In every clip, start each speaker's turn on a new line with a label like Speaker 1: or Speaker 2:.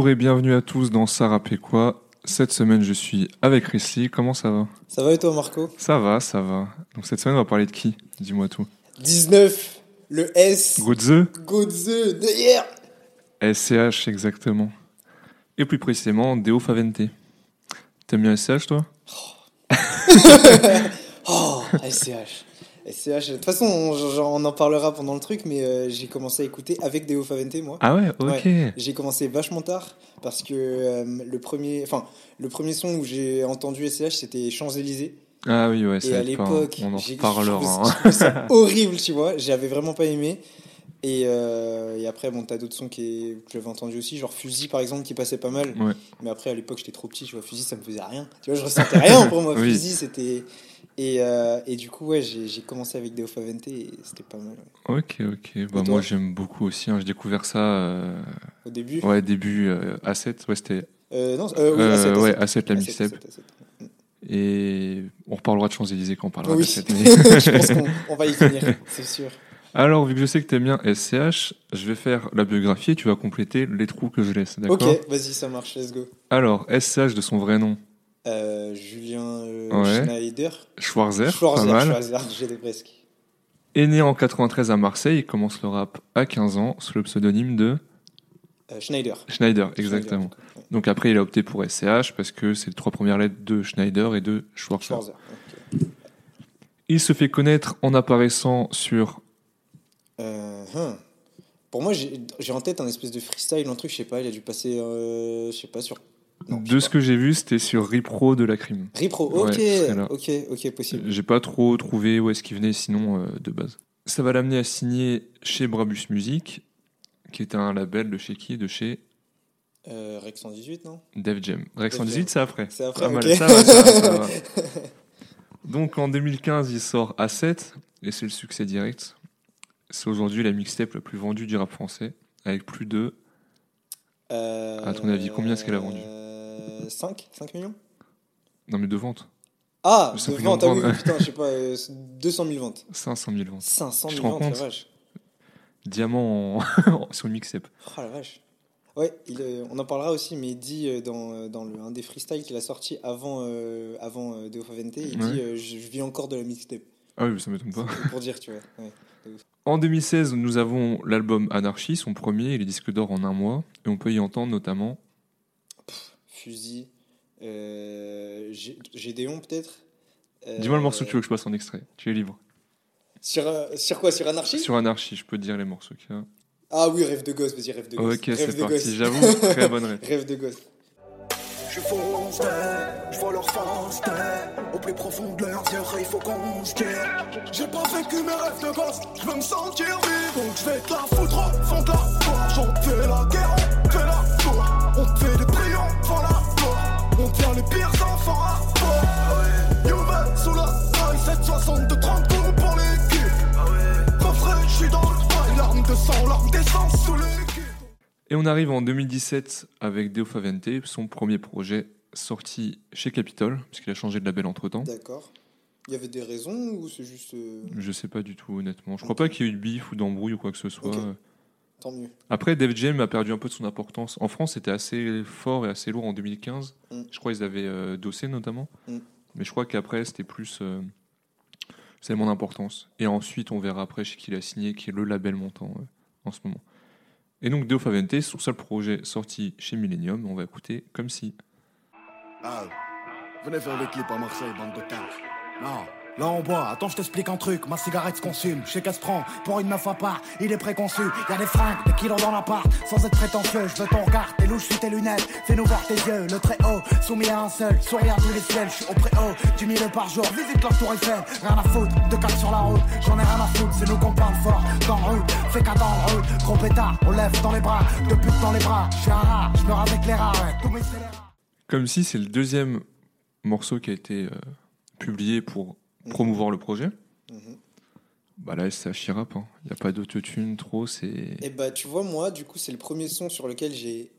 Speaker 1: Bonjour et bienvenue à tous dans et quoi. Cette semaine, je suis avec Risley. Comment ça va?
Speaker 2: Ça va et toi, Marco?
Speaker 1: Ça va, ça va. Donc cette semaine, on va parler de qui? Dis-moi tout.
Speaker 2: 19, le S.
Speaker 1: Godze
Speaker 2: Godze, de hier.
Speaker 1: SCH, exactement. Et plus précisément, Deo Favente. T'aimes bien SCH, toi?
Speaker 2: Oh, SCH. SCH. De toute façon, on, en parlera pendant le truc, mais euh, j'ai commencé à écouter avec Deo Favente, moi.
Speaker 1: Ah ouais, ok.
Speaker 2: Ouais. J'ai commencé vachement tard parce que euh, le premier, enfin, le premier son où j'ai entendu SCH, c'était Champs-Élysées.
Speaker 1: Ah oui, ouais,
Speaker 2: Et à l'époque,
Speaker 1: on en hein.
Speaker 2: ça horrible, tu vois. J'avais vraiment pas aimé. Et, euh, et après, bon, t'as d'autres sons qui, que j'avais entendus aussi, genre Fusil par exemple, qui passait pas mal.
Speaker 1: Ouais.
Speaker 2: Mais après, à l'époque, j'étais trop petit, tu vois. Fusil, ça me faisait rien. Tu vois, je ressentais rien pour moi.
Speaker 1: Oui.
Speaker 2: Fusil, c'était. Et, euh, et du coup, ouais, j'ai commencé avec Deo Favente et c'était pas mal. ouais.
Speaker 1: Ok, ok. Bah, moi, j'aime beaucoup aussi. hein. J'ai découvert ça euh,
Speaker 2: Au début.
Speaker 1: ouais, début euh, A7. Ouais, c'était
Speaker 2: Euh, non, euh, oui,
Speaker 1: euh,
Speaker 2: A7,
Speaker 1: ouais,
Speaker 2: A7.
Speaker 1: A7, la
Speaker 2: A7,
Speaker 1: mixtape.
Speaker 2: A7, A7.
Speaker 1: Et on reparlera de Champs-Élysées quand on parlera
Speaker 2: Oui,
Speaker 1: de A7. mais-
Speaker 2: je pense qu'on on va y venir, c'est sûr.
Speaker 1: Alors, vu que je sais que t'aimes bien SCH, je vais faire la biographie et tu vas compléter les trous que je laisse, d'accord?
Speaker 2: Ok, vas-y, ça marche, let's go.
Speaker 1: Alors, SCH de son vrai nom,
Speaker 2: Euh, Julien euh,
Speaker 1: Ouais.
Speaker 2: Schneider.
Speaker 1: Schwarzer,
Speaker 2: Schwarzer,
Speaker 1: pas mal.
Speaker 2: Schwarzer, j'étais presque.
Speaker 1: Est né en 93 à Marseille, il commence le rap à 15 ans sous le pseudonyme de
Speaker 2: Euh, Schneider.
Speaker 1: Schneider, exactement.
Speaker 2: Schneider, ouais.
Speaker 1: Donc après, il a opté pour SCH parce que c'est les trois premières lettres de Schneider et de Schwarzer.
Speaker 2: Schwarzer.
Speaker 1: Il se fait connaître en apparaissant sur
Speaker 2: Euh, hum. Pour moi, j'ai en tête un espèce de freestyle, un truc, je sais pas, il a dû passer, je sais pas, sur. Non,
Speaker 1: de ce que j'ai vu, c'était sur Ripro de la crime.
Speaker 2: Ripro, ok, ok, ok, possible.
Speaker 1: J'ai pas trop trouvé où est-ce qu'il venait sinon euh, de base. Ça va l'amener à signer chez Brabus Music, qui est un label de chez qui De chez
Speaker 2: Euh, Rex 118, non?
Speaker 1: Def Jam. Rex
Speaker 2: Def
Speaker 1: 118,
Speaker 2: Jam.
Speaker 1: c'est après.
Speaker 2: C'est après,
Speaker 1: Pas mal,
Speaker 2: ok.
Speaker 1: ça va, ça va, ça va. Donc en 2015, il sort A7 et c'est le succès direct. C'est aujourd'hui la mixtape la plus vendue du rap français, avec plus de.
Speaker 2: Euh,
Speaker 1: À ton avis, combien est-ce qu'elle a vendu?
Speaker 2: 5 5 millions
Speaker 1: Non mais de vente.
Speaker 2: Ah, de ventes, ah oui,
Speaker 1: ventes.
Speaker 2: putain, je sais pas, euh, 200 000 ventes.
Speaker 1: 500 000 ventes.
Speaker 2: 500
Speaker 1: Tu
Speaker 2: 000
Speaker 1: te rends
Speaker 2: ventes, la vache.
Speaker 1: Diamant en... sur une mixtape.
Speaker 2: Oh la vache. Ouais, il, euh, on en parlera aussi, mais il dit euh, dans, euh, dans le, un des freestyles qu'il a sorti avant, euh, avant euh, Deo Favente, il
Speaker 1: Ouais.
Speaker 2: dit euh, je, je vis encore de la mixtape.
Speaker 1: Ah oui, ça m'étonne pas.
Speaker 2: Pour dire, tu vois. Ouais.
Speaker 1: En 2016, nous avons l'album Anarchy, son premier, il est disque d'or en un mois, et on peut y entendre notamment.
Speaker 2: Fusil, euh, Gé- Gédéon peut-être Euh,
Speaker 1: Dis-moi le morceau que tu veux que je passe en extrait. Tu es libre.
Speaker 2: Sur, euh, sur quoi? Sur Anarchy
Speaker 1: Sur Anarchy, je peux te dire les morceaux qu'il y a.
Speaker 2: Ah oui, rêve de gosse, vas-y, rêve de gosse.
Speaker 1: Ok,
Speaker 2: rêve
Speaker 1: c'est
Speaker 2: de gosse.
Speaker 1: parti. J'avoue, très bonne rêve.
Speaker 2: Rêve de gosse.
Speaker 3: Je suis foncé, je vois leur face Au plus profond de leurs yeux, il faut qu'on se tire J'ai pas vécu mes rêves de gosse, je veux me sentir vivre Donc je vais te la foutre au fond de la te fait la guerre, on te fait la tour On te fait des les pires enfants à bord Youve sous la taille, 762 30 coups pour les culs Coffret, je suis dans le bail, larmes de sang, larmes d'essence sous les culs
Speaker 1: Et on arrive en 2017 avec Deo Favente, son premier projet sorti chez Capitol, puisqu'il a changé de label entre temps.
Speaker 2: D'accord. Il y avait des raisons ou c'est juste. euh,
Speaker 1: Je sais pas du tout, honnêtement. Je crois pas qu'il y ait eu de bif ou d'embrouille ou quoi que ce soit.
Speaker 2: Tant mieux.
Speaker 1: Après, Def Jam a perdu un peu de son importance. En France, c'était assez fort et assez lourd en 2015.
Speaker 2: Mm.
Speaker 1: Je crois qu'ils avaient euh, Dossé notamment.
Speaker 2: Mm.
Speaker 1: Mais je crois qu'après, c'était plus. Euh, c'est moins d'importance. Et ensuite, on verra après chez qui il a signé, qui est le label montant euh, en ce moment. Et donc, Deo Favente, son seul projet sorti chez Millennium, on va écouter comme si.
Speaker 3: Ah, venez faire le clip à Marseille, bande de. Non, là on boit. Attends, je t'explique un truc. Ma cigarette se consume. Je sais pour une meuf à part. Il est préconçu. Y a des fringues, des kilos dans l'appart. Sans être prétentieux, je veux ton regard, tes louches, tes lunettes. Fais-nous voir tes yeux, le très haut. Soumis à un seul, sourire tous les ciels. Je suis au préau du milieu par jour. Visite leur tour Eiffel. Rien à foutre, de quatre sur la route. J'en ai rien à foutre, c'est nous qu'on parle fort. Dans rue, fais qu'à dans rue. Gros pétard, on lève dans les bras. De pute dans les bras. Je suis un rat, je me rase avec les rats. Ouais.
Speaker 1: Comme si c'est le deuxième morceau qui a été euh, publié pour promouvoir le projet.
Speaker 2: Mhm.
Speaker 1: Bah là, c'est. Il n'y a pas d'autotune trop. C'est.
Speaker 2: Et bah, tu vois, moi, du coup, c'est le premier son sur lequel j'ai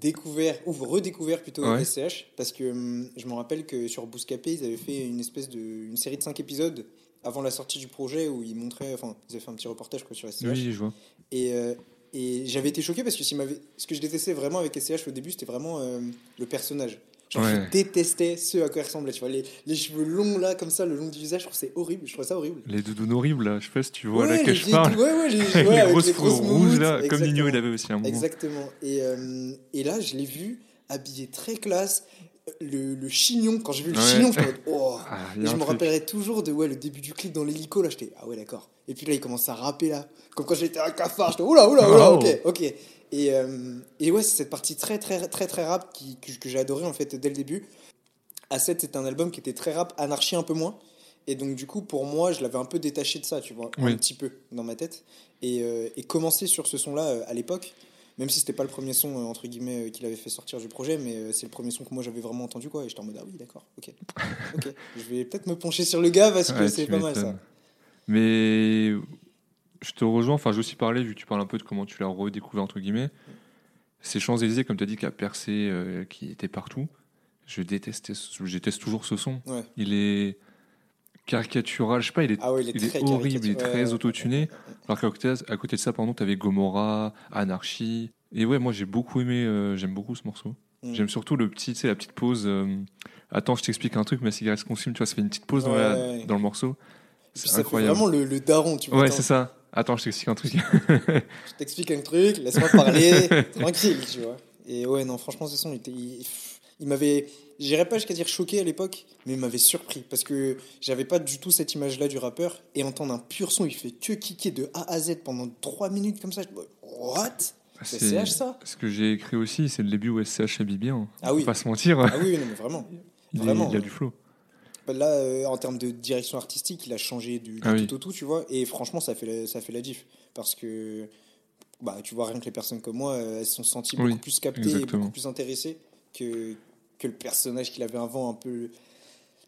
Speaker 2: découvert, ou redécouvert plutôt
Speaker 1: Ouais.
Speaker 2: SCH, parce que hum, je me rappelle que sur Bouscapé, ils avaient fait une espèce de. une série de 5 épisodes avant la sortie du projet où ils montraient. enfin, ils avaient fait un petit reportage quoi, sur SCH.
Speaker 1: Oui, je vois.
Speaker 2: Et, euh, et j'avais été choqué parce que ce que je détestais vraiment avec SCH au début, c'était vraiment euh, le personnage. Genre,
Speaker 1: Ouais.
Speaker 2: je détestais ce à quoi il ressemblait. Tu vois, les, les cheveux longs là, comme ça, le long du visage, je trouve c'est horrible. Je trouve ça horrible.
Speaker 1: Les doudounes horribles, là, je sais pas si tu vois
Speaker 2: Ouais,
Speaker 1: là que je parle.
Speaker 2: Ouais, ouais, les,
Speaker 1: Avec
Speaker 2: ouais,
Speaker 1: les
Speaker 2: avec
Speaker 1: grosses
Speaker 2: les
Speaker 1: fous
Speaker 2: grosses
Speaker 1: rouges, là, comme Nino, il avait aussi un moment.
Speaker 2: Exactement. Et, euh, et là, je l'ai vu habillé très classe. Le, le chignon, quand j'ai vu le chignon, je me dis, oh.
Speaker 1: Ah,
Speaker 2: Et je me
Speaker 1: truc.
Speaker 2: rappellerai toujours de ouais, le début du clip dans l'hélico, là, j'étais, ah ouais, d'accord. Et puis là, il commence à rapper, là. Comme quand j'étais un cafard, j'étais, oula, oula, oula,
Speaker 1: Oh.
Speaker 2: ok, ok. Et, euh, et ouais, c'est cette partie très, très, très, très rap qui, que, que j'ai adoré, en fait, dès le début. A7, c'est un album qui était très rap, Anarchie un peu moins. Et donc, du coup, pour moi, je l'avais un peu détaché de ça, tu vois,
Speaker 1: Oui.
Speaker 2: un petit peu dans ma tête. Et, euh, et commencer sur ce son-là euh, à l'époque, même si c'était pas le premier son, euh, entre guillemets, qu'il avait fait sortir du projet, mais c'est le premier son que moi j'avais vraiment entendu, quoi. Et j'étais en mode, ah oui, d'accord, ok. ok. Je vais peut-être me pencher sur le gars parce que
Speaker 1: Ouais,
Speaker 2: c'est pas mal ça.
Speaker 1: Mais je te rejoins, enfin j'ai aussi parlé, vu que tu parles un peu de comment tu l'as redécouvert, entre guillemets. C'est Champs-Élysées, comme tu as dit, qui a percé, euh, qui était partout. Je détestais, ce- je déteste toujours ce son.
Speaker 2: Ouais.
Speaker 1: Il est caricatural, je sais pas, il est,
Speaker 2: Ah ouais, il est,
Speaker 1: il est
Speaker 2: très
Speaker 1: horrible, il est très autotuné. Alors qu'à côté, à côté de ça, pardon, t'avais Gomorrah, Anarchie. Et ouais, moi j'ai beaucoup aimé, euh, j'aime beaucoup ce morceau.
Speaker 2: Mm.
Speaker 1: J'aime surtout le petit, tu sais, la petite pause. euh, Attends, je t'explique un truc, ma cigarette se consume, tu vois, ça fait une petite pause dans,
Speaker 2: Ouais,
Speaker 1: la-
Speaker 2: ouais.
Speaker 1: dans le morceau. C'est
Speaker 2: ça fait
Speaker 1: incroyable.
Speaker 2: vraiment le, le daron, tu vois.
Speaker 1: Ouais, c'est ça. Attends, je t'explique un truc.
Speaker 2: Je t'explique un truc, laisse-moi parler, tranquille, tu vois. Et ouais, non, franchement, ce son, il, il, il m'avait. J'irais pas jusqu'à dire choqué à l'époque, mais il m'avait surpris parce que j'avais pas du tout cette image-là du rappeur. Et entendre un pur son, il fait que kicker de A à Z pendant 3 minutes comme ça. je- What? C'est CH ça?
Speaker 1: Ce que j'ai écrit aussi, c'est le début où SCH habille bien.
Speaker 2: Ah oui.
Speaker 1: Faut pas se mentir.
Speaker 2: Ah oui, non, mais vraiment.
Speaker 1: il, est-
Speaker 2: vraiment.
Speaker 1: il a du flow.
Speaker 2: Là, euh, en termes de direction artistique, il a changé du, du
Speaker 1: Ah oui.
Speaker 2: tout au tout, tu vois. Et franchement, ça fait la, ça fait la diff. Parce que, bah, tu vois, rien que les personnes comme moi, euh, elles se sont senties
Speaker 1: Oui,
Speaker 2: beaucoup plus captées et beaucoup plus intéressées que, que le personnage qu'il avait avant, un peu.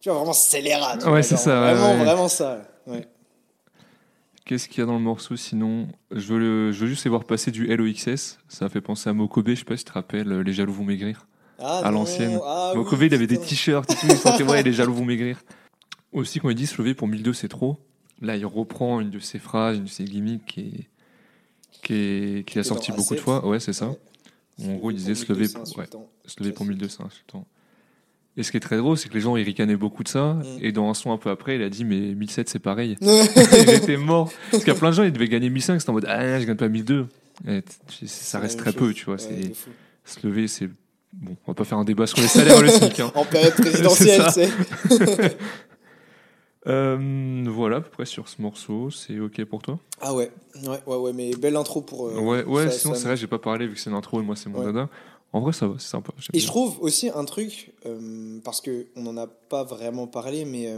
Speaker 2: Tu vois, vraiment scélérat. tu
Speaker 1: Ouais,
Speaker 2: vois,
Speaker 1: c'est
Speaker 2: genre,
Speaker 1: ça,
Speaker 2: Vraiment,
Speaker 1: ouais.
Speaker 2: vraiment ça. Ouais.
Speaker 1: Qu'est-ce qu'il y a dans le morceau sinon? Je veux, le- je veux juste les voir passer du LOXS. Ça m'a fait penser à Mokobe, je sais pas si tu te rappelles, euh, Les jaloux vont maigrir.
Speaker 2: Ah,
Speaker 1: À l'ancienne.
Speaker 2: ah
Speaker 1: Mokobe,
Speaker 2: oui,
Speaker 1: il avait des t-shirts et tout, il sentait, ouais, les jaloux vont maigrir. Aussi, quand il dit se lever pour 1002, c'est trop. Là, il reprend une de ses phrases, une de ses gimmicks qui, est, qui, est- qui a sorti beaucoup de
Speaker 2: A7.
Speaker 1: fois. Ouais, c'est ça.
Speaker 2: Ouais.
Speaker 1: En gros, il disait se lever
Speaker 2: 1200
Speaker 1: pour, ouais, se lever pour 1002, c'est insultant. Et ce qui est très drôle, c'est que les gens, ils ricanaient beaucoup de ça.
Speaker 2: Mm.
Speaker 1: Et dans un son un peu après, il a dit, mais 1007, c'est pareil. il était mort. Parce qu'il y a plein de gens, ils devaient gagner 1005, c'était en mode, ah, je gagne pas 1002. Et t- ça reste très
Speaker 2: chose.
Speaker 1: peu, tu vois.
Speaker 2: Ouais.
Speaker 1: Se lever, c'est. Bon, on va pas faire un débat sur les salaires, le SMIC. hein.
Speaker 2: En période présidentielle,
Speaker 1: C'est. Euh, voilà, à peu près sur ce morceau, c'est ok pour toi?
Speaker 2: Ah ouais, ouais, ouais, ouais, mais belle intro pour. euh,
Speaker 1: Ouais, ouais
Speaker 2: ça-
Speaker 1: sinon
Speaker 2: ça-
Speaker 1: c'est vrai, j'ai pas parlé vu que c'est une intro et moi c'est mon
Speaker 2: Ouais.
Speaker 1: dada. En vrai, ça va, c'est sympa.
Speaker 2: Et
Speaker 1: bien.
Speaker 2: je trouve aussi un truc, euh, parce que on n'en a pas vraiment parlé, mais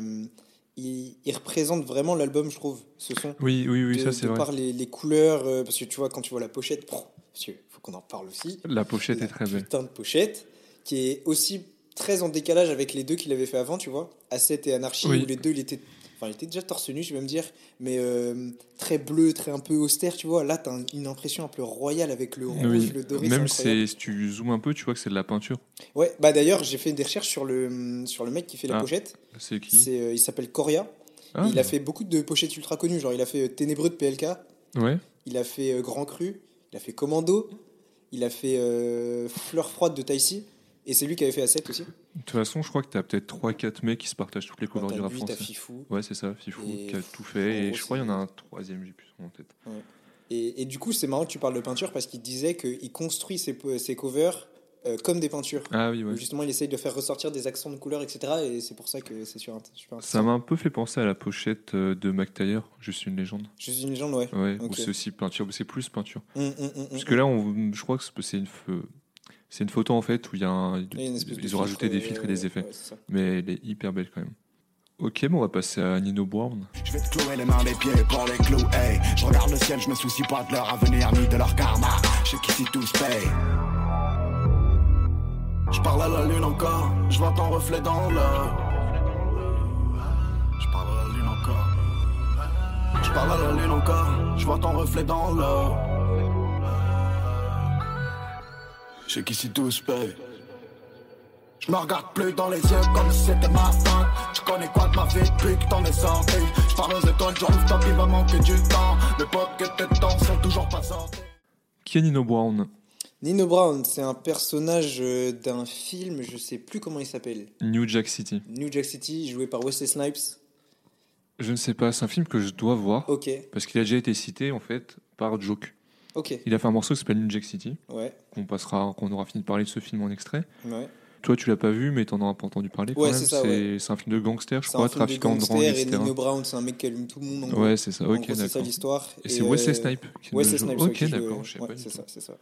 Speaker 2: il, il représente vraiment l'album, je trouve, ce son.
Speaker 1: Oui, oui, oui,
Speaker 2: de,
Speaker 1: ça c'est vrai.
Speaker 2: par les, les couleurs, parce que tu vois, quand tu vois la pochette, parce qu'il faut qu'on en parle aussi.
Speaker 1: La pochette
Speaker 2: la
Speaker 1: est très belle.
Speaker 2: Putain de pochette, qui est aussi très en décalage avec les deux qu'il avait fait avant, tu vois. Asset et Anarchie,
Speaker 1: Oui.
Speaker 2: où les deux, il était. Enfin, il était déjà torse nu, je vais me dire, mais euh, très bleu, très un peu austère, tu vois. Là, t'as un- une impression un peu royale avec le rouge,
Speaker 1: Oui,
Speaker 2: le doré.
Speaker 1: même si tu zoomes un peu, tu vois que c'est de la peinture.
Speaker 2: Ouais, bah d'ailleurs, j'ai fait des recherches sur le, sur le mec qui fait la
Speaker 1: Ah,
Speaker 2: pochette.
Speaker 1: C'est qui?
Speaker 2: Euh, il s'appelle Coria.
Speaker 1: Ah,
Speaker 2: il a fait beaucoup de pochettes ultra connues. Genre, il a fait euh, Ténébreux de PLK.
Speaker 1: Ouais,
Speaker 2: Il a fait Grand Cru. Il a fait Commando. Il a fait euh, Fleur froide de Taïsi. Et c'est lui qui avait fait A7 aussi.
Speaker 1: de toute façon, je crois que t'as peut-être 3-4 mecs qui se partagent toutes les couleurs
Speaker 2: T'as
Speaker 1: du rap français.
Speaker 2: Fifou.
Speaker 1: Ouais, c'est ça, Fifou, qui a tout fait. Et je crois qu'il y en a un troisième, j'ai plus en tête.
Speaker 2: Et, et du coup, c'est marrant que tu parles de peinture parce qu'il disait qu'il construit ses covers euh, comme des peintures.
Speaker 1: Ah oui, ouais.
Speaker 2: Justement, il essaye de faire ressortir des accents de couleurs, etc. Et c'est pour ça que c'est sur un super
Speaker 1: Ça m'a un peu fait penser à la pochette euh, de Mac Taylor, juste une légende.
Speaker 2: Je suis une légende, ouais.
Speaker 1: Ouais,
Speaker 2: Ok.
Speaker 1: ou c'est aussi peinture, mais c'est plus peinture.
Speaker 2: Hum,
Speaker 1: Parce que là, on, je crois que c'est une, feu- c'est une photo en fait où il y a un,
Speaker 2: Il y a une espèce de
Speaker 1: ils ont rajouté des filtres et
Speaker 2: euh,
Speaker 1: des effets.
Speaker 2: ouais, c'est ça.
Speaker 1: Mais elle est hyper belle quand même. Ok, bon, on va passer à Nino Brown.
Speaker 3: Je vais te clouer les mains, les pieds pour les clous, hey. Je regarde le ciel, je me soucie pas de leur avenir ni de leur karma. Je sais qu'ici tout se paye. Je parle à la lune encore, je vois ton reflet dans l'eau. Je parle à la lune encore. Je parle à la lune encore, je vois ton reflet dans l'eau. Je sais qu'ici tout se paye. Je me regarde plus dans les yeux comme si c'était ma fin. Tu connais quoi de ma vie depuis que t'en es sorti? Je parle aux étoiles du rooftop, il va manquer du temps. Les potes que tes sont toujours pas sortis.
Speaker 1: Qui est Nino Brown
Speaker 2: Nino Brown, c'est un personnage euh, d'un film, je sais plus comment il s'appelle.
Speaker 1: New Jack City.
Speaker 2: New Jack City, joué par Wesley Snipes.
Speaker 1: Je ne sais pas, c'est un film que je dois voir
Speaker 2: Ok,
Speaker 1: parce qu'il a déjà été cité en fait par Joke.
Speaker 2: ok,
Speaker 1: Il a fait un morceau qui s'appelle New Jack City,
Speaker 2: ouais,
Speaker 1: qu'on passera, qu'on aura fini de parler de ce film en extrait.
Speaker 2: ouais.
Speaker 1: Toi, tu l'as pas vu, mais t'en auras pas entendu parler.
Speaker 2: Ouais, c'est ça,
Speaker 1: C'est c'est un film de gangster, je
Speaker 2: C'est
Speaker 1: crois, trafiquant de, drogue,
Speaker 2: et. Nino Brown, c'est un mec qui allume tout le monde. En.
Speaker 1: Ouais, c'est ça. Ok,
Speaker 2: gros, c'est ça
Speaker 1: d'accord.
Speaker 2: l'histoire.
Speaker 1: Et c'est
Speaker 2: euh,
Speaker 1: Wesley Snipes qui
Speaker 2: Wesley. Snipes,
Speaker 1: Ok, d'accord.
Speaker 2: euh,
Speaker 1: Je sais pas
Speaker 2: c'est ça, c'est ça.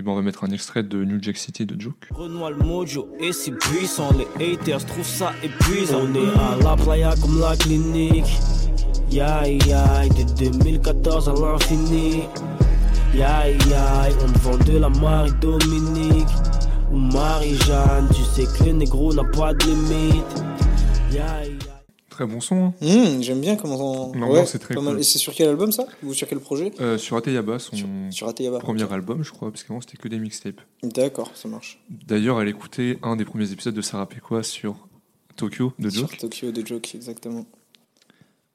Speaker 1: Et ben, on va mettre un extrait de New Jack City de Joke.
Speaker 4: Renoir le mojo et si puissant, les haters trouvent ça épuisant. On est à la playa comme la clinique. Yaï yaï, de 2014 à l'infini. Yaï yaï, on vend de la Marie-Dominique. Ou Marie-Jeanne, tu sais que le négro n'a pas de limite. Yaï.
Speaker 1: Très bon son. hein.
Speaker 2: Hum, J'aime bien comment.
Speaker 1: Non,
Speaker 2: ouais,
Speaker 1: c'est très
Speaker 2: pas mal.
Speaker 1: cool.
Speaker 2: Et c'est sur quel album ça? Ou sur quel projet?
Speaker 1: Euh, sur Ateyaba, son
Speaker 2: Sur Ateyaba.
Speaker 1: premier album, je crois, parce qu'avant c'était que des mixtapes.
Speaker 2: D'accord, ça marche.
Speaker 1: D'ailleurs, elle écoutait un des premiers épisodes de Sarah Pekwa sur Tokyo de
Speaker 2: Sur
Speaker 1: Joke.
Speaker 2: Tokyo de Joke, exactement.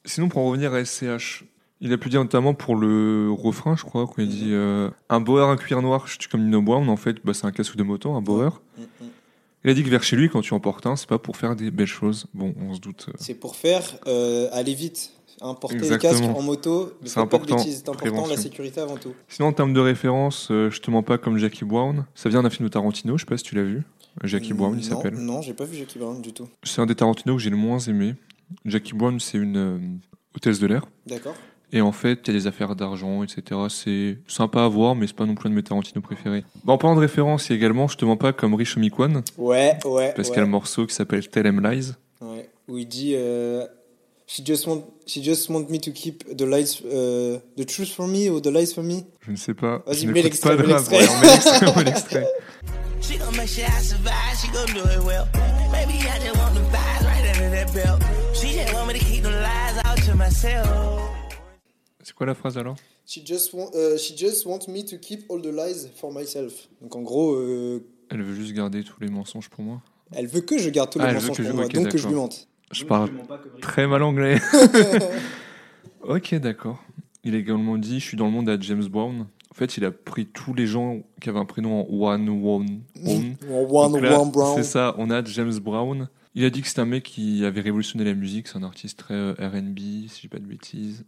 Speaker 1: Sinon, pour en revenir à SCH, il a pu dire notamment pour le refrain, je crois, quand il dit euh, un Bauer, un cuir noir, je suis comme Nino Brown. En fait, bah, c'est un casque de moto, un Bauer.
Speaker 2: Hum, hum.
Speaker 1: Il a dit que vers chez lui, quand tu en portes un, c'est pas pour faire des belles choses. Bon, on se doute. euh,
Speaker 2: C'est pour faire euh, aller vite. Importer le
Speaker 1: Exactement.
Speaker 2: casque en moto,
Speaker 1: C'est important,
Speaker 2: bêtises, C'est important, la sécurité avant tout.
Speaker 1: Sinon, en termes de référence, euh, je te mens pas comme Jackie Brown. Ça vient d'un film de Tarantino, je sais pas si tu l'as vu. Jackie Brown, il s'appelle.
Speaker 2: Non, j'ai pas vu Jackie Brown du tout.
Speaker 1: C'est un des Tarantino que j'ai le moins aimé. Jackie Brown, c'est une euh, hôtesse de l'air.
Speaker 2: D'accord.
Speaker 1: Et en fait, il y a des affaires d'argent, etc. C'est sympa à voir, mais c'est pas non plus un de mes Tarantino préférés. Bah, en parlant de référence, il y a également, je te mens pas, comme Rich Homie-Kwan,
Speaker 2: Ouais, ouais.
Speaker 1: parce
Speaker 2: ouais.
Speaker 1: qu'il y a le morceau qui s'appelle Tell Em Lies.
Speaker 2: Ouais, où il dit euh, she just want she just want me to keep the lies euh, the truth for me or the lies for me.
Speaker 1: Je ne sais pas.
Speaker 2: Vas-y, mets l'extrait,
Speaker 1: pas de
Speaker 2: mets l'extrait.
Speaker 1: Ouais, on met l'extrait, on met l'extrait.
Speaker 5: She gon' make sure I survive, she gon' do it well. Maybe I just want the vibes right under that belt. She just want me to keep them lies out to myself.
Speaker 1: C'est quoi la phrase alors?
Speaker 2: She just want euh, she just want me to keep all the lies for myself. Donc en gros, euh,
Speaker 1: Elle veut juste garder tous les mensonges pour moi?
Speaker 2: elle veut que je garde tous les
Speaker 1: Ah,
Speaker 2: mensonges pour
Speaker 1: je-
Speaker 2: moi,
Speaker 1: ok,
Speaker 2: donc que je
Speaker 1: d'accord.
Speaker 2: lui mente.
Speaker 1: Je parle très mal anglais. ok, d'accord. Il a également dit Je suis dans le monde à James Brown. En fait, il a pris tous les gens qui avaient un prénom en one, one, one.
Speaker 2: One,
Speaker 1: là,
Speaker 2: one brown.
Speaker 1: C'est ça, on a James Brown. Il a dit que c'était un mec qui avait révolutionné la musique. C'est un artiste très euh, RB, si je dis pas de bêtises.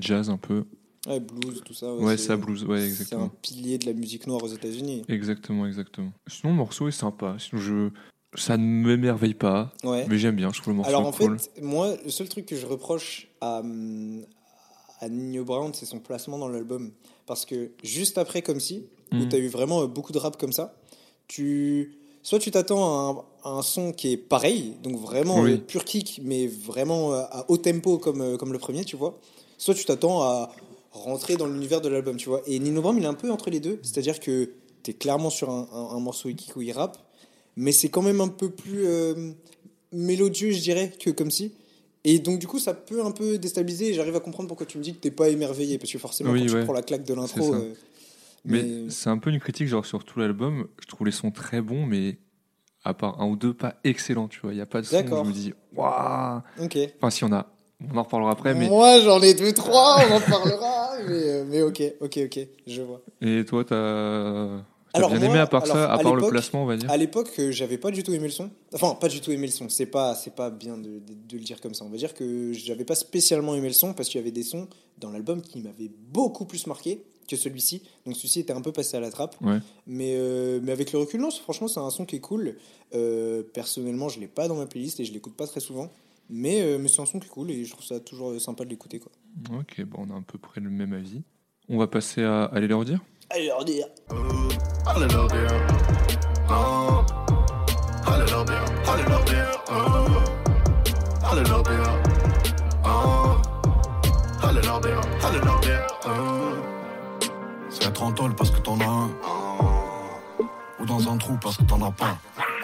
Speaker 1: Jazz un peu.
Speaker 2: Ouais, blues, tout ça.
Speaker 1: Ouais, ça, blues, ouais,
Speaker 2: C'est un
Speaker 1: exactement.
Speaker 2: pilier de la musique noire aux États-Unis.
Speaker 1: Exactement, exactement. Sinon, le morceau est sympa. Sinon, je... Ça ne m'émerveille pas,
Speaker 2: Ouais.
Speaker 1: mais j'aime bien. Je trouve le morceau
Speaker 2: Alors en
Speaker 1: cool.
Speaker 2: fait, moi, le seul truc que je reproche à, à Nino Brown, c'est son placement dans l'album. Parce que juste après Comme Si, où
Speaker 1: Mhm.
Speaker 2: tu as eu vraiment euh, beaucoup de rap comme ça, tu... soit tu t'attends à un, à un son qui est pareil, donc vraiment
Speaker 1: Oui.
Speaker 2: euh, pur kick, mais vraiment euh, à haut tempo comme, comme le premier, tu vois. Soit tu t'attends à rentrer dans l'univers de l'album, tu vois. Et Nino Brown, il est un peu entre les deux, c'est-à-dire que tu es clairement sur un, un- un morceau kick où il rappe, mais c'est quand même un peu plus euh, mélodieux, je dirais, que comme si. Et donc, du coup, ça peut un peu déstabiliser. J'arrive à comprendre pourquoi tu me dis que t'es pas émerveillé. Parce que forcément,
Speaker 1: Oui,
Speaker 2: quand
Speaker 1: ouais.
Speaker 2: tu prends la claque de l'intro. euh,
Speaker 1: Mais,
Speaker 2: mais-
Speaker 1: c'est un peu une critique genre sur tout l'album. Je trouve les sons très bons, mais à part un ou deux, pas excellents. Tu vois, il y a pas de son où je me dis waouh.
Speaker 2: Ok.
Speaker 1: Enfin, si on a, on en reparlera après. Mais
Speaker 2: Moi, j'en ai deux, trois, on en parlera. mais, euh, mais ok, ok, ok, je vois.
Speaker 1: et toi, t'as bien
Speaker 2: moi,
Speaker 1: aimé à part
Speaker 2: alors,
Speaker 1: ça, à
Speaker 2: à
Speaker 1: part le placement, on va dire.
Speaker 2: À l'époque, euh, j'avais pas du tout aimé le son. Enfin, pas du tout aimé le son. C'est pas, c'est pas bien de, de- de le dire comme ça. On va dire que j'avais pas spécialement aimé le son parce qu'il y avait des sons dans l'album qui m'avaient beaucoup plus marqué que celui-ci. Donc celui-ci était un peu passé à la trappe.
Speaker 1: Ouais.
Speaker 2: Mais, euh, mais avec le recul, non, franchement, c'est un son qui est cool. Euh, personnellement, je l'ai pas dans ma playlist et je l'écoute pas très souvent. Mais, euh, mais c'est un son qui est cool et je trouve ça toujours sympa de l'écouter. quoi.
Speaker 1: Ok, bon, on a à peu près le même avis. On va passer à aller leur dire?
Speaker 2: Allez, leur dire.
Speaker 3: Allez leur dire. Oh. Allez leur dire. Allez leur dire. Allez leur dire. Allez leur dire. Allez leur dire. C'est être en tôle parce que t'en as un. Ou dans un trou parce que t'en as pas.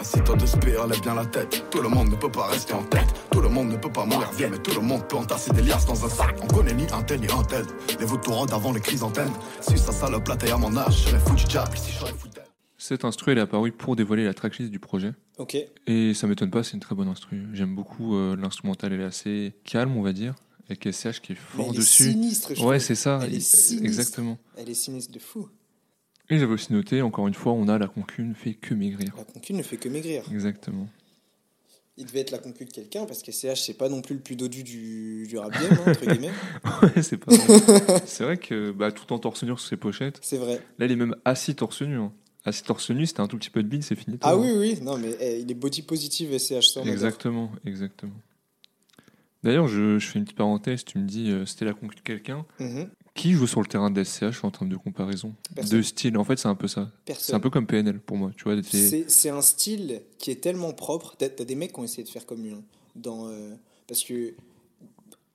Speaker 3: De bien la tête. Tout le monde ne peut pas rester en tête. Tout le monde ne peut pas mourir vieux, mais tout le monde peut entasser des liasses dans un sac. On connaît ni un tel ni un tel. Les vautours rôdent avant les chrysanthèmes. Si ça salope la taille à mon âge, j'aurais foutu diable si j'aurais foutu d'elle.
Speaker 1: Cette instru, elle est apparue pour dévoiler la tracklist du projet.
Speaker 2: Ok.
Speaker 1: Et ça m'étonne pas, c'est une très bonne instru. J'aime beaucoup euh, l'instrumental, elle est assez calme, on va dire. Avec SCH qui est
Speaker 2: Mais
Speaker 1: fort
Speaker 2: elle est
Speaker 1: dessus.
Speaker 2: sinistre, je
Speaker 1: Ouais, c'est ça.
Speaker 2: Elle est
Speaker 1: il-
Speaker 2: sinistre.
Speaker 1: Exactement.
Speaker 2: Elle est sinistre de fou.
Speaker 1: Et j'avais aussi noté, encore une fois, on a la concu ne fait que maigrir.
Speaker 2: La concu ne fait que maigrir.
Speaker 1: Exactement.
Speaker 2: Il devait être la concu de quelqu'un parce que SCH, c'est pas non plus le plus dodu du, du hein, entre guillemets.
Speaker 1: Ouais, c'est pas vrai. c'est vrai que bah, tout en torse nu sur ses pochettes.
Speaker 2: C'est vrai.
Speaker 1: Là, il est même assis torse nu. hein. Assis torse nu, c'était un tout petit peu de bide, c'est fini.
Speaker 2: Ah
Speaker 1: toi,
Speaker 2: oui,
Speaker 1: hein.
Speaker 2: oui, non, mais eh, il est body positive SCH, ça on adore.
Speaker 1: Exactement, exactement. D'ailleurs, je, je fais une petite parenthèse. Tu me dis, euh, c'était la concu de quelqu'un.
Speaker 2: Mhm.
Speaker 1: Qui joue sur le terrain de SCH en termes de comparaison?
Speaker 2: Personne.
Speaker 1: De style, en fait, c'est un peu ça. C'est un peu comme PNL pour moi. Tu vois, c'est-
Speaker 2: un style qui est tellement propre. T'as t'as des mecs qui ont essayé de faire comme lui. hein, dans, euh, parce que,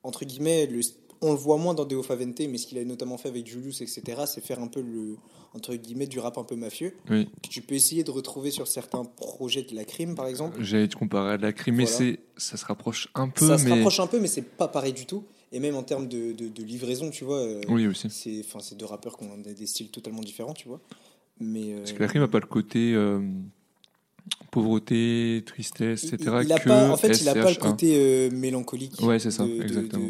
Speaker 2: entre guillemets, le- on le voit moins dans Deo Favente, mais ce qu'il a notamment fait avec Julius, etc., c'est faire un peu le, entre guillemets, du rap un peu mafieux,
Speaker 1: oui.
Speaker 2: que tu peux essayer de retrouver sur certains projets de la crime, par exemple.
Speaker 1: J'allais te comparer à la crime, mais
Speaker 2: Voilà.
Speaker 1: c'est, ça se rapproche un peu.
Speaker 2: Ça se
Speaker 1: mais...
Speaker 2: rapproche un peu, mais c'est pas pareil du tout. Et même en termes de, de- de livraison, tu vois, euh,
Speaker 1: Oui, aussi.
Speaker 2: c'est enfin, c'est deux rappeurs qui ont des, styles totalement différents, tu vois. Mais, euh,
Speaker 1: Parce que la crime n'a pas le côté euh, pauvreté, tristesse,
Speaker 2: il-
Speaker 1: etc.
Speaker 2: il a
Speaker 1: que
Speaker 2: pas, en fait, il a pas le
Speaker 1: SCH1.
Speaker 2: côté mélancolique.
Speaker 1: Ouais, c'est ça,
Speaker 2: de-
Speaker 1: exactement.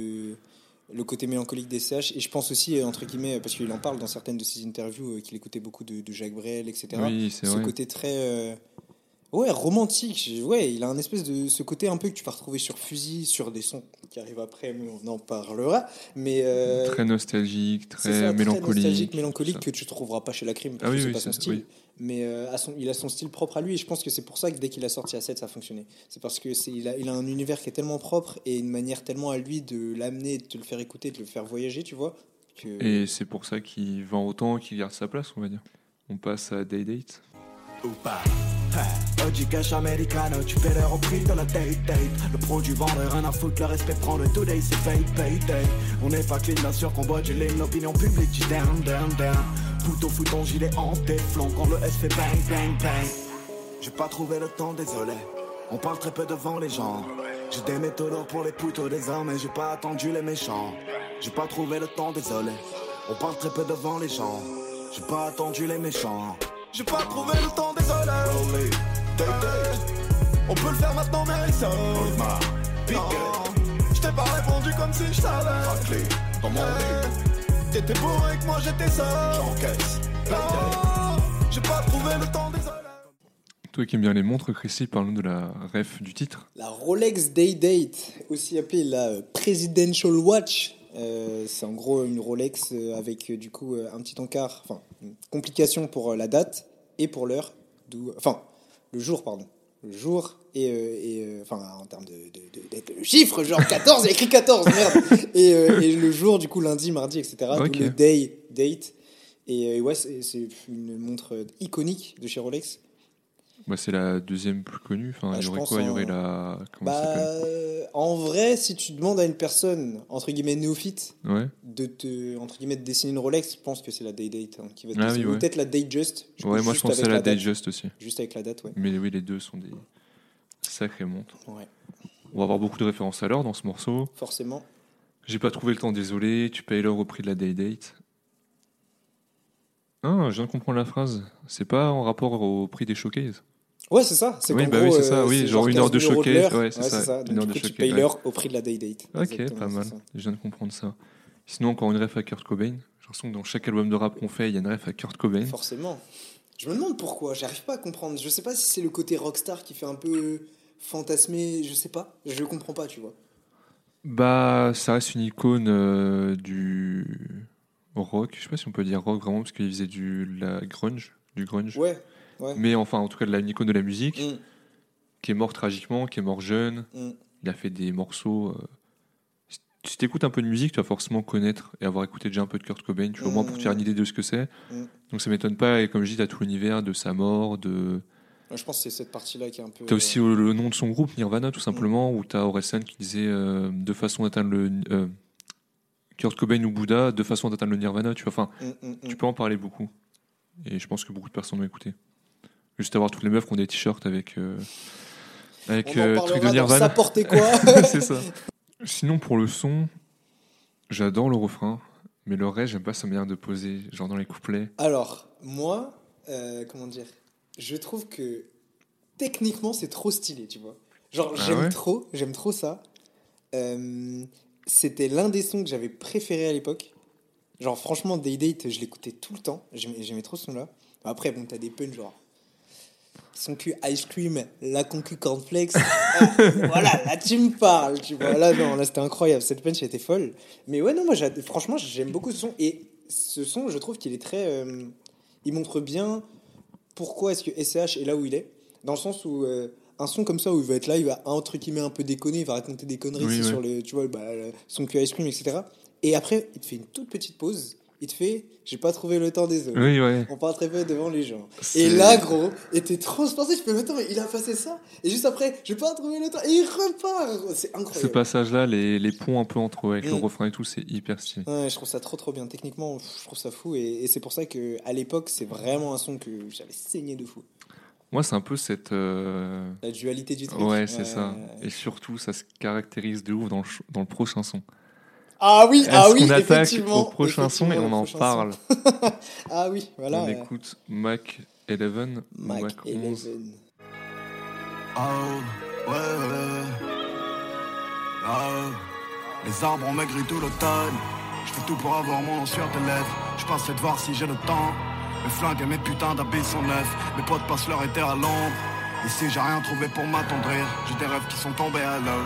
Speaker 2: le côté mélancolique des CH. Et je pense aussi, entre guillemets, parce qu'il en parle dans certaines de ses interviews, euh, qu'il écoutait beaucoup de, de Jacques Brel, etc.
Speaker 1: Oui, c'est
Speaker 2: ce
Speaker 1: vrai.
Speaker 2: côté très. euh, Ouais, romantique. Ouais, il a un espèce de ce côté un peu que tu vas retrouver sur Fusil, sur des sons qui arrivent après, mais on en parlera. Mais euh,
Speaker 1: Très nostalgique, très
Speaker 2: ça,
Speaker 1: mélancolique.
Speaker 2: nostalgique,
Speaker 1: tout
Speaker 2: mélancolique que tu trouveras pas chez la crime parce
Speaker 1: Ah
Speaker 2: que
Speaker 1: oui,
Speaker 2: c'est
Speaker 1: oui,
Speaker 2: pas son
Speaker 1: c'est-
Speaker 2: style.
Speaker 1: oui.
Speaker 2: Mais euh, à son- il a son style propre à lui et je pense que c'est pour ça que dès qu'il a sorti A7 ça a fonctionné. C'est parce que c'est il a, il a un univers qui est tellement propre et une manière tellement à lui de l'amener, de te le faire écouter, de le faire voyager, tu vois. Que...
Speaker 1: Et c'est pour ça qu'il vend autant, qu'il garde sa place, on va dire. On passe à Day Date.
Speaker 3: Ou pas. Hey, Oggi cash americano, tu fais l'heure au prix de la date date. Le produit vendeur, rien à foutre, le respect prend le today, c'est pay pay day. On n'est pas clean, bien sûr qu'on boit du lait, l'opinion publique dit down down down. Pouton fout ton gilet en téflon quand le S fait bang bang bang. J'ai pas trouvé le temps, désolé. On parle très peu devant les gens. J'ai des méthodes pour les poutons des hommes et j'ai pas attendu les méchants. J'ai pas trouvé le temps, désolé. On parle très peu devant les gens. J'ai pas attendu les méchants. J'ai pas trouvé le temps, désolé. Rolly, day, day. On peut le faire maintenant, mais ça. Je t'ai pas répondu comme si je savais. dans mon lit. T'étais bourré que moi j'étais seul. J'encaisse. J'ai pas trouvé le temps, désolé.
Speaker 1: Toi qui aimes bien les montres, Chrissy, parle-nous de la ref du titre.
Speaker 2: La Rolex Day Date, aussi appelée la Presidential Watch, euh, c'est en gros une Rolex euh, avec euh, du coup un petit encart, enfin complication pour euh, la date et pour l'heure, d'où- enfin le jour pardon, le jour et, euh, et, euh, enfin en termes de, de, de- de- de chiffres, genre 14, il y a écrit 14, merde, et, et le jour du coup lundi, mardi, etc. d'où
Speaker 1: Ok.
Speaker 2: le Day Date. Et ouais, c'est une montre iconique de chez Rolex.
Speaker 1: Bah, c'est la deuxième plus connue. Enfin,
Speaker 2: Ah,
Speaker 1: il y aurait Il
Speaker 2: en-
Speaker 1: aurait la. Comment
Speaker 2: Bah, en vrai, si tu demandes à une personne, entre guillemets, néophyte,
Speaker 1: Ouais.
Speaker 2: de te, entre guillemets, de dessiner une Rolex, je pense que c'est la Day Date hein, qui va te
Speaker 1: Ah oui,
Speaker 2: Ou
Speaker 1: ouais.
Speaker 2: peut-être la Day Just. je
Speaker 1: Ouais, moi je pensais à la
Speaker 2: date.
Speaker 1: Digest aussi.
Speaker 2: Juste avec la date, ouais.
Speaker 1: Mais oui, les deux sont des sacrées montres.
Speaker 2: Ouais,
Speaker 1: On va avoir beaucoup de références à l'heure dans ce morceau.
Speaker 2: forcément.
Speaker 1: J'ai pas trouvé le temps, désolé. Tu payes l'heure au prix de la Day Date. Ah, je viens de comprendre la phrase. C'est pas en rapport au prix des showcases.
Speaker 2: Ouais, c'est ça. C'est
Speaker 1: Oui, bah
Speaker 2: gros,
Speaker 1: oui, c'est ça,
Speaker 2: euh,
Speaker 1: oui, genre une heure de
Speaker 2: 15 000 euros
Speaker 1: showcase, ouais, c'est ça,
Speaker 2: Donc,
Speaker 1: une heure
Speaker 2: du
Speaker 1: de
Speaker 2: coup, tu
Speaker 1: showcase,
Speaker 2: payes
Speaker 1: ouais.
Speaker 2: l'heure au prix de la Day Date.
Speaker 1: Ok, pas mal. Je viens de comprendre ça. Sinon, encore une ref à Kurt Cobain. J'ai l'impression que dans chaque album de rap qu'on fait, il y a une ref à Kurt Cobain.
Speaker 2: Forcément. Je me demande pourquoi. J'arrive pas à comprendre. Je sais pas si c'est le côté rockstar qui fait un peu fantasmer. Je sais pas. Je comprends pas, tu vois.
Speaker 1: Bah, ça reste une icône euh, du rock. Je sais pas si on peut dire rock vraiment, parce qu'il faisait du la grunge, du grunge.
Speaker 2: Ouais. Ouais.
Speaker 1: Mais enfin, en tout cas, de la, une icône de la musique,
Speaker 2: Mm,
Speaker 1: qui est mort tragiquement, qui est mort jeune.
Speaker 2: mm.
Speaker 1: Il a fait des morceaux. euh, si- Si t'écoutes un peu de musique, tu vas forcément connaître et avoir écouté déjà un peu de Kurt Cobain, tu vois, au moins pour te faire une idée de ce que c'est.
Speaker 2: Mm.
Speaker 1: Donc ça m'étonne pas, et comme je dis, t'as tout l'univers de sa mort, de.
Speaker 2: Je pense que c'est cette partie-là qui est un peu.
Speaker 1: T'as aussi euh, le nom de son groupe, Nirvana, tout simplement, où t'as Orelsan qui disait euh, deux façons d'atteindre le. euh, Kurt Cobain ou Bouddha, deux façons d'atteindre le Nirvana, tu vois. Enfin,
Speaker 2: Mm, mm, mm.
Speaker 1: tu peux en parler beaucoup. Et je pense que beaucoup de personnes ont écouté. Juste avoir toutes les meufs qui ont des t-shirts avec. euh, avec
Speaker 2: On en
Speaker 1: euh, truc de Nirvana.
Speaker 2: Ça portait quoi
Speaker 1: c'est ça. Sinon, pour le son, j'adore le refrain, mais le reste, j'aime pas sa manière de poser, genre dans les couplets.
Speaker 2: Alors, moi, euh, comment dire Je trouve que techniquement, c'est trop stylé, tu vois. Genre,
Speaker 1: Ah
Speaker 2: j'aime
Speaker 1: ouais
Speaker 2: trop, j'aime trop ça. Euh, C'était l'un des sons que j'avais préféré à l'époque. Genre, franchement, Day Date, je l'écoutais tout le temps. J'aimais j'aimais trop ce son-là. Après, bon, t'as des puns genre. Son cul ice cream, la concu cornflakes. Ah, voilà, là tu me parles, tu vois. Là, non, là c'était incroyable. Cette punch était folle. Mais ouais, non, moi, franchement, j'aime beaucoup ce son. Et ce son, je trouve qu'il est très. euh, il montre bien pourquoi est-ce que SCH est là où il est. Dans le sens où. euh, un son comme ça où il va être là, il va entre guillemets un peu déconner, il va raconter des conneries
Speaker 1: Oui,
Speaker 2: c'est
Speaker 1: ouais.
Speaker 2: sur le, tu vois, bah, son cul ice cream, etc. Et après, il te fait une toute petite pause. Il te fait, j'ai pas trouvé le temps des autres.
Speaker 1: Oui, ouais.
Speaker 2: On parle très peu devant les gens. Et là, gros, et t'es transporté. Je fais, mais attends, mais il a passé ça. Et juste après, j'ai pas trouvé le temps. Et il repart. C'est
Speaker 1: Ce
Speaker 2: incroyable.
Speaker 1: passage-là, les, les ponts un peu entre eux, avec le
Speaker 2: Mm.
Speaker 1: refrain et tout, c'est hyper stylé.
Speaker 2: Ouais, je trouve ça trop trop bien. Techniquement, je trouve ça fou. Et, et c'est pour ça que à l'époque, c'est vraiment un son que j'avais saigné de fou.
Speaker 1: Moi, c'est un peu cette. euh,
Speaker 2: La dualité du truc.
Speaker 1: Ouais, c'est ça. Et surtout, ça se caractérise de ouf dans le, dans le prochain son.
Speaker 2: Ah oui, ah oui, effectivement.
Speaker 1: au prochain son et on en parle.
Speaker 2: Ah oui, voilà.
Speaker 1: On écoute Mac 11 ou
Speaker 2: Mac
Speaker 1: Mac 11.
Speaker 2: 11.
Speaker 3: Oh, ouais, ouais. Oh, les arbres ont maigri tout l'automne. Je fais tout pour avoir mon nom sur tes lèvres. Je passais de voir si j'ai le temps. Mes flingues et mes putains d'habits sont neufs. Mes potes passent leur été à l'ombre. Ici, j'ai rien trouvé pour m'attendrir. J'ai des rêves qui sont tombés à l'eau.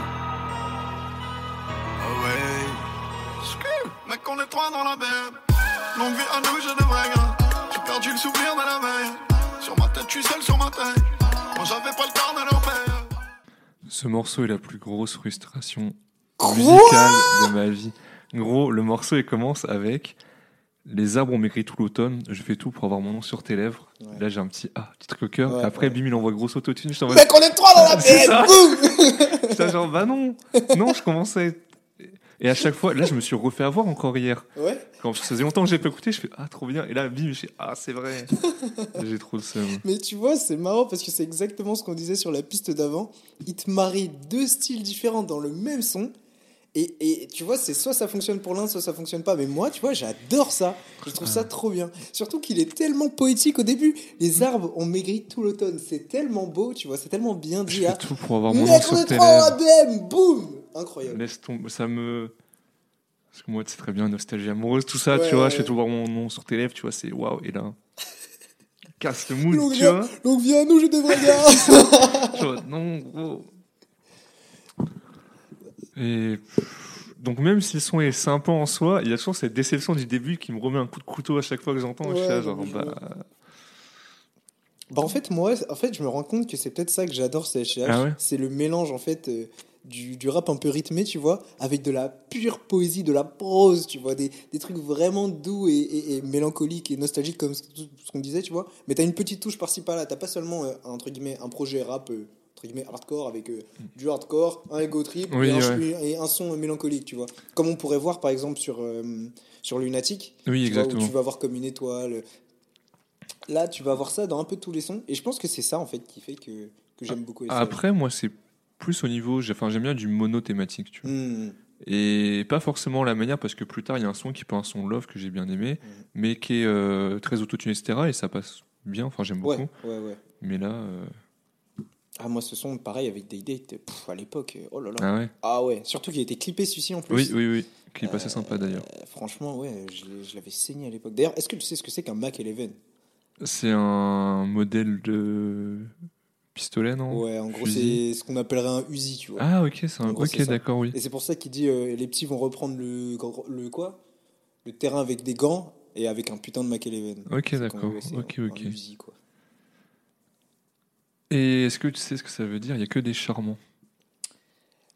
Speaker 3: Oh ouais. Mec, on est trois dans la mer. Longue vie à nous, j'ai des vrais gars. J'ai perdu le souvenir de la veille. Sur ma tête, je suis seul sur ma tête. Moi, j'avais pas le carnet de père.
Speaker 1: Ce morceau est la plus grosse frustration
Speaker 2: Quoi
Speaker 1: musicale de ma vie. Gros, le morceau il commence avec Les arbres ont maigri tout l'automne, je fais tout pour avoir mon nom sur tes lèvres.
Speaker 2: Ouais.
Speaker 1: Là j'ai un petit ah, petit truc au cœur.
Speaker 2: Ouais,
Speaker 1: Et après,
Speaker 2: ouais.
Speaker 1: bim, il envoie grosse autotune. Je
Speaker 2: Mec, on est trois dans la
Speaker 1: C'est ça.
Speaker 2: bête. Boum.
Speaker 1: J'étais genre, bah non, non, je commençais. Et à chaque fois, là je me suis refait avoir encore hier.
Speaker 2: Ouais.
Speaker 1: Quand ça faisait longtemps que j'ai pas écouté, je fais ah trop bien. Et là, bim, je fais ah c'est vrai. j'ai trop le seum.
Speaker 2: Mais tu vois, c'est marrant parce que c'est exactement ce qu'on disait sur la piste d'avant. Il te marie deux styles différents dans le même son. Et, et tu vois, c'est soit ça fonctionne pour l'un, soit ça fonctionne pas. Mais moi, tu vois, j'adore ça. Je trouve ça trop bien. Surtout qu'il est tellement poétique au début. Les arbres ont maigri tout l'automne. C'est tellement beau, tu vois, c'est tellement bien
Speaker 1: Je
Speaker 2: dit.
Speaker 1: fais
Speaker 2: hein.
Speaker 1: tout pour avoir mon nom sur tes lèvres.
Speaker 2: Boum Incroyable.
Speaker 1: Laisse tomber, ça me. Parce que moi, c'est très bien, nostalgie amoureuse, tout ça,
Speaker 2: Ouais,
Speaker 1: tu vois.
Speaker 2: ouais.
Speaker 1: Je fais tout voir mon nom sur tes lèvres, tu vois, c'est waouh. Et là, casse le mood, tu
Speaker 2: viens,
Speaker 1: vois.
Speaker 2: donc viens à nous. Je
Speaker 1: suis en mode, non, gros. Et. Donc, même si le son est sympa en soi, il y a toujours cette déception du début qui me remet un coup de couteau à chaque fois que j'entends. je suis là,
Speaker 2: Ouais,
Speaker 1: genre,
Speaker 2: je
Speaker 1: bah.
Speaker 2: Bah en fait moi en fait je me rends compte que c'est peut-être ça que j'adore CHH
Speaker 1: Ah ouais?
Speaker 2: c'est le mélange en fait euh, du, du rap un peu rythmé tu vois avec de la pure poésie de la prose tu vois des, des trucs vraiment doux et, et- et mélancoliques et nostalgiques comme ce, ce qu'on disait tu vois mais t'as une petite touche par-ci par-là t'as pas seulement euh, entre guillemets un projet rap euh, entre guillemets hardcore avec euh, du hardcore un ego trip
Speaker 1: Oui,
Speaker 2: et, un,
Speaker 1: ouais.
Speaker 2: et un son mélancolique tu vois comme on pourrait voir par exemple sur euh, sur Lunatic
Speaker 1: Oui,
Speaker 2: tu vois, où
Speaker 1: exactement.
Speaker 2: tu vas voir comme une étoile. Là, tu vas voir ça dans un peu tous les sons. Et je pense que c'est ça, en fait, qui fait que, que j'aime beaucoup. SCH.
Speaker 1: Après, moi, c'est plus au niveau. Enfin, j'aime bien du monothématique, tu vois.
Speaker 2: Hmm.
Speaker 1: Et pas forcément la manière, parce que plus tard, il y a un son qui peut un son love que j'ai bien aimé,
Speaker 2: Mhm.
Speaker 1: mais qui est euh, très autotune, etc. Et ça passe bien, enfin, j'aime beaucoup.
Speaker 2: Ouais, ouais, ouais.
Speaker 1: Mais là. euh,
Speaker 2: Ah, moi, ce son, pareil, avec Day Date, pff, à l'époque, euh, oh là là.
Speaker 1: Ah ouais
Speaker 2: Ah ouais, surtout qu'il a été clippé celui-ci en plus.
Speaker 1: Oui, oui, oui. Clip assez sympa d'ailleurs.
Speaker 2: Euh, franchement, ouais, je, l'avais saigné à l'époque. D'ailleurs, est-ce que tu sais ce que c'est qu'un Mac 11
Speaker 1: C'est un modèle de pistolet, non
Speaker 2: Ouais, en gros, c'est ce qu'on appellerait un Uzi, tu vois.
Speaker 1: Ah, ok, c'est un.
Speaker 2: Gros,
Speaker 1: ok, d'accord, oui.
Speaker 2: Et c'est pour ça qu'il dit euh, les petits vont reprendre le, le quoi? Le terrain avec des gants et avec un putain de 11.
Speaker 1: Ok, d'accord. Ok,
Speaker 2: un-
Speaker 1: ok.
Speaker 2: un Uzi, quoi.
Speaker 1: Et est-ce que tu sais ce que ça veut dire? Il y a que des charmants.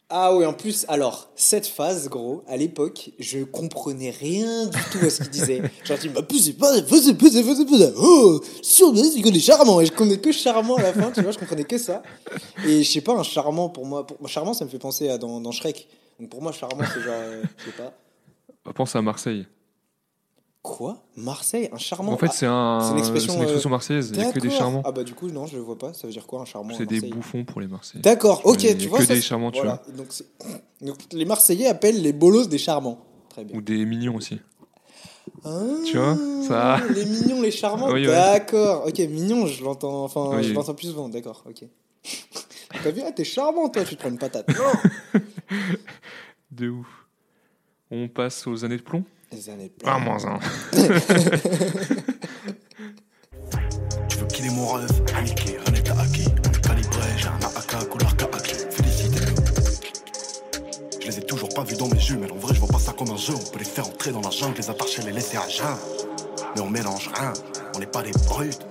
Speaker 2: Ah oui, en plus, alors, cette phase, gros, à l'époque, je comprenais rien du tout à ce qu'il disait. Genre, tu m'as poussé, pas, poussé, poussé, poussé, poussé, oh, sur le il connaît charmant. Et je connais que charmant à la fin, tu vois, je comprenais que ça. Et je sais pas, un charmant pour moi, pour, charmant, ça me fait penser à dans, dans Shrek. Donc pour moi, charmant, c'est genre, euh, je sais pas.
Speaker 1: Pense à Marseille.
Speaker 2: Quoi? Marseille Un charmant
Speaker 1: En fait,
Speaker 2: Ah,
Speaker 1: c'est un,
Speaker 2: c'est une expression,
Speaker 1: expression marseillaise. Il y a que des charmants.
Speaker 2: Ah bah du coup, non, je le vois pas. Ça veut dire quoi, un charmant
Speaker 1: C'est des
Speaker 2: Marseille?
Speaker 1: bouffons pour les Marseillais.
Speaker 2: D'accord, ok,
Speaker 1: Il y a
Speaker 2: tu
Speaker 1: que
Speaker 2: vois. ça,
Speaker 1: des charmants, tu
Speaker 2: voilà. Donc, les Marseillais appellent les bolos des charmants. Très bien.
Speaker 1: Ou des mignons aussi.
Speaker 2: Ah,
Speaker 1: Tu vois, ça-
Speaker 2: Les mignons, les charmants.
Speaker 1: Oui, ouais.
Speaker 2: D'accord. Ok, mignon, je l'entends. Enfin,
Speaker 1: Oui.
Speaker 2: je l'entends plus souvent. D'accord. Ok. T'as vu, ah, t'es charmant, toi. Tu te prends une patate. Non.
Speaker 1: De ouf. On passe aux années de plomb.
Speaker 2: Les années pleines.
Speaker 1: Ah, moins un.
Speaker 3: Tu veux killer mon rêve Paniqué, un état acquis Calibré, j'ai un AK couleur kaki Félicitez-nous Je les ai toujours pas vus dans mes jumelles En vrai je vois pas ça comme un jeu. On peut les faire entrer dans la jungle Les attacher, les laisser à jeun. Mais on mélange rien On n'est pas des brutes.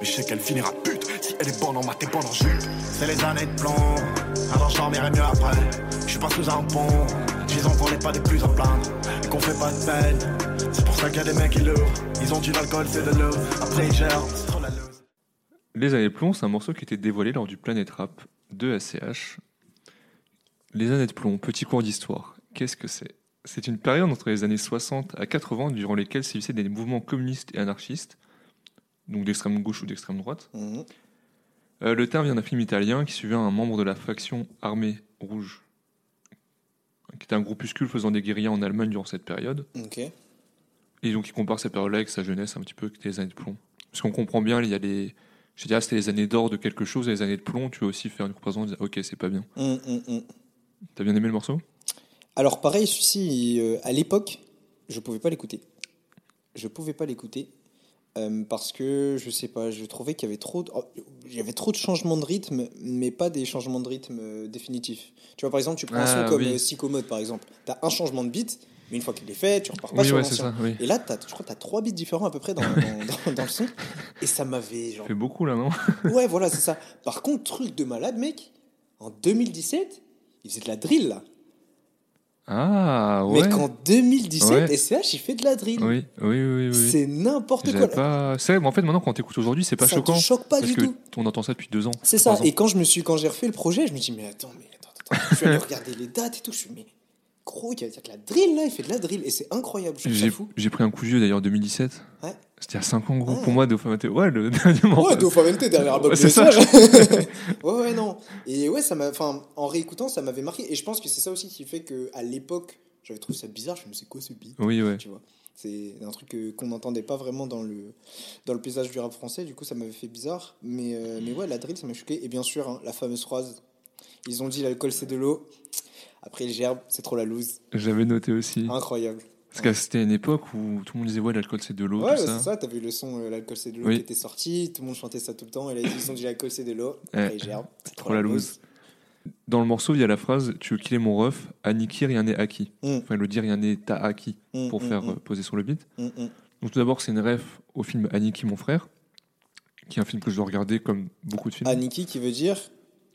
Speaker 3: Mais je sais qu'elle finira pute Si elle est bonne en maths et bonne en jus. C'est les années de plomb Alors je dormirai mieux après. Je suis pas sous un pont Disons qu'on n'est pas des plus à plaindre qu'on fait pas de peine C'est pour ça qu'il y a des mecs qui l'ouvrent Ils ont dit l'alcool c'est de l'eau Après ils gèrent c'est trop la loose
Speaker 1: Les années de plomb, c'est un morceau qui était dévoilé lors du Planet Rap de ACH. Les années de plomb, petit cours d'histoire. Qu'est-ce que c'est? C'est une période entre les années 60 à 80 durant lesquelles sévissaient des mouvements communistes et anarchistes, donc d'extrême gauche ou d'extrême droite.
Speaker 2: Mhm.
Speaker 1: Euh, le terme vient d'un film italien qui suivait un membre de la faction armée rouge, qui était un groupuscule faisant des guérillas en Allemagne durant cette période.
Speaker 2: Ok.
Speaker 1: Et donc il compare cette période-là avec sa jeunesse un petit peu, avec les années de plomb. Parce qu'on comprend bien, il y a les... Je dirais, c'était les années d'or de quelque chose, et les années de plomb, tu veux aussi faire une comparaison dire, ok, c'est pas bien.
Speaker 2: Hum, hum, hum.
Speaker 1: T'as bien aimé le morceau?
Speaker 2: Alors pareil, celui-ci, euh, à l'époque, je pouvais pas l'écouter. Je pouvais pas l'écouter euh, parce que je sais pas, je trouvais qu'il y avait trop, de... oh, il y avait trop de changements de rythme, mais pas des changements de rythme euh, définitifs. Tu vois, par exemple, tu prends un
Speaker 1: Ah,
Speaker 2: son comme
Speaker 1: oui.
Speaker 2: euh, Psychomode, par exemple. T'as un changement de beat, mais une fois qu'il est fait, tu repars pas
Speaker 1: Oui,
Speaker 2: sur
Speaker 1: ouais,
Speaker 2: l'ancien.
Speaker 1: oui.
Speaker 2: Et là, as, je crois que tu as trois beats différents à peu près dans, dans, dans- dans le son. Et ça m'avait genre.
Speaker 1: Fait beaucoup là, non
Speaker 2: Ouais, voilà, c'est ça. Par contre, truc de malade, mec, en 2017, il faisait de la drill là.
Speaker 1: Ah, ouais.
Speaker 2: Mais qu'en 2017,
Speaker 1: Ouais.
Speaker 2: SCH, il fait de la drill.
Speaker 1: Oui, oui, oui, oui.
Speaker 2: C'est n'importe quoi.
Speaker 1: pas... C'est en fait, maintenant, quand t'écoutes aujourd'hui, c'est pas
Speaker 2: Ça
Speaker 1: choquant.
Speaker 2: te choque pas
Speaker 1: parce
Speaker 2: du
Speaker 1: que
Speaker 2: tout.
Speaker 1: on entend ça depuis deux ans.
Speaker 2: C'est ça.
Speaker 1: ans.
Speaker 2: Et quand je me suis, quand j'ai refait le projet, je me dis mais attends, mais attends, attends. Je suis allé regarder les dates et tout. Je suis mais gros, il y a de la drill là, il fait de la drill et c'est incroyable.
Speaker 1: J'ai pris un coup de vieux d'ailleurs 2017.
Speaker 2: Ouais.
Speaker 1: C'était a 5 ans, gros.
Speaker 2: Ouais.
Speaker 1: Pour moi, Dauphin Maté- Ouais, le dernier morceau.
Speaker 2: Ouais, Dauphin VNT derrière l'album
Speaker 1: Ouais,
Speaker 2: de
Speaker 1: c'est ça.
Speaker 2: Ouais, ouais, non. Et ouais, ça m'a, enfin, en réécoutant, ça m'avait marqué. Et je pense que c'est ça aussi qui fait que à l'époque, j'avais trouvé ça bizarre. Je me suis dit, c'est quoi ce beat?
Speaker 1: Oui, ouais.
Speaker 2: tu vois. C'est un truc qu'on n'entendait pas vraiment dans le, dans le paysage du rap français, du coup ça m'avait fait bizarre. Mais, euh, mais ouais, la drill ça m'a choqué. Et bien sûr, hein, la fameuse phrase ils ont dit l'alcool c'est de l'eau, après le gerbe c'est trop la loose.
Speaker 1: J'avais noté aussi.
Speaker 2: Incroyable.
Speaker 1: Parce que c'était une époque où tout le monde disait, ouais, l'alcool c'est de l'eau,
Speaker 2: Ouais,
Speaker 1: tout
Speaker 2: ouais,
Speaker 1: ça.
Speaker 2: c'est ça, t'as vu le son euh, l'alcool c'est de l'eau
Speaker 1: Oui.
Speaker 2: qui était sorti, tout le monde chantait ça tout le temps, et là ils ont dit l'alcool c'est de l'eau,
Speaker 1: Ouais.
Speaker 2: après le gerbe c'est
Speaker 1: Trop la loose. Dans le morceau, il y a la phrase Tu veux killer mon ref, à Niki, rien n'est acquis.
Speaker 2: Mm.
Speaker 1: Enfin, le dire, rien n'est t'as acquis
Speaker 2: Mm,
Speaker 1: pour
Speaker 2: mm,
Speaker 1: faire
Speaker 2: mm.
Speaker 1: euh, poser sur le beat. Donc, tout d'abord, c'est une ref au film Aniki, mon frère, qui est un film que je dois regarder comme beaucoup de films.
Speaker 2: Aniki qui veut dire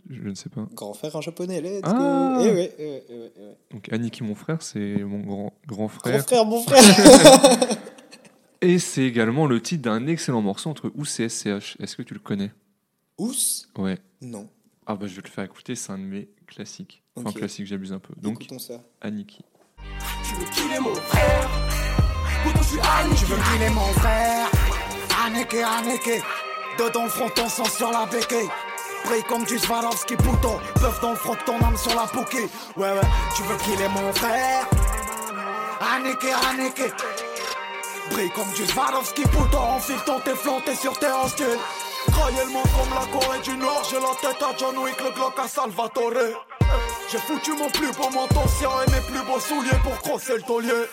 Speaker 1: Je ne sais pas.
Speaker 2: grand frère en japonais, let's go.
Speaker 1: Ah.
Speaker 2: Eh ouais, eh ouais, eh ouais, eh ouais.
Speaker 1: Donc, Aniki, mon frère, c'est mon grand, grand
Speaker 2: Grand
Speaker 1: frère.
Speaker 2: frère, mon frère.
Speaker 1: Et c'est également le titre d'un excellent morceau entre Ous et SCH. Est-ce que tu le connais?
Speaker 2: Ous?
Speaker 1: Ouais.
Speaker 2: Non.
Speaker 1: Ah, bah, je vais te le faire écouter, c'est un de mes classiques. Enfin, classique, j'abuse un peu. Donc,
Speaker 2: Écoutons ça.
Speaker 1: Aniki.
Speaker 3: Tu veux killer mon frère? Pourtant je suis Annie Tu veux killer mon frère? Anneke, Anneke Dedans le front, ton sang sur la béquille Brille comme du Swarovski Pouton Bœuf dans le ton âme sur la bouquille Ouais ouais, tu veux killer mon frère. Anneke, Anneke Brille comme du Swarovski Pouton Enfile ton t'es sur tes hostiles Craillellement comme la Corée du Nord J'ai la tête à John Wick, le Glock à Salvatore. J'ai foutu mon plus beau manteau et mes plus beaux souliers pour crosser le taulier.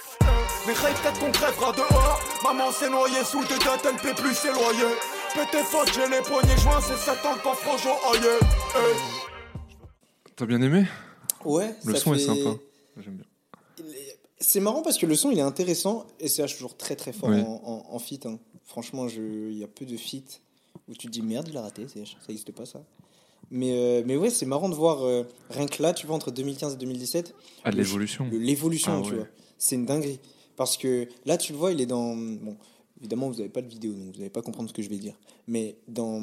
Speaker 3: Mais rêve peut-être qu'on crèvera dehors. Maman s'est noyée sous des dettes, elle paie plus loyers. Pété faute, j'ai les poignets joints, c'est 7 ans que pas franjo aïe. Hey.
Speaker 1: T'as bien aimé?
Speaker 2: Ouais,
Speaker 1: Le
Speaker 2: ça
Speaker 1: son est sympa. J'aime bien.
Speaker 2: C'est marrant parce que le son il est intéressant et c'est toujours très très fort
Speaker 1: Ouais.
Speaker 2: en, en, en feat. hein. Franchement, il y a peu de feat où tu te dis merde, il a raté, ça n'existe pas ça. Mais, euh, mais ouais, c'est marrant de voir euh, rien que là, tu vois, entre 2015 et 2017,
Speaker 1: Ah, l'évolution.
Speaker 2: l'évolution,
Speaker 1: Ah
Speaker 2: tu
Speaker 1: ouais.
Speaker 2: vois. C'est une dinguerie. Parce que là, tu le vois, il est dans. Bon, évidemment, vous n'avez pas de vidéo, donc vous n'allez pas comprendre ce que je vais dire. Mais dans.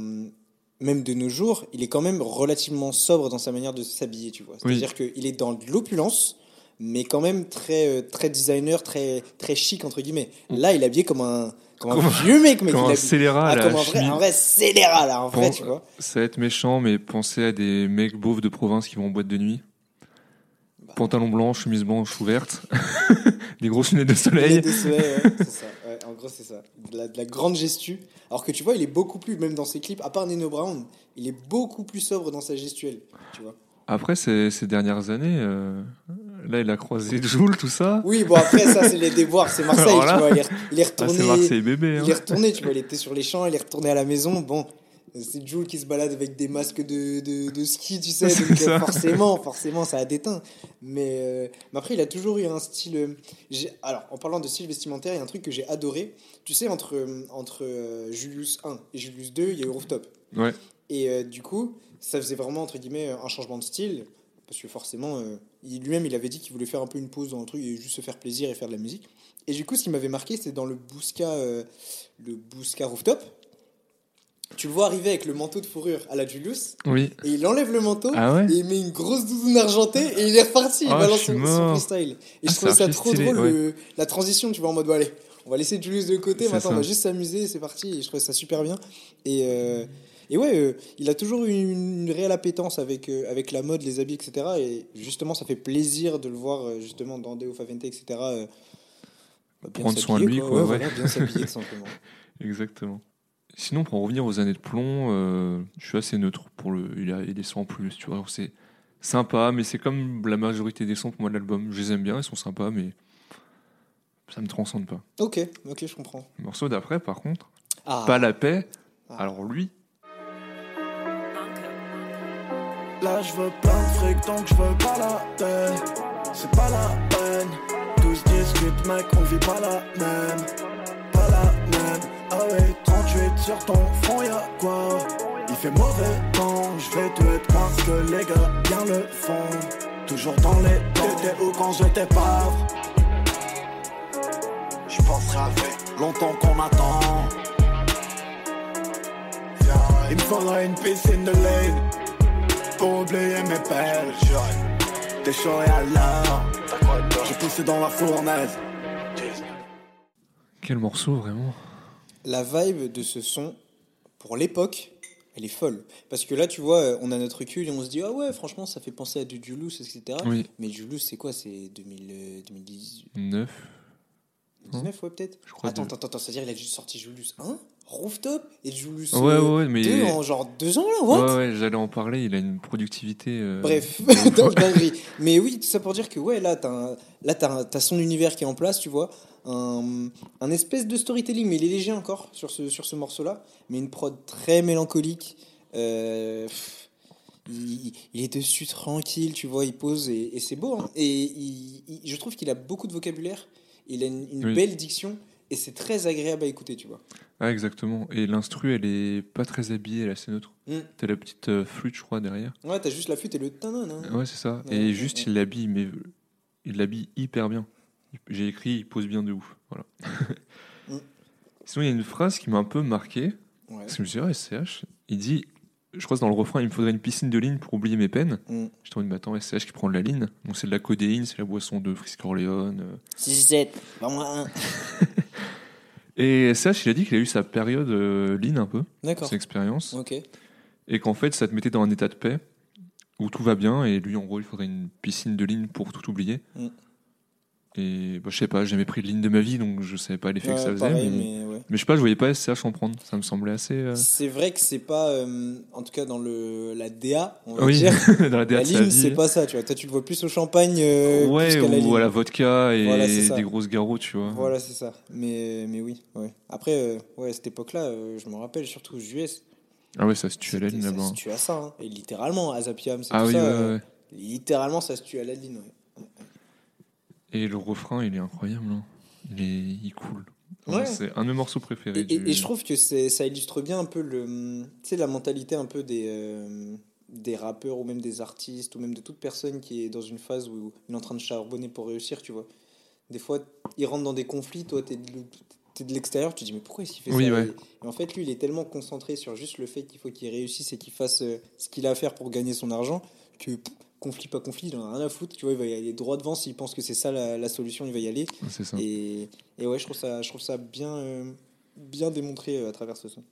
Speaker 2: Même de nos jours, il est quand même relativement sobre dans sa manière de s'habiller, tu vois.
Speaker 1: Oui.
Speaker 2: C'est-à-dire qu'il est dans de l'opulence, mais quand même très, euh, très designer, très, très chic, entre guillemets. Là, il est habillé comme un, comme un
Speaker 1: Comme-
Speaker 2: vieux mec, mec.
Speaker 1: comme
Speaker 2: il
Speaker 1: un scélérat
Speaker 2: Ah,
Speaker 1: la
Speaker 2: comme un vrai,
Speaker 1: cheville.
Speaker 2: un vrai scélérat, là, un vrai, tu vois.
Speaker 1: Ça va être méchant, mais pensez à des mecs beaufs de province qui vont en boîte de nuit.
Speaker 2: Bah.
Speaker 1: Pantalon blanc, chemise blanche ouverte, des grosses lunettes de
Speaker 2: Il y a
Speaker 1: soleil.
Speaker 2: ouais, c'est ça. En gros, c'est ça. De la, de la grande gestu. Alors que tu vois, il est beaucoup plus, même dans ses clips, à part Nino Brown, il est beaucoup plus sobre dans sa gestuelle. Tu vois.
Speaker 1: Après, ces, ces dernières années, euh, Là, il a croisé Joule, tout ça.
Speaker 2: Oui, bon, après, ça, c'est les déboires, c'est Marseille,
Speaker 1: Alors
Speaker 2: tu vois. Il est, il est
Speaker 1: Ah,
Speaker 2: retourné.
Speaker 1: c'est Marseille bébé. hein.
Speaker 2: il est retourné, tu vois. Il était sur les champs, il est retourné à la maison. Bon, c'est Jules qui se balade avec des masques de, de, de ski, tu sais.
Speaker 1: C'est
Speaker 2: Donc, euh,
Speaker 1: ça.
Speaker 2: forcément, forcément, ça a déteint. Mais, euh, mais après, il a toujours eu un style. euh, Alors, en parlant de style vestimentaire, il y a un truc que j'ai adoré. Tu sais, entre, entre euh, Julius 1 et Julius 2, il y a eu Rooftop.
Speaker 1: Ouais.
Speaker 2: Et euh, du coup, ça faisait vraiment, entre guillemets, un changement de style. Parce que forcément, lui-même, il avait dit qu'il voulait faire un peu une pause dans le truc et juste se faire plaisir et faire de la musique. Et du coup, ce qui m'avait marqué, c'était dans le Bousca, le Bousca Rooftop. Tu le vois arriver avec le manteau de fourrure à la Julius,
Speaker 1: Oui.
Speaker 2: et il enlève le manteau,
Speaker 1: Ah ouais
Speaker 2: et il met une grosse doudoune argentée, et il est reparti, il
Speaker 1: Ah,
Speaker 2: balance son, freestyle. Et
Speaker 1: Ah,
Speaker 2: je trouvais ça trop
Speaker 1: stylé,
Speaker 2: drôle,
Speaker 1: ouais.
Speaker 2: le- la transition, tu vois, en mode, bon, allez, on va laisser Julius de côté, maintenant on va juste s'amuser, c'est parti, et je trouvais ça super bien. Et, euh, et ouais, euh, il a toujours eu une, une réelle appétence avec, euh, avec la mode, les habits, etc. Et justement, ça fait plaisir de le voir justement dans Deo Favente, etc. bah, bien
Speaker 1: Prendre soin de lui, quoi, ouais.
Speaker 2: voilà, bien s'habiller, tout simplement.
Speaker 1: Exactement. Sinon, pour en revenir aux années de plomb, euh, je suis assez neutre pour le. Il a il est sans plus, tu vois. C'est sympa, mais c'est comme la majorité des sons pour moi de l'album. Je les aime bien, ils sont sympas, mais ça me transcende pas.
Speaker 2: Ok, ok, je comprends.
Speaker 1: Le morceau d'après, par contre,
Speaker 2: Ah,
Speaker 1: pas la paix.
Speaker 2: Ah.
Speaker 1: Alors lui,
Speaker 3: Là je veux plein de fric donc je veux pas la peine C'est pas la peine Tous discutent mec on vit pas la même Pas la même Ah ouais 38 sur ton front y'a quoi? Il fait mauvais temps Je vais te être parce que les gars bien le font Toujours dans les temps T'étais où quand j'étais pauvre? Je pense ça fait longtemps qu'on attend Il me faudra une piscine de lait pour oublier mes peines. T'es chaud et à l'heure. J'ai poussé dans la fournaise.
Speaker 1: quel morceau vraiment
Speaker 2: La vibe de ce son, pour l'époque, elle est folle. Parce que là, tu vois, euh, on a notre recul et on se dit, ah ouais, franchement, ça fait penser à du Julius, etc.
Speaker 1: Oui,
Speaker 2: Mais Julius, c'est quoi? C'est 2000, euh, 2019,
Speaker 1: 9.
Speaker 2: ouais, peut-être Attends, attends, attends, c'est-à-dire il a juste sorti Julius 1, Rooftop, et Julius
Speaker 1: Ouais, ouais, mais.
Speaker 2: 2 en genre deux ans, là, what?
Speaker 1: Ouais, ouais, j'allais en parler. Il a une productivité. euh,
Speaker 2: Bref, dinguerie. Mais oui, tout ça pour dire que ouais, là, t'as un- là, t'as un- t'as son univers qui est en place, tu vois. Un, un espèce de storytelling, mais il est léger encore sur ce, sur ce morceau-là. Mais une prod très mélancolique. Euh, il, il est dessus tranquille, tu vois, il pose et, et c'est beau. hein. Et il- il- je trouve qu'il a beaucoup de vocabulaire, il a une, une
Speaker 1: Oui.
Speaker 2: belle diction et c'est très agréable à écouter, tu vois.
Speaker 1: Ah, exactement. Et l'instru, elle est pas très habillée, elle est assez neutre.
Speaker 2: Mm.
Speaker 1: T'as la petite euh, flûte, je crois, derrière.
Speaker 2: Ouais, t'as juste la flûte et le tanin.
Speaker 1: Ouais, c'est ça.
Speaker 2: Ouais,
Speaker 1: et
Speaker 2: ouais,
Speaker 1: juste,
Speaker 2: ouais.
Speaker 1: il l'habille, mais il l'habille hyper bien. J'ai écrit, il pose bien de ouf. Voilà.
Speaker 2: Mm.
Speaker 1: Sinon, il y a une phrase qui m'a un peu marqué. Parce que je me suis dit, ah, SCH, il dit, je crois que dans le refrain, il me faudrait une piscine de ligne pour oublier mes peines.
Speaker 2: Mm.
Speaker 1: Je trouve, mais attends, SCH qui prend de la ligne. Donc, c'est de la codéine, c'est la boisson de Frisk Orléans.
Speaker 2: 6-7, pas moins 1.
Speaker 1: Et SCH, il a dit qu'il a eu sa période euh, ligne un peu,
Speaker 2: D'accord.
Speaker 1: sa expérience. Et qu'en fait, ça te mettait dans un état de paix où tout va bien. Et lui, en gros, il faudrait une piscine de ligne pour tout oublier.
Speaker 2: Mm.
Speaker 1: Et bah, je sais pas, j'ai jamais pris de ligne de ma vie, donc je savais pas l'effet que ça faisait.
Speaker 2: pareil,
Speaker 1: mais...
Speaker 2: mais ouais.
Speaker 1: mais je sais pas, je voyais pas SCH en prendre. Ça me semblait assez. euh,
Speaker 2: C'est vrai que c'est pas, euh, en tout cas dans le, la DA, on va
Speaker 1: Oui,
Speaker 2: dire.
Speaker 1: dans la DA
Speaker 2: La ligne, c'est pas ça, tu vois. Toi, tu le vois plus au champagne euh,
Speaker 1: ouais,
Speaker 2: la
Speaker 1: ou à la vodka et
Speaker 2: Voilà, ça.
Speaker 1: des grosses garrots, tu vois.
Speaker 2: Voilà, c'est ça. Mais, mais oui, ouais. Après, ouais, à cette époque-là, je me rappelle, surtout aux US.
Speaker 1: Ah ouais, ça se tue à la ligne
Speaker 2: Ça
Speaker 1: là-bas.
Speaker 2: se tue à ça. hein. Et littéralement, à Zapiam, c'est
Speaker 1: Ah
Speaker 2: tout
Speaker 1: oui,
Speaker 2: ça. Littéralement, ça se tue à la ligne, ouais.
Speaker 1: Et le refrain, il est incroyable. hein. Il, est... il coule.
Speaker 2: Ouais.
Speaker 1: C'est un de mes morceaux préférés.
Speaker 2: Et, et-
Speaker 1: du-
Speaker 2: et je trouve que ça illustre bien un peu le, la mentalité un peu des, euh, des rappeurs ou même des artistes ou même de toute personne qui est dans une phase où il est en train de charbonner pour réussir, tu vois. Des fois, il rentre dans des conflits, toi, t'es de, de l'extérieur, tu te dis, mais pourquoi il fait
Speaker 1: Oui,
Speaker 2: ça?
Speaker 1: ouais.
Speaker 2: et, en fait, lui, il est tellement concentré sur juste le fait qu'il faut qu'il réussisse et qu'il fasse euh, ce qu'il a à faire pour gagner son argent que pff, conflit, pas conflit, il en a rien à foutre, tu vois, il va y aller droit devant s'il pense que c'est ça la, la solution, il va y aller.
Speaker 1: C'est ça.
Speaker 2: Et, et ouais, je trouve ça, je trouve ça bien, euh, bien démontré euh, à travers ce son.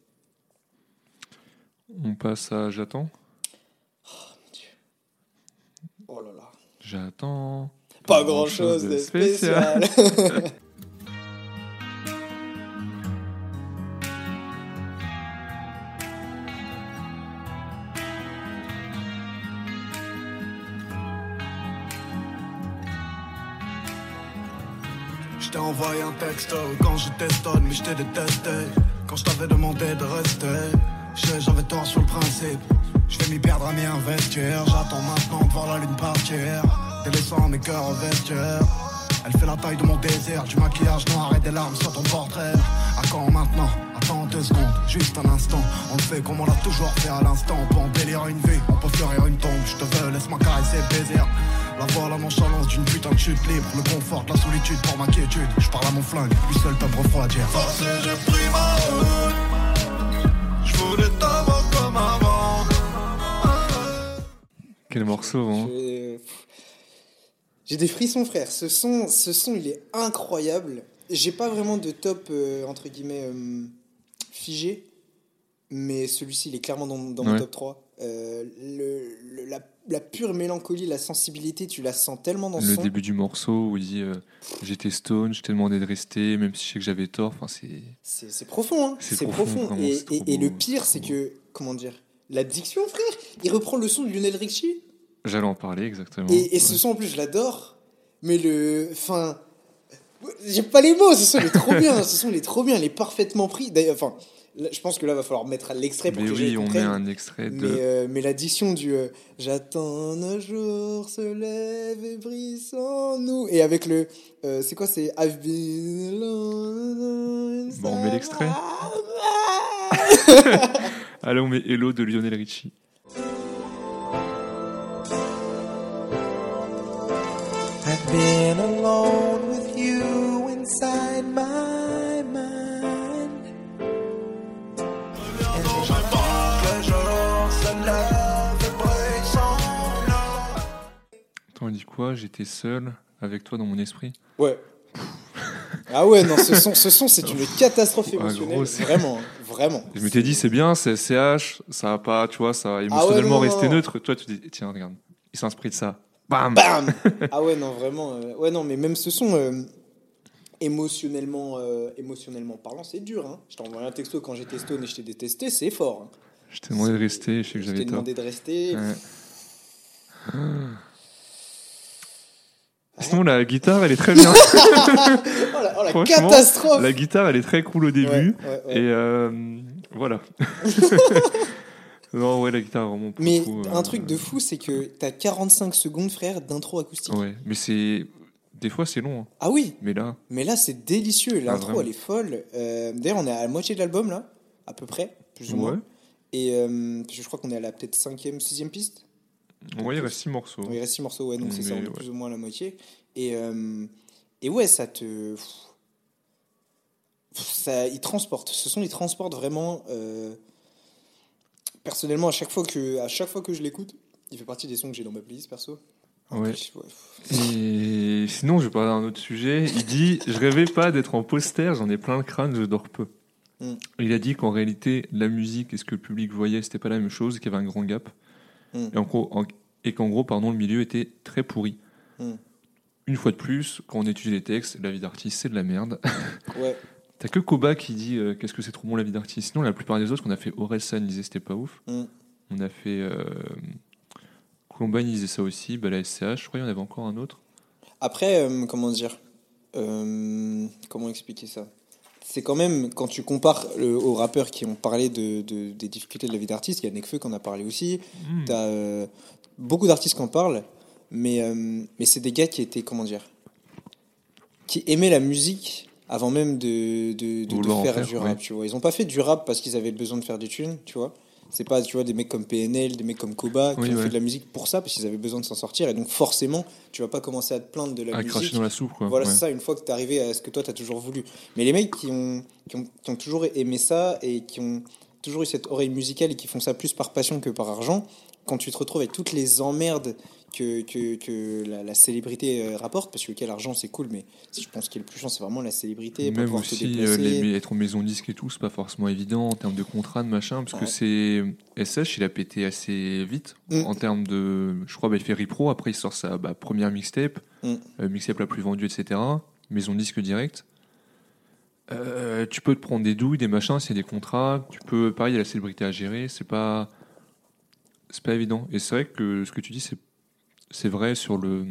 Speaker 1: On passe à J'attends.
Speaker 2: Oh là là.
Speaker 1: J'attends.
Speaker 2: Pas grand chose de spécial.
Speaker 3: envoyé un texte quand je t'estonne, mais je t'ai détesté. Quand je t'avais demandé de rester, j'avais tort sur le principe. Je vais m'y perdre à m'y investir. J'attends maintenant de voir la lune partir. Délaissant mes cœurs au vestiaire. Elle fait la taille de mon désert, du maquillage noir et des larmes sur ton portrait. À quand maintenant? Attends deux secondes, juste un instant. On le fait comme on l'a toujours fait à l'instant. On peut embellir une vie, on peut fleurir une tombe. Je te veux, laisse-moi caresser le désert. La voix, la nonchalance d'une putain de chute libre. Le confort, la solitude pour ma quiétude. Je parle à mon flingue, lui seul peut me refroidir. Forcé, j'ai pris ma route. Je voulais t'avoir comme avant.
Speaker 1: Quel morceau, hein
Speaker 2: Je- J'ai des frissons, frère. Ce son, ce son, il est incroyable. J'ai pas vraiment de top, euh, entre guillemets, euh, figé. Mais celui-ci, il est clairement dans, dans mon
Speaker 1: Ouais.
Speaker 2: top 3. Euh, le, le- la, la pure mélancolie, la sensibilité, tu la sens tellement dans
Speaker 1: Le
Speaker 2: son.
Speaker 1: début du morceau où il dit euh, J'étais stone, je t'ai demandé de rester, même si je sais que j'avais tort. Enfin, c'est.
Speaker 2: Profond, hein.
Speaker 1: C'est profond,
Speaker 2: Et, et- le pire,
Speaker 1: c'est
Speaker 2: que, comment dire, la diction, frère, il reprend le son de Lionel Richie.
Speaker 1: J'allais en parler exactement.
Speaker 2: Et, et ce son, en plus, je l'adore. Mais le. Enfin. J'ai pas les mots, ce son il est trop bien. Ce son il est trop bien, il est parfaitement pris. D'ailleurs, enfin, je pense que là, va falloir mettre l'extrait pour
Speaker 1: Mais
Speaker 2: que les
Speaker 1: oui,
Speaker 2: gens
Speaker 1: on met un extrait
Speaker 2: Mais,
Speaker 1: de.
Speaker 2: euh, mais l'addition du euh, J'attends un jour se lève et brille sans nous. Et avec le. euh, c'est quoi C'est I've been alone
Speaker 1: Bon, on met l'extrait. Allez, on met Hello de Lionel Richie.
Speaker 5: I've been alone
Speaker 1: Dit quoi? J'étais seul avec toi dans mon esprit.
Speaker 2: Ouais. Ah ouais, non, ce son, ce son c'est une catastrophe
Speaker 1: Ah,
Speaker 2: émotionnelle.
Speaker 1: gros,
Speaker 2: vraiment, vraiment.
Speaker 1: Je m'étais dit, c'est bien, c'est SCH, ça va pas, tu vois, ça va émotionnellement
Speaker 2: Ah non, non,
Speaker 1: rester neutre. Toi, tu dis, tiens, regarde, il s'inspire de ça. Bam
Speaker 2: Bam Ah ouais, non, vraiment. euh, ouais, non, mais même ce son, euh, émotionnellement, euh, émotionnellement parlant, c'est dur. Hein. Je t'ai envoyé un texto quand j'étais stone et je t'ai détesté, c'est fort. hein.
Speaker 1: Je t'ai demandé de rester, je sais que
Speaker 2: Je t'ai
Speaker 1: j'avais tort.
Speaker 2: demandé de rester.
Speaker 1: Ouais. Sinon, la guitare, elle est très bien.
Speaker 2: Oh la, oh, la
Speaker 1: Franchement,
Speaker 2: catastrophe
Speaker 1: la guitare, elle est très cool au début.
Speaker 2: Ouais, ouais, ouais.
Speaker 1: Et euh, voilà. non, ouais, la guitare, vraiment. pour
Speaker 2: Mais
Speaker 1: coup,
Speaker 2: un
Speaker 1: euh,
Speaker 2: truc de fou, c'est que t'as 45 secondes, frère, d'intro acoustique.
Speaker 1: Ouais, mais c'est. Des fois, c'est long. hein.
Speaker 2: Ah oui,
Speaker 1: Mais là,
Speaker 2: mais là, c'est délicieux. L'intro,
Speaker 1: vraiment.
Speaker 2: elle est folle. Euh, D'ailleurs, on est à la moitié de l'album, là, à peu près, plus ou moins. Et euh, je crois qu'on est à la peut-être cinquième, sixième piste.
Speaker 1: Ouais, il reste six morceaux.
Speaker 2: Il reste six morceaux, ouais, donc c'est ça, on
Speaker 1: Mais
Speaker 2: est
Speaker 1: ouais.
Speaker 2: plus ou moins à la moitié. Et, euh, et ouais, ça te. Ça, il transporte. Ce son, il transporte vraiment. euh, Personnellement, à chaque fois que, à chaque fois que je l'écoute, il fait partie des sons que j'ai dans ma playlist perso.
Speaker 1: Ouais. Et sinon, je vais parler d'un autre sujet. Il dit Je rêvais pas d'être en poster, j'en ai plein le crâne, je dors peu.
Speaker 2: Mm.
Speaker 1: Il a dit qu'en réalité, la musique et ce que le public voyait, c'était pas la même chose, qu'il y avait un grand gap.
Speaker 2: Mm.
Speaker 1: Et, en gros, en- et qu'en gros, pardon, le milieu était très pourri.
Speaker 2: Mm.
Speaker 1: Une fois de plus, quand on étudie les textes, la vie d'artiste, c'est de la merde.
Speaker 2: Ouais.
Speaker 1: T'as que Koba qui dit euh, qu'est-ce que c'est trop bon la vie d'artiste. Sinon, la plupart des autres, qu'on a fait Orelsan, ils disaient c'était pas ouf.
Speaker 2: Mm.
Speaker 1: On a fait euh, Columbine, ils disaient ça aussi. Bah, la SCH, je crois qu'il y en avait encore un autre.
Speaker 2: Après, euh, comment dire euh, Comment expliquer ça? C'est quand même, quand tu compares le- aux rappeurs qui ont parlé de, de- des difficultés de la vie d'artiste, il y a Nekfeu qui en a parlé aussi.
Speaker 1: Mm.
Speaker 2: Euh, beaucoup d'artistes qui en parlent, mais, euh, mais c'est des gars qui étaient, comment dire, qui aimaient la musique avant même de, de, faire,
Speaker 1: faire,
Speaker 2: du
Speaker 1: ouais.
Speaker 2: rap, tu vois. Ils ont pas fait du rap parce qu'ils avaient besoin de faire des thunes, tu vois. C'est pas, tu vois, des mecs comme PNL, des mecs comme Koba qui
Speaker 1: Oui,
Speaker 2: ont
Speaker 1: ouais.
Speaker 2: fait de la musique pour ça, parce qu'ils avaient besoin de s'en sortir. Et donc, forcément, tu vas pas commencer à te plaindre de la
Speaker 1: À cracher
Speaker 2: musique.
Speaker 1: dans la soupe, quoi.
Speaker 2: Voilà,
Speaker 1: Ouais.
Speaker 2: c'est ça, une fois que tu es arrivé à ce que toi, tu as toujours voulu. Mais les mecs qui ont, qui, ont, qui ont toujours aimé ça et qui ont toujours eu cette oreille musicale et qui font ça plus par passion que par argent, quand tu te retrouves avec toutes les emmerdes que, que, que la, la célébrité euh, rapporte, parce que quel argent c'est cool, mais je pense qu'il est le plus chiant, c'est vraiment la célébrité.
Speaker 1: Même aussi, euh, les- être en maison disque et tout, c'est pas forcément évident en termes de contrat, de machin, parce
Speaker 2: Ouais.
Speaker 1: que c'est. SH, il a pété assez vite
Speaker 2: Mm.
Speaker 1: en termes de. Je crois, bah, il fait Repro, après il sort sa bah, première mixtape,
Speaker 2: Mm.
Speaker 1: euh, mixtape la plus vendue, etc. Maison disque direct. Euh, tu peux te prendre des douilles, des machins, s'il y a des contrats. Tu peux, pareil, il y a la célébrité à gérer. C'est pas, c'est pas évident. Et c'est vrai que ce que tu dis, c'est, c'est vrai sur le,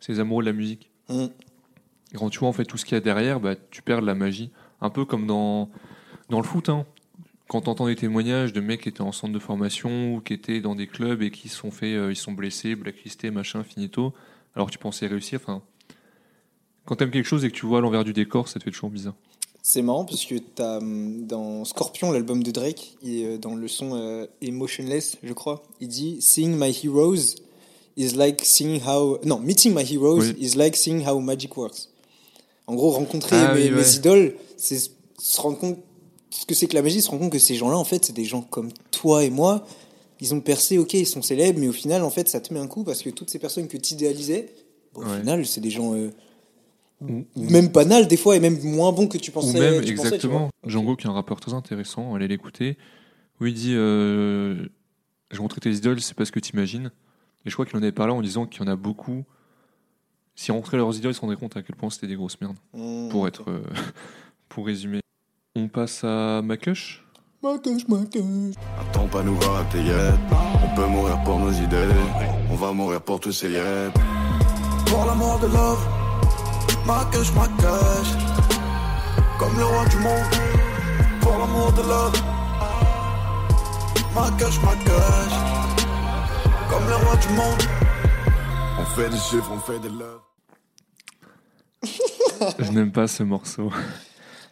Speaker 1: ces amoureux de la musique.
Speaker 2: Mm.
Speaker 1: Et quand tu vois en fait tout ce qu'il y a derrière, bah, tu perds de la magie. Un peu comme dans, dans le foot. Hein. Quand tu entends des témoignages de mecs qui étaient en centre de formation ou qui étaient dans des clubs et qui se sont fait, euh, ils sont blessés, blacklistés, machin, finito, alors que tu pensais réussir. Enfin, quand t'aimes quelque chose et que tu vois l'envers du décor, ça te fait toujours bizarre.
Speaker 2: C'est marrant parce que t'as hum, dans Scorpion, l'album de Drake, et euh, dans le son euh, Emotionless, je crois, il dit Seeing my heroes is like seeing how. Non, meeting my heroes
Speaker 1: Oui.
Speaker 2: is like seeing how magic works. En gros, rencontrer
Speaker 1: Ah
Speaker 2: mes,
Speaker 1: oui,
Speaker 2: mes
Speaker 1: ouais.
Speaker 2: idoles, c'est se rendre compte ce que c'est que la magie, se rendre compte que ces gens-là, en fait, c'est des gens comme toi et moi. Ils ont percé, ok, ils sont célèbres, mais au final, en fait, ça te met un coup parce que toutes ces personnes que tu idéalisais, au
Speaker 1: Ouais.
Speaker 2: final, c'est des gens. euh,
Speaker 1: Ou, ou-
Speaker 2: même banals des fois et même moins bons que tu
Speaker 1: ou
Speaker 2: pensais.
Speaker 1: même,
Speaker 2: tu pensais,
Speaker 1: exactement, Django qui est un rappeur très intéressant, allez l'écouter, où il dit euh, Je montrer tes idoles, c'est pas ce que tu imagines. Et je crois qu'il en avait parlé en disant qu'il y en a beaucoup. S'ils rencontraient leurs idoles, ils se rendraient compte à quel point c'était des grosses merdes.
Speaker 2: Mmh.
Speaker 1: Pour être. euh, pour résumer. On passe à Macush
Speaker 2: Macush, Macush.
Speaker 6: Attends pas nous voir à tes yeux. On peut mourir pour nos idées. On va mourir pour tous ces yeux. Pour l'amour de love, ma cache, ma cache. Comme le roi du monde. Pour l'amour de love, ma cache, ma cache. Comme le roi du monde. On fait des chiffres, on fait des love.
Speaker 1: Je n'aime pas ce morceau.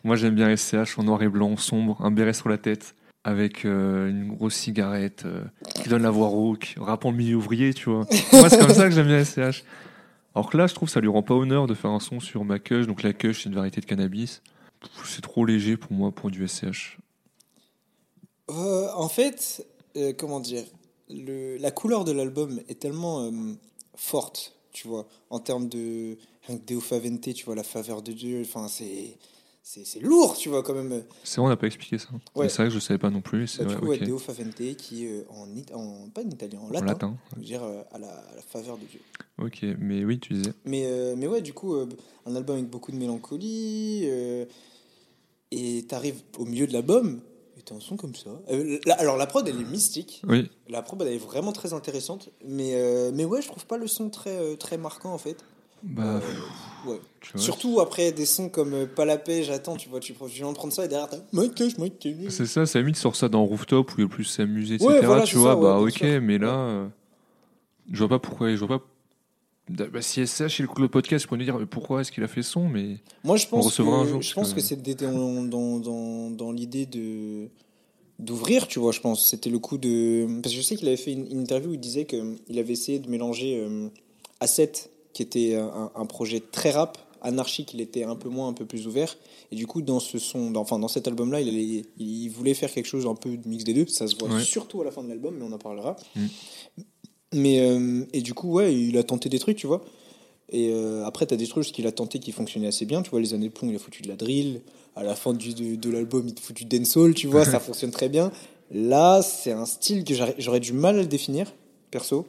Speaker 1: Moi, j'aime bien SCH en noir et blanc, sombre, un béret sur la tête, avec euh, une grosse cigarette euh, qui donne la voix rauque, rappant le milieu ouvrier, tu vois. Moi, c'est comme ça que j'aime bien SCH. Alors que là, je trouve que ça lui rend pas honneur de faire un son sur ma kush. Donc la kush, c'est une variété de cannabis. C'est trop léger pour moi pour du SCH.
Speaker 2: Euh, en fait, euh, comment dire, le, la couleur de l'album est tellement euh, forte, tu vois, en termes de Deo Favente, tu vois, la faveur de Dieu, enfin, c'est. C'est lourd, tu vois, quand même.
Speaker 1: C'est vrai, on n'a pas expliqué ça.
Speaker 2: Ouais.
Speaker 1: C'est vrai que je savais pas non plus. C'est
Speaker 2: Bah, ouais,
Speaker 1: ok.
Speaker 2: Deo Favente, qui est en, it- en. Pas en italien, en
Speaker 1: En
Speaker 2: latin.
Speaker 1: latin.
Speaker 2: je veux dire, euh, à la, à la faveur de Dieu.
Speaker 1: Ok, mais oui, tu disais.
Speaker 2: Mais, euh, mais ouais, du coup, euh, un album avec beaucoup de mélancolie. euh, et t'arrives au milieu de l'album, un son comme ça. Euh, la- alors, la prod, elle est mystique.
Speaker 1: Oui,
Speaker 2: La prod, elle est vraiment très intéressante. Mais, euh, mais ouais, je trouve pas le son très, euh, très marquant, en fait.
Speaker 1: bah,
Speaker 2: ouais. Surtout après des sons comme Pas la paix, j'attends, tu vois, tu, tu viens de prendre ça et derrière t'as.
Speaker 1: C'est ça, ça limite sort ça dans Rooftop où il y a plus s'amuser, etc.
Speaker 2: Ouais, voilà,
Speaker 1: tu vois,
Speaker 2: ça,
Speaker 1: bah ok, mais là, je vois pas pourquoi, je vois pas. Bah, si SCH il écoute le podcast, pour nous dire mais pourquoi est-ce qu'il a fait son, mais
Speaker 2: Moi, je pense
Speaker 1: recevra
Speaker 2: que,
Speaker 1: un jour,
Speaker 2: je pense
Speaker 1: que-
Speaker 2: que c'était dans, dans, dans, dans l'idée de d'ouvrir, tu vois, je pense. C'était le coup de... Parce que je sais qu'il avait fait une, une interview où il disait qu'il avait essayé de mélanger euh, A7, qui était un, un projet très rap, anarchique, il était un peu moins, un peu plus ouvert. Et du coup, dans ce son, dans, enfin, dans cet album-là, il, allait- il voulait faire quelque chose un peu de mix des deux. Ça se voit
Speaker 1: Ouais.
Speaker 2: surtout à la fin de l'album, mais on en parlera.
Speaker 1: Mm.
Speaker 2: Mais, euh, et du coup, ouais, il a tenté des trucs, tu vois. Et euh, après, tu as des trucs qu'il a tenté qui fonctionnaient assez bien. Tu vois, les années de plomb, il a foutu de la drill. À la fin du, de, de l'album, il te fout du dancehall, tu vois, ça fonctionne très bien. Là, c'est un style que j'aurais- du mal à le définir, perso.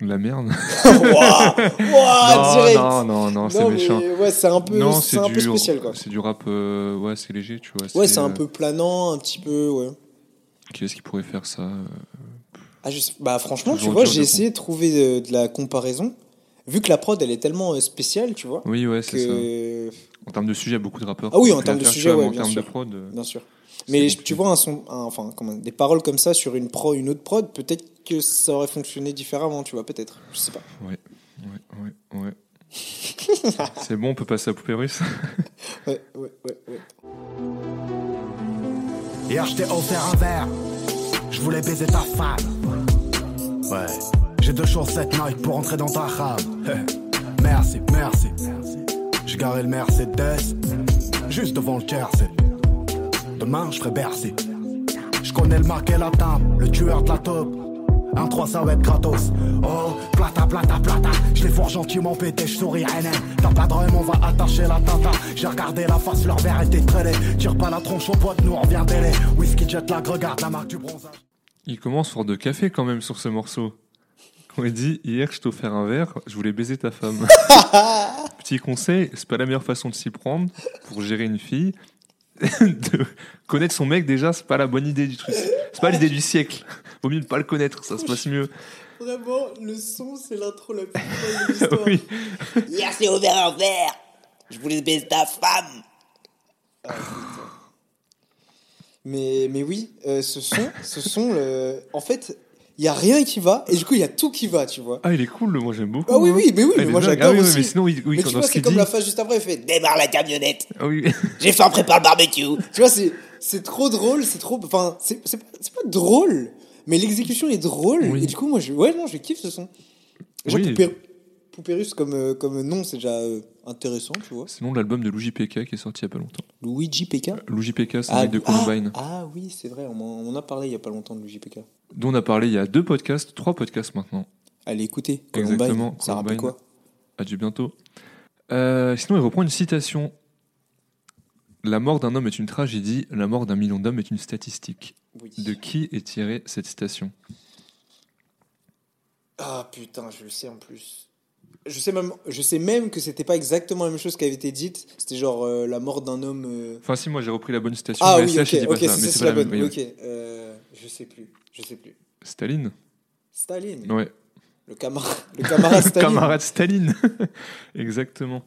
Speaker 1: la merde.
Speaker 2: Ouah Ouah,
Speaker 1: non, non, non, non, c'est méchant.
Speaker 2: ouais, c'est un peu,
Speaker 1: non,
Speaker 2: c'est un
Speaker 1: du,
Speaker 2: peu spécial, quoi.
Speaker 1: C'est du rap, euh, ouais, c'est léger, tu vois.
Speaker 2: Ouais, c'est un
Speaker 1: euh,
Speaker 2: peu planant, un petit peu, ouais.
Speaker 1: Qui est-ce qui pourrait faire ça
Speaker 2: Ah, je sais- Bah, franchement, tu vois, j'ai essayé de trouver euh, de la comparaison. Vu que la prod, elle est tellement euh, spéciale, tu vois,
Speaker 1: Oui, ouais, c'est ça. En termes de sujet, il y a beaucoup de rappeurs.
Speaker 2: Ah oui, en termes de sujet, ouais,
Speaker 1: mais
Speaker 2: bien
Speaker 1: En termes
Speaker 2: sûr.
Speaker 1: de prod, euh,
Speaker 2: Bien sûr. Mais
Speaker 1: compliqué.
Speaker 2: tu vois un son, un- enfin, comment, des paroles comme ça sur une pro, une autre prod, peut-être que ça aurait fonctionné différemment, tu vois, peut-être. Je sais pas.
Speaker 1: Ouais, ouais, ouais. c'est bon, on peut passer à Poupée Russe
Speaker 2: Ouais, ouais, ouais, ouais.
Speaker 3: Hier j'étais offert un verre, je voulais baiser ta femme. Ouais, j'ai deux choses cette night pour entrer dans ta rame. merci, merci. J'ai garé le Mercedes, juste devant le Jersey. Demain je ferai Bercy. Je connais le marqué la table, le tueur de la taupe. Un 3 ça va être gratos. Oh, plata, plata, plata. Je les forge gentiment pété, je souris NN. T'as pas de rhum, on va attacher la tata. J'ai regardé la face, leur verre était trélé. Tire pas la tronche au pote, nous on revient délai. Whisky jet lag, regarde la marque du bronzage.
Speaker 1: Il commence fort de café quand même sur ce morceau. Quand il dit Hier, je t'ai offert un verre, je voulais baiser ta femme. Petit conseil, c'est pas la meilleure façon de s'y prendre pour gérer une fille. de connaître son mec, déjà, c'est pas la bonne idée du truc. C'est pas l'idée du siècle. Vaut mieux ne pas le connaître, ça se passe mieux.
Speaker 2: Vraiment, le son, c'est l'intro la plus folle de l'histoire.
Speaker 1: oui,
Speaker 5: Hier, c'est ouvert un verre.
Speaker 2: Je voulais baiser ta femme. Ah, mais, mais oui, euh, ce son, ce son, le- en fait, il y a rien qui va et du coup il y a tout qui va, tu vois.
Speaker 1: Ah, il est cool, moi j'aime beaucoup.
Speaker 2: Ah oui, oui, mais oui,
Speaker 1: Ah,
Speaker 2: mais moi j'adore
Speaker 1: Ah oui,
Speaker 2: aussi.
Speaker 1: mais sinon, oui, oui,
Speaker 2: mais
Speaker 1: quand
Speaker 2: tu vois,
Speaker 1: ce
Speaker 2: c'est comme
Speaker 1: dit.
Speaker 2: la phase juste après, il fait démarre la camionnette.
Speaker 1: Ah oui.
Speaker 2: J'ai faim, prépare le barbecue. Tu vois, c'est c'est trop drôle, c'est trop, enfin, c'est c'est pas, drôle, mais l'exécution est drôle.
Speaker 1: Oui.
Speaker 2: Et du coup, moi, je, ouais, non, je kiffe ce son. Déjà,
Speaker 1: Oui.
Speaker 2: Poupée Russe comme euh, comme nom, c'est déjà euh, intéressant, tu vois.
Speaker 1: C'est le nom de l'album de Luigi PK qui est sorti il y a pas longtemps.
Speaker 2: Luigi PK.
Speaker 1: Luigi PK, c'est un mec de Columbine.
Speaker 2: ah, ah oui, c'est vrai, on on a parlé il y a pas longtemps de Luigi PK.
Speaker 1: Dont on a parlé il y a deux podcasts, trois podcasts maintenant.
Speaker 2: Allez, écoutez, Columbine,
Speaker 1: Exactement,
Speaker 2: ça rappelle quoi
Speaker 1: Adieu bientôt. Euh, sinon, il reprend une citation. La mort d'un homme est une tragédie, la mort d'un million d'hommes est une statistique.
Speaker 2: Oui.
Speaker 1: De qui est tirée cette citation?
Speaker 2: Ah putain, je le sais en plus. Je sais même, je sais même que c'était pas exactement la même chose qui avait été dite. C'était genre euh, la mort d'un homme. euh,
Speaker 1: Enfin, si, moi j'ai repris la bonne citation,
Speaker 2: Ah
Speaker 1: mais
Speaker 2: oui, ok,
Speaker 1: il dit pas
Speaker 2: ok,
Speaker 1: ça.
Speaker 2: c'est la
Speaker 1: la même.
Speaker 2: bonne.
Speaker 1: oui,
Speaker 2: Ok, je sais plus, je sais plus.
Speaker 1: Staline
Speaker 2: Staline,
Speaker 1: Ouais.
Speaker 2: le camarade, le camarade Staline.
Speaker 1: Camarade Staline Exactement.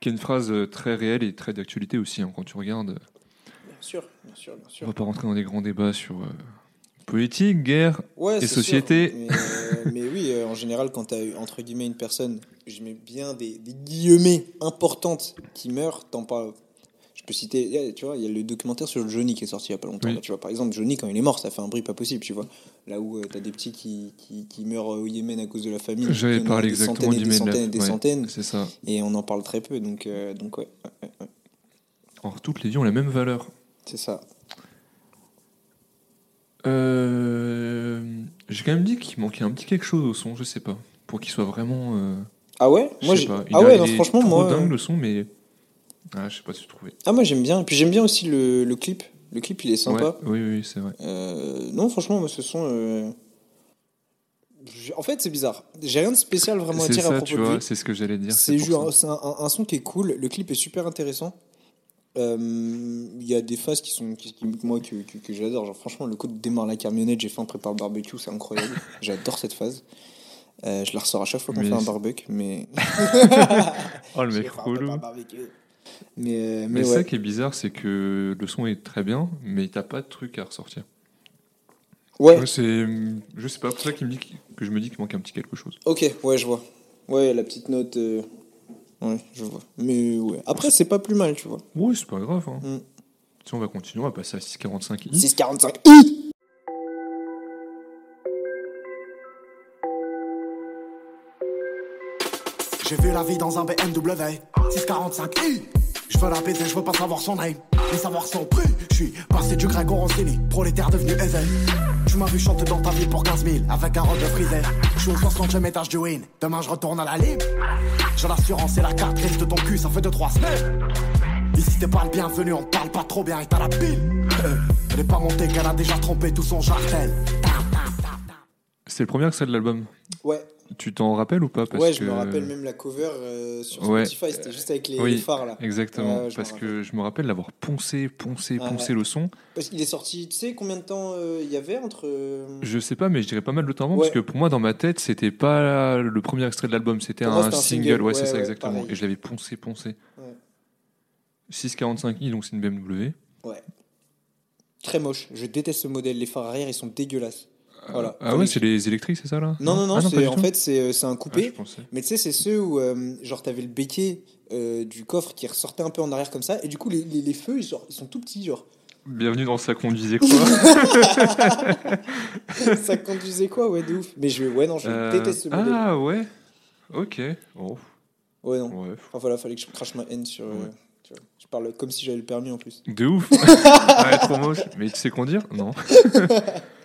Speaker 1: Qui est une phrase euh, très réelle et très d'actualité aussi, hein, quand tu regardes.
Speaker 2: Bien sûr, bien sûr, bien
Speaker 1: On
Speaker 2: sûr.
Speaker 1: va pas rentrer dans des grands débats sur euh, politique, guerre.
Speaker 2: Ouais,
Speaker 1: Et société.
Speaker 2: sûr, Mais, euh, mais oui, euh, en général, quand tu as entre guillemets une personne, je mets bien des, des guillemets importantes qui meurt, t'en parles. Je peux citer, tu vois, il y a le documentaire sur Johnny qui est sorti il y a pas longtemps.
Speaker 1: Oui.
Speaker 2: tu vois, par exemple, Johnny, quand il est mort, ça fait un bruit pas possible, tu vois. Là où tu as des petits qui, qui, qui meurent au Yémen à cause de la famine.
Speaker 1: J'avais parlé
Speaker 2: des
Speaker 1: exactement
Speaker 2: centaines et des centaines et des
Speaker 1: Ouais,
Speaker 2: centaines,
Speaker 1: C'est ça.
Speaker 2: et on en parle très peu, donc, euh, donc ouais, ouais, ouais, ouais,
Speaker 1: Or, toutes les vies ont la même valeur.
Speaker 2: c'est ça.
Speaker 1: Euh, J'ai quand même dit qu'il manquait un petit quelque chose au son, je sais pas. Pour qu'il soit vraiment. euh,
Speaker 2: Ah ouais? Moi,
Speaker 1: pas. Il
Speaker 2: ah
Speaker 1: a-
Speaker 2: ouais, non,
Speaker 1: est
Speaker 2: franchement,
Speaker 1: trop
Speaker 2: moi.
Speaker 1: dingue
Speaker 2: euh,
Speaker 1: le son, mais. Ah, je sais pas si tu trouvais.
Speaker 2: Ah, moi, j'aime bien. Et puis, j'aime bien aussi le, le clip. Le clip, il est sympa.
Speaker 1: Ouais, oui, oui, c'est vrai.
Speaker 2: Euh, non, franchement, moi, ce son. euh, En fait, c'est bizarre. J'ai rien de spécial vraiment à dire à propos
Speaker 1: tu
Speaker 2: de
Speaker 1: vois, c'est ce que j'allais dire.
Speaker 2: C'est un, un- un son qui est cool. Le clip est super intéressant. Euh, Il y a des phases qui sont qui, moi que, que, que j'adore. Genre franchement, le coup de démarre la camionnette, j'ai faim, prépare le barbecue, c'est incroyable. j'adore cette phase. Euh, je la ressors à chaque fois qu'on fait un barbecue, mais.
Speaker 1: Oh, le mec relou.
Speaker 2: Euh,
Speaker 1: mais,
Speaker 2: mais,
Speaker 1: ça qui est bizarre, c'est que le son est très bien, mais t'as pas de truc à ressortir.
Speaker 2: Ouais.
Speaker 1: c'est, je sais pas, pour ça me dit que je me dis qu'il manque un petit quelque chose.
Speaker 2: Ok, ouais, je vois. Ouais, la petite note. Euh... Ouais, je vois. Mais ouais. Après, c'est pas plus mal, tu vois.
Speaker 1: Oui, c'est pas grave. Hein.
Speaker 2: Mm.
Speaker 1: Si on va continuer, on va passer à
Speaker 2: 645i. 645i
Speaker 3: J'ai vu la vie dans un BMW 645i Je veux la baiser, je veux pas savoir son name. Ni savoir son prix. Je suis passé du grec au Rossini Prolétaire devenu éveil Tu m'as vu chanter dans ta ville pour 15 000 Avec un robe frisé. Je suis au 60e étage du win. Demain je retourne à la libre J'ai l'assurance et la carte grise de ton cul. Ça fait 2-3 semaines. Ici t'es pas le bienvenu. On parle pas trop bien et t'as la pile. Euh, Elle est pas montée qu'elle a déjà trompé tout son jartel.
Speaker 1: C'est le premier extrait de l'album.
Speaker 2: Ouais,
Speaker 1: Tu t'en rappelles ou pas Parce
Speaker 2: ouais, je
Speaker 1: que-
Speaker 2: me rappelle même la cover euh, sur
Speaker 1: Ouais.
Speaker 2: Spotify, c'était juste avec les,
Speaker 1: Oui.
Speaker 2: les phares là.
Speaker 1: Exactement, parce que je me rappelle l'avoir poncé, poncé,
Speaker 2: Ah,
Speaker 1: poncé
Speaker 2: ouais.
Speaker 1: le son.
Speaker 2: Parce qu'il est sorti, tu sais combien de temps euh, il y avait entre. euh,
Speaker 1: Je sais pas, mais je dirais pas mal de temps avant,
Speaker 2: Ouais.
Speaker 1: parce que pour moi, dans ma tête, c'était pas le premier extrait de l'album, c'était un, single.
Speaker 2: single.
Speaker 1: Ouais, c'est ça, exactement.
Speaker 2: pareil.
Speaker 1: Et je l'avais poncé, poncé.
Speaker 2: Ouais.
Speaker 1: 645i, donc c'est une BMW.
Speaker 2: Ouais. Très moche. Je déteste ce modèle. Les phares arrière, ils sont dégueulasses. Voilà.
Speaker 1: Ah ouais, c'est les électriques, c'est ça là
Speaker 2: Non, non, non,
Speaker 1: Ah
Speaker 2: en
Speaker 1: tout
Speaker 2: fait, c'est, euh, c'est un
Speaker 1: Ah,
Speaker 2: coupé.
Speaker 1: pensais.
Speaker 2: Mais tu sais, c'est ceux où, euh, genre, t'avais le béquet euh, du coffre qui ressortait un peu en arrière comme ça. Et du coup, les, les, les feux, ils, genre, ils sont tout petits, genre.
Speaker 1: Bienvenue dans ça conduisait quoi
Speaker 2: ça conduisait quoi, ouais, de ouf. Mais je, ouais, non, je
Speaker 1: Euh,
Speaker 2: déteste ce modèle.
Speaker 1: Ah ouais Ok. Oh,
Speaker 2: Ouais, non.
Speaker 1: ouais.
Speaker 2: Enfin, voilà, fallait que je crache ma haine sur.
Speaker 1: Ouais.
Speaker 2: Je parle comme si j'avais le permis en plus.
Speaker 1: De ouf Ouais, trop moche. Mais tu sais conduire Non.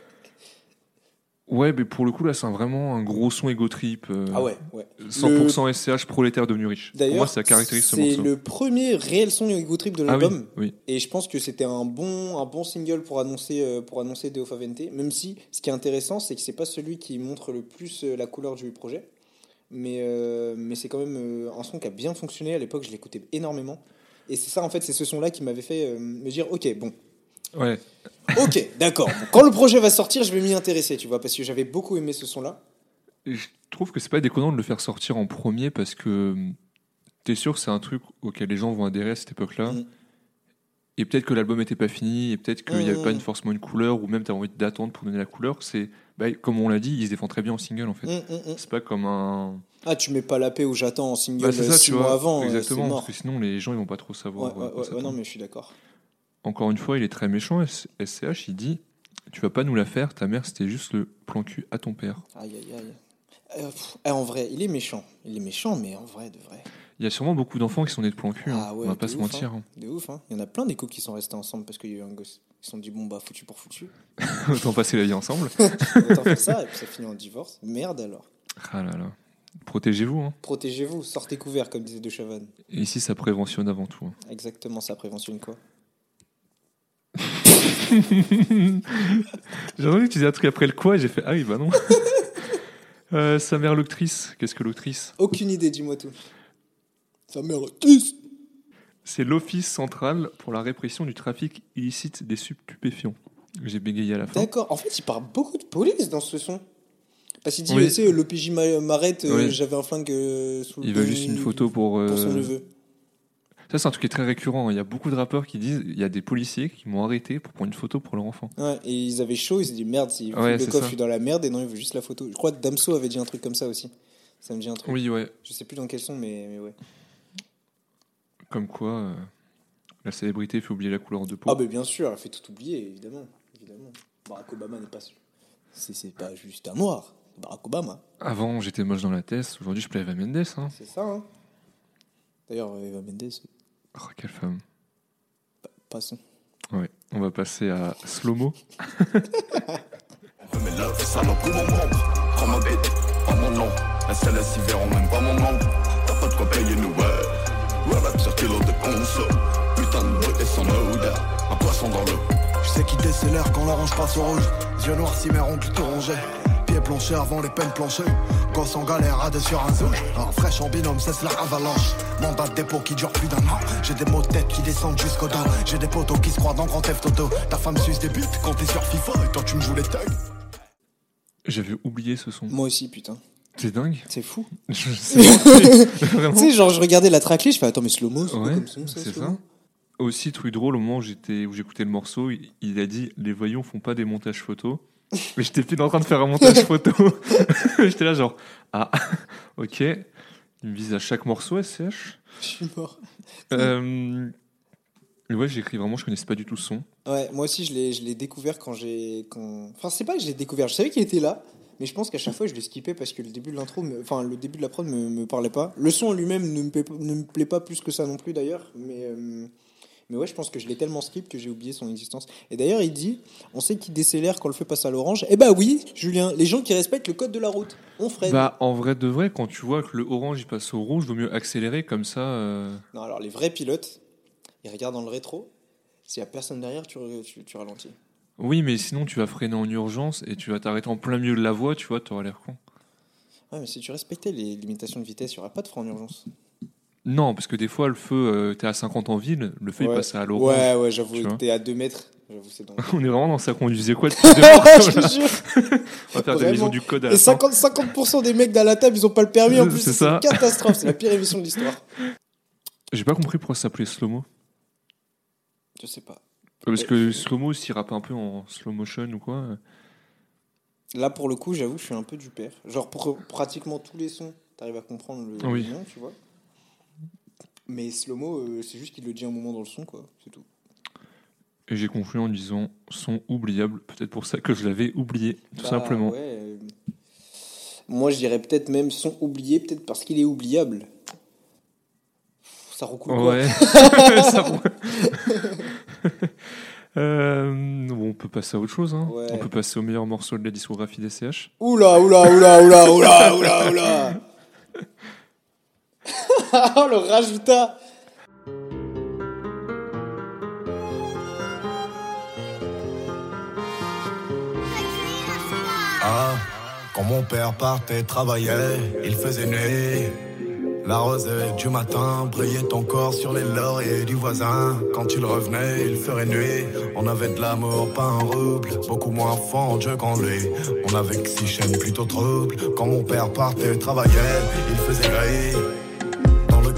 Speaker 1: ouais, mais pour le coup, là, c'est vraiment un gros son ego trip. euh,
Speaker 2: Ah ouais, ouais.
Speaker 1: 100% SCH prolétaire devenu riche. Pour moi,
Speaker 2: D'ailleurs,
Speaker 1: ça caractérise ce
Speaker 2: c'est
Speaker 1: morceau.
Speaker 2: le premier réel son ego trip de
Speaker 1: Ah oui,
Speaker 2: l'album.
Speaker 1: oui.
Speaker 2: Et je pense que c'était un bon, un bon single pour annoncer, euh, pour annoncer Deo Favente. Même si ce qui est intéressant, c'est que c'est pas celui qui montre le plus euh, la couleur du projet. Mais, euh, mais c'est quand même un son qui a bien fonctionné. À l'époque, je l'écoutais énormément. Et c'est ça, en fait, c'est ce son-là qui m'avait fait me dire Ok, bon,
Speaker 1: Ouais.
Speaker 2: ok, d'accord. Quand le projet va sortir, je vais m'y intéresser, tu vois, parce que j'avais beaucoup aimé ce son-là.
Speaker 1: Je trouve que c'est pas déconnant de le faire sortir en premier parce que hum, t'es sûr que c'est un truc auquel les gens vont adhérer à cette époque-là?
Speaker 2: Mm.
Speaker 1: Et peut-être que l'album n'était pas fini, et peut-être qu'il n'y avait
Speaker 2: Mm.
Speaker 1: pas une, forcément une couleur, ou même tu as envie d'attendre pour donner la couleur. C'est, bah, comme on l'a dit, il se défend très bien en single en fait. C'est pas comme un.
Speaker 2: Ah, tu mets pas la paix où j'attends en single
Speaker 1: Bah, c'est ça,
Speaker 2: six
Speaker 1: tu
Speaker 2: mois
Speaker 1: vois.
Speaker 2: avant. euh,
Speaker 1: exactement, parce que sinon les gens ils vont pas trop savoir.
Speaker 2: ouais,
Speaker 1: euh,
Speaker 2: ouais, ouais, non, mais je suis d'accord.
Speaker 1: Encore une fois, il est très méchant, SCH. Il dit Tu vas pas nous la faire, ta mère c'était juste le plan cul à ton père.
Speaker 2: Aïe, aïe, aïe. Euh, pff, eh, en vrai, il est méchant. Il est méchant, mais en vrai, de vrai.
Speaker 1: Il y a sûrement beaucoup d'enfants qui sont nés de plan cul, hein.
Speaker 2: Ah ouais,
Speaker 1: on va pas se
Speaker 2: ouf,
Speaker 1: mentir.
Speaker 2: hein. De ouf, hein. Il y en a plein des couples qui sont restés ensemble parce qu'il y a eu un gosse. Ils se sont dit, bon, bah, foutu pour foutu.
Speaker 1: hein. Autant passer la vie ensemble.
Speaker 2: Autant faire ça, et puis ça finit en divorce. Merde alors.
Speaker 1: Ah là là. Protégez-vous. hein.
Speaker 2: Protégez-vous, sortez couverts, comme disait De Chavannes.
Speaker 1: Et ici, ça préventionne avant tout. hein.
Speaker 2: Exactement, ça préventionne quoi?
Speaker 1: J'ai entendu que tu disais un truc après le quoi, et j'ai fait Ah oui, bah non. Euh, sa mère l'octrice. Qu'est-ce que l'octrice
Speaker 2: Aucune idée, dis-moi tout. Sa mère autiste.
Speaker 1: C'est l'Office central pour la répression du trafic illicite des stupéfiants. J'ai bégayé à la fin.
Speaker 2: D'accord. En fait, il parle beaucoup de police dans ce son. Parce qu'il dit,
Speaker 1: Oui.
Speaker 2: tu sais, l'OPJ m'a- m'arrête, euh,
Speaker 1: Oui.
Speaker 2: j'avais un flingue euh, sous le
Speaker 1: Il veut juste une photo pour. euh,
Speaker 2: pour son neveu.
Speaker 1: Ça, c'est un truc qui est très récurrent. Il y a beaucoup de rappeurs qui disent il y a des policiers qui m'ont arrêté pour prendre une photo pour leur enfant.
Speaker 2: Ouais, et ils avaient chaud, ils se dit merde, si
Speaker 1: Ouais,
Speaker 2: le coffre je suis dans la merde, et non, il veut juste la photo. Je crois que Damso avait dit un truc comme ça aussi. Ça me dit un truc.
Speaker 1: Oui, ouais.
Speaker 2: Je sais plus dans quel son, mais, mais ouais.
Speaker 1: Comme quoi, euh, la célébrité fait oublier la couleur de peau.
Speaker 2: Ah, bah bien sûr, elle fait tout oublier, évidemment. évidemment. Barack Obama n'est pas. C'est c'est pas juste un noir, Barack Obama.
Speaker 1: Avant, j'étais moche dans la tête. Aujourd'hui, je plais Eva Mendes. Hein.
Speaker 2: C'est ça, hein. D'ailleurs, Eva Mendes,
Speaker 1: Oh, quelle femme.
Speaker 2: passons.
Speaker 1: Ouais. On va passer à Slow-Mo.
Speaker 6: Mes love, salope ou mon membre Prends ma bête, pas mon nom La CLS, ils verront même pas mon nom T'as pas de quoi payer nous, ouais Ouais, rap sur kilo de console Putain de beauté sans odeur Un poisson dans l'eau
Speaker 3: Je sais qui décélère quand l'orange passe au rouge. Yeux noirs cimérons plutôt rongés. Pieds planchés avant les peines planchées. Gosse en galère à deux sur un zoo. Un fraîche en binôme, cesse la avalanche. Mandat de dépôt qui dure plus d'un an. J'ai des mots de tête qui descendent jusqu'au dos. J'ai des potos qui se croient dans Grand Theft Auto. Ta femme suce des buts quand t'es sur FIFA et toi tu me joues les thugs.
Speaker 1: J'avais oublié ce son.
Speaker 2: Moi aussi, putain.
Speaker 1: C'est dingue.
Speaker 2: C'est fou. Tu sais, genre, je regardais la tracklist, je fais attends, mais slow-mo, quoi
Speaker 1: Ouais,
Speaker 2: comme son, ça,
Speaker 1: c'est
Speaker 2: slow-mo
Speaker 1: ça. Aussi, truc drôle, au moment où j'étais, où j'écoutais le morceau, il, il a dit les voyons font pas des montages photos. Mais j'étais plus en train de faire un montage photo. j'étais là, genre, ah, ok. Il me vise à chaque morceau, SCH.
Speaker 2: Je suis mort.
Speaker 1: Euh, mais ouais, j'écris vraiment, je connaissais pas du tout ce son.
Speaker 2: Ouais, moi aussi, je l'ai, je l'ai découvert quand j'ai. Quand... Enfin, c'est pas que je l'ai découvert, je savais qu'il était là, mais je pense qu'à chaque fois, je l'ai skippé parce que le début de l'intro, me- enfin, le début de la prod me, me parlait pas. Le son lui-même ne me, plaît, ne me plaît pas plus que ça non plus d'ailleurs, mais. euh, Mais ouais, je pense que je l'ai tellement skip que j'ai oublié son existence. Et d'ailleurs, il dit on sait qui décélère quand le feu passe à l'orange. Eh bah oui, Julien, les gens qui respectent le code de la route, on freine.
Speaker 1: Bah, en vrai de vrai, quand tu vois que le orange il passe au rouge, vaut mieux accélérer comme ça. euh,
Speaker 2: Non, alors les vrais pilotes, ils regardent dans le rétro. S'il y a personne derrière, tu, tu, tu ralentis.
Speaker 1: Oui, mais sinon tu vas freiner en urgence et tu vas t'arrêter en plein milieu de la voie, tu vois, t'auras l'air con.
Speaker 2: Ouais, mais si tu respectais les limitations de vitesse, il n'y aurait pas de frein en urgence.
Speaker 1: Non, parce que des fois, le feu, euh, t'es à 50 en ville, le feu
Speaker 2: ouais.
Speaker 1: il passe à l'orange.
Speaker 2: Ouais, ouais, j'avoue,
Speaker 1: tu vois.
Speaker 2: t'es à 2 mètres. J'avoue, c'est donc.
Speaker 1: On est vraiment dans ça conduisait quoi depuis deux
Speaker 2: je te jure.
Speaker 1: On va faire des
Speaker 2: Vraiment.
Speaker 1: visions du code à
Speaker 2: Et
Speaker 1: la fin.
Speaker 2: 50%, 50 des mecs dans la table, ils ont pas le permis en plus.
Speaker 1: C'est
Speaker 2: C'est
Speaker 1: ça.
Speaker 2: une catastrophe. C'est la pire émission de l'histoire.
Speaker 1: J'ai pas compris pourquoi ça s'appelait slow-mo.
Speaker 2: Je sais pas.
Speaker 1: Parce que slow-mo, s'il rappe un peu en slow motion ou quoi. euh,
Speaker 2: Là, pour le coup, j'avoue, je suis un peu du père. Genre, pour pratiquement tous les sons, t'arrives à comprendre le,
Speaker 1: Oui.
Speaker 2: nom, tu vois. Mais slow-mo, euh, c'est juste qu'il le dit un moment dans le son, quoi. C'est tout.
Speaker 1: Et j'ai conclu en disant son oubliable. Peut-être pour ça que je l'avais oublié, tout
Speaker 2: Bah,
Speaker 1: simplement.
Speaker 2: ouais, euh, Moi, je dirais peut-être même son oublié, peut-être parce qu'il est oubliable. Ça recoule
Speaker 1: Ouais. Ça. Euh, on peut passer à autre chose. hein.
Speaker 2: Ouais.
Speaker 1: On peut passer au meilleur morceau de la discographie des CH.
Speaker 2: Oula, oula, oula, oula, oula, oula, oula. oh, le rajouta.
Speaker 3: Ah, quand mon père partait travailler, il faisait nuit. La rosée du matin brillait encore sur les lauriers du voisin. Quand il revenait, il ferait nuit. On avait de l'amour, pas un rouble. Beaucoup moins fendu qu'en lui. On avait six chaînes plutôt troubles. Quand mon père partait travailler, il faisait gris.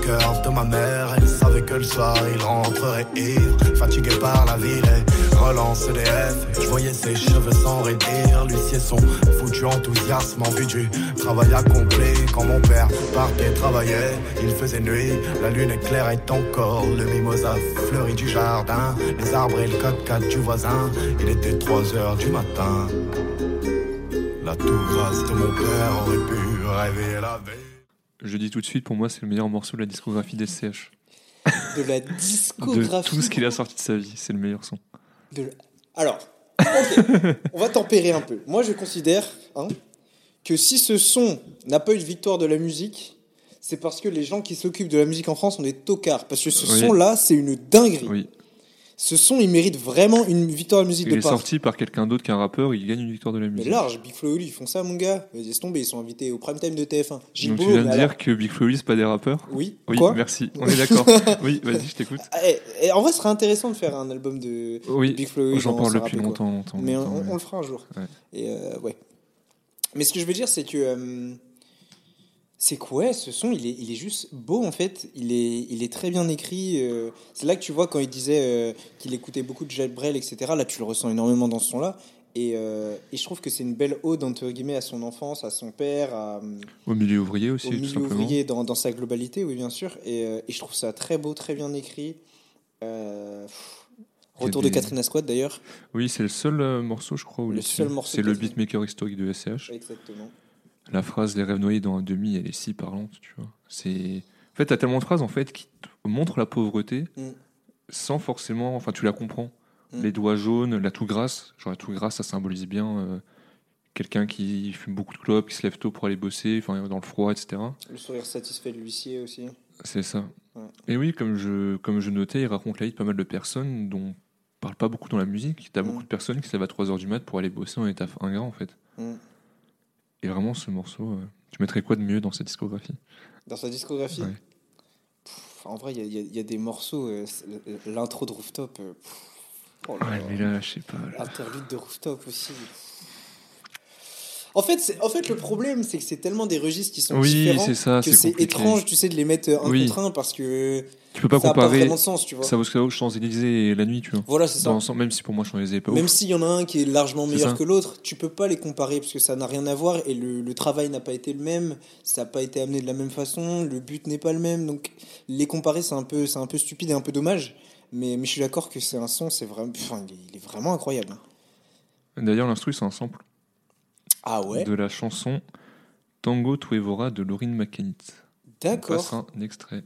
Speaker 3: De ma mère. Elle savait que le soir il rentrerait ivre, fatigué par la ville et relance EDF. Je voyais ses cheveux s'enraidir, l'huissier son foutu enthousiasme en vue du travail accompli. Quand mon père partait travailler, il faisait nuit, la lune éclairait encore le mimosa fleuri du jardin, les arbres et le 4x4 du voisin. Il était 3 heures du matin. La rase de mon père aurait pu rêver la veille.
Speaker 1: Je dis tout de suite, pour moi, c'est le meilleur morceau de la discographie des CH.
Speaker 2: De la
Speaker 1: De
Speaker 2: discographie.
Speaker 1: tout ce qu'il a sorti de sa vie, c'est le meilleur son.
Speaker 2: de la- Alors, on va tempérer un peu. Moi, je considère hein, que si ce son n'a pas eu de victoire de la musique, c'est parce que les gens qui s'occupent de la musique en France sont des tocards. Parce que ce
Speaker 1: Oui.
Speaker 2: son-là, c'est une dinguerie.
Speaker 1: Oui.
Speaker 2: Ce son, il mérite vraiment une victoire de la musique
Speaker 1: Il
Speaker 2: de
Speaker 1: est
Speaker 2: part.
Speaker 1: sorti par quelqu'un d'autre qu'un rappeur, il gagne une victoire de la
Speaker 2: Mais
Speaker 1: musique.
Speaker 2: large, Big Flo et Oli, ils font ça, mon gars. Vas-y, Laisse tomber, ils sont invités au prime time de TF1.
Speaker 1: Donc tu viens de
Speaker 2: mais
Speaker 1: dire
Speaker 2: alors-
Speaker 1: que Big Flo et Oli, c'est pas des rappeurs?
Speaker 2: Oui,
Speaker 1: Oui,
Speaker 2: quoi?
Speaker 1: merci. On est d'accord. oui, vas-y, je t'écoute.
Speaker 2: Eh, eh, En vrai, ce serait intéressant de faire un album de
Speaker 1: Oui,
Speaker 2: Big Flo et Oli
Speaker 1: j'en parle depuis longtemps, longtemps.
Speaker 2: Mais on,
Speaker 1: longtemps,
Speaker 2: on
Speaker 1: ouais.
Speaker 2: le fera un jour.
Speaker 1: Ouais.
Speaker 2: Et euh, ouais. Mais ce que je veux dire, c'est que euh, c'est que ouais, ce son, il est, il est juste beau en fait. Il est, il est très bien écrit. euh, c'est là que tu vois quand il disait euh, qu'il écoutait beaucoup de Jacques Brel, etc. Là, tu le ressens énormément dans ce son-là. Et, euh, et je trouve que c'est une belle ode entre guillemets à son enfance, à son père, à,
Speaker 1: Au milieu ouvrier aussi,
Speaker 2: au
Speaker 1: tout
Speaker 2: milieu
Speaker 1: simplement.
Speaker 2: ouvrier dans, dans sa globalité, oui bien sûr. Et, et je trouve ça très beau, très bien écrit. Pff, Retour de Catherine Squad d'ailleurs.
Speaker 1: Oui, c'est le seul morceau, je crois. Où
Speaker 2: Le seul morceau
Speaker 1: C'est le beatmaker historique de SCH.
Speaker 2: Exactement.
Speaker 1: La phrase Les rêves noyés dans un demi, elle est si parlante, tu vois. C'est. En fait, t'as tellement de phrases en fait qui te montrent la pauvreté
Speaker 2: Mm.
Speaker 1: sans forcément. Enfin, tu la comprends.
Speaker 2: Mm.
Speaker 1: Les doigts jaunes, la toux grasse. Genre, la toux grasse, ça symbolise bien euh, quelqu'un qui fume beaucoup de clopes, qui se lève tôt pour aller bosser, enfin, dans le froid, etc.
Speaker 2: Le sourire satisfait de l'huissier aussi.
Speaker 1: C'est ça.
Speaker 2: Ouais.
Speaker 1: Et oui, comme je, comme je notais, il raconte la vie de pas mal de personnes dont on parle pas beaucoup dans la musique. T'as
Speaker 2: Mm.
Speaker 1: beaucoup de personnes qui se lèvent à 3h du mat pour aller bosser en état ingrat, en fait. Et vraiment, ce morceau, euh, tu mettrais quoi de mieux dans cette discographie?
Speaker 2: Dans sa discographie?
Speaker 1: Ouais.
Speaker 2: Pff, En vrai, il y a- y, y des morceaux. euh, L'intro de Rooftop. euh, pff, oh là
Speaker 1: Ouais,
Speaker 2: là.
Speaker 1: mais là, je sais pas. là.
Speaker 2: Interlude de Rooftop aussi. En fait, en fait, le problème, c'est que c'est tellement des registres qui sont
Speaker 1: Oui,
Speaker 2: différents
Speaker 1: c'est ça,
Speaker 2: que
Speaker 1: c'est
Speaker 2: étrange, tu sais, de les mettre un
Speaker 1: Oui.
Speaker 2: contre un parce que
Speaker 1: Tu peux pas
Speaker 2: ça n'a pas
Speaker 1: comparer
Speaker 2: vraiment de sens, tu vois.
Speaker 1: Savoie Champs-Élysées et la nuit, tu vois.
Speaker 2: Voilà, c'est ça.
Speaker 1: même si pour moi Champs-Élysées est pas
Speaker 2: Même s'il y en a un qui est largement meilleur que l'autre, tu peux pas les comparer parce que ça n'a rien à voir et le, le travail n'a pas été le même, ça n'a pas été amené de la même façon, le but n'est pas le même. Donc les comparer, c'est un peu, c'est un peu stupide et un peu dommage. Mais, mais je suis d'accord que c'est un son, c'est vraiment, enfin, il est vraiment incroyable.
Speaker 1: D'ailleurs, l'instru, c'est un sample
Speaker 2: Ah ouais,
Speaker 1: de la chanson Tango Tuevora de Laurine McKennitt. On
Speaker 2: d'accord.
Speaker 1: passe un extrait.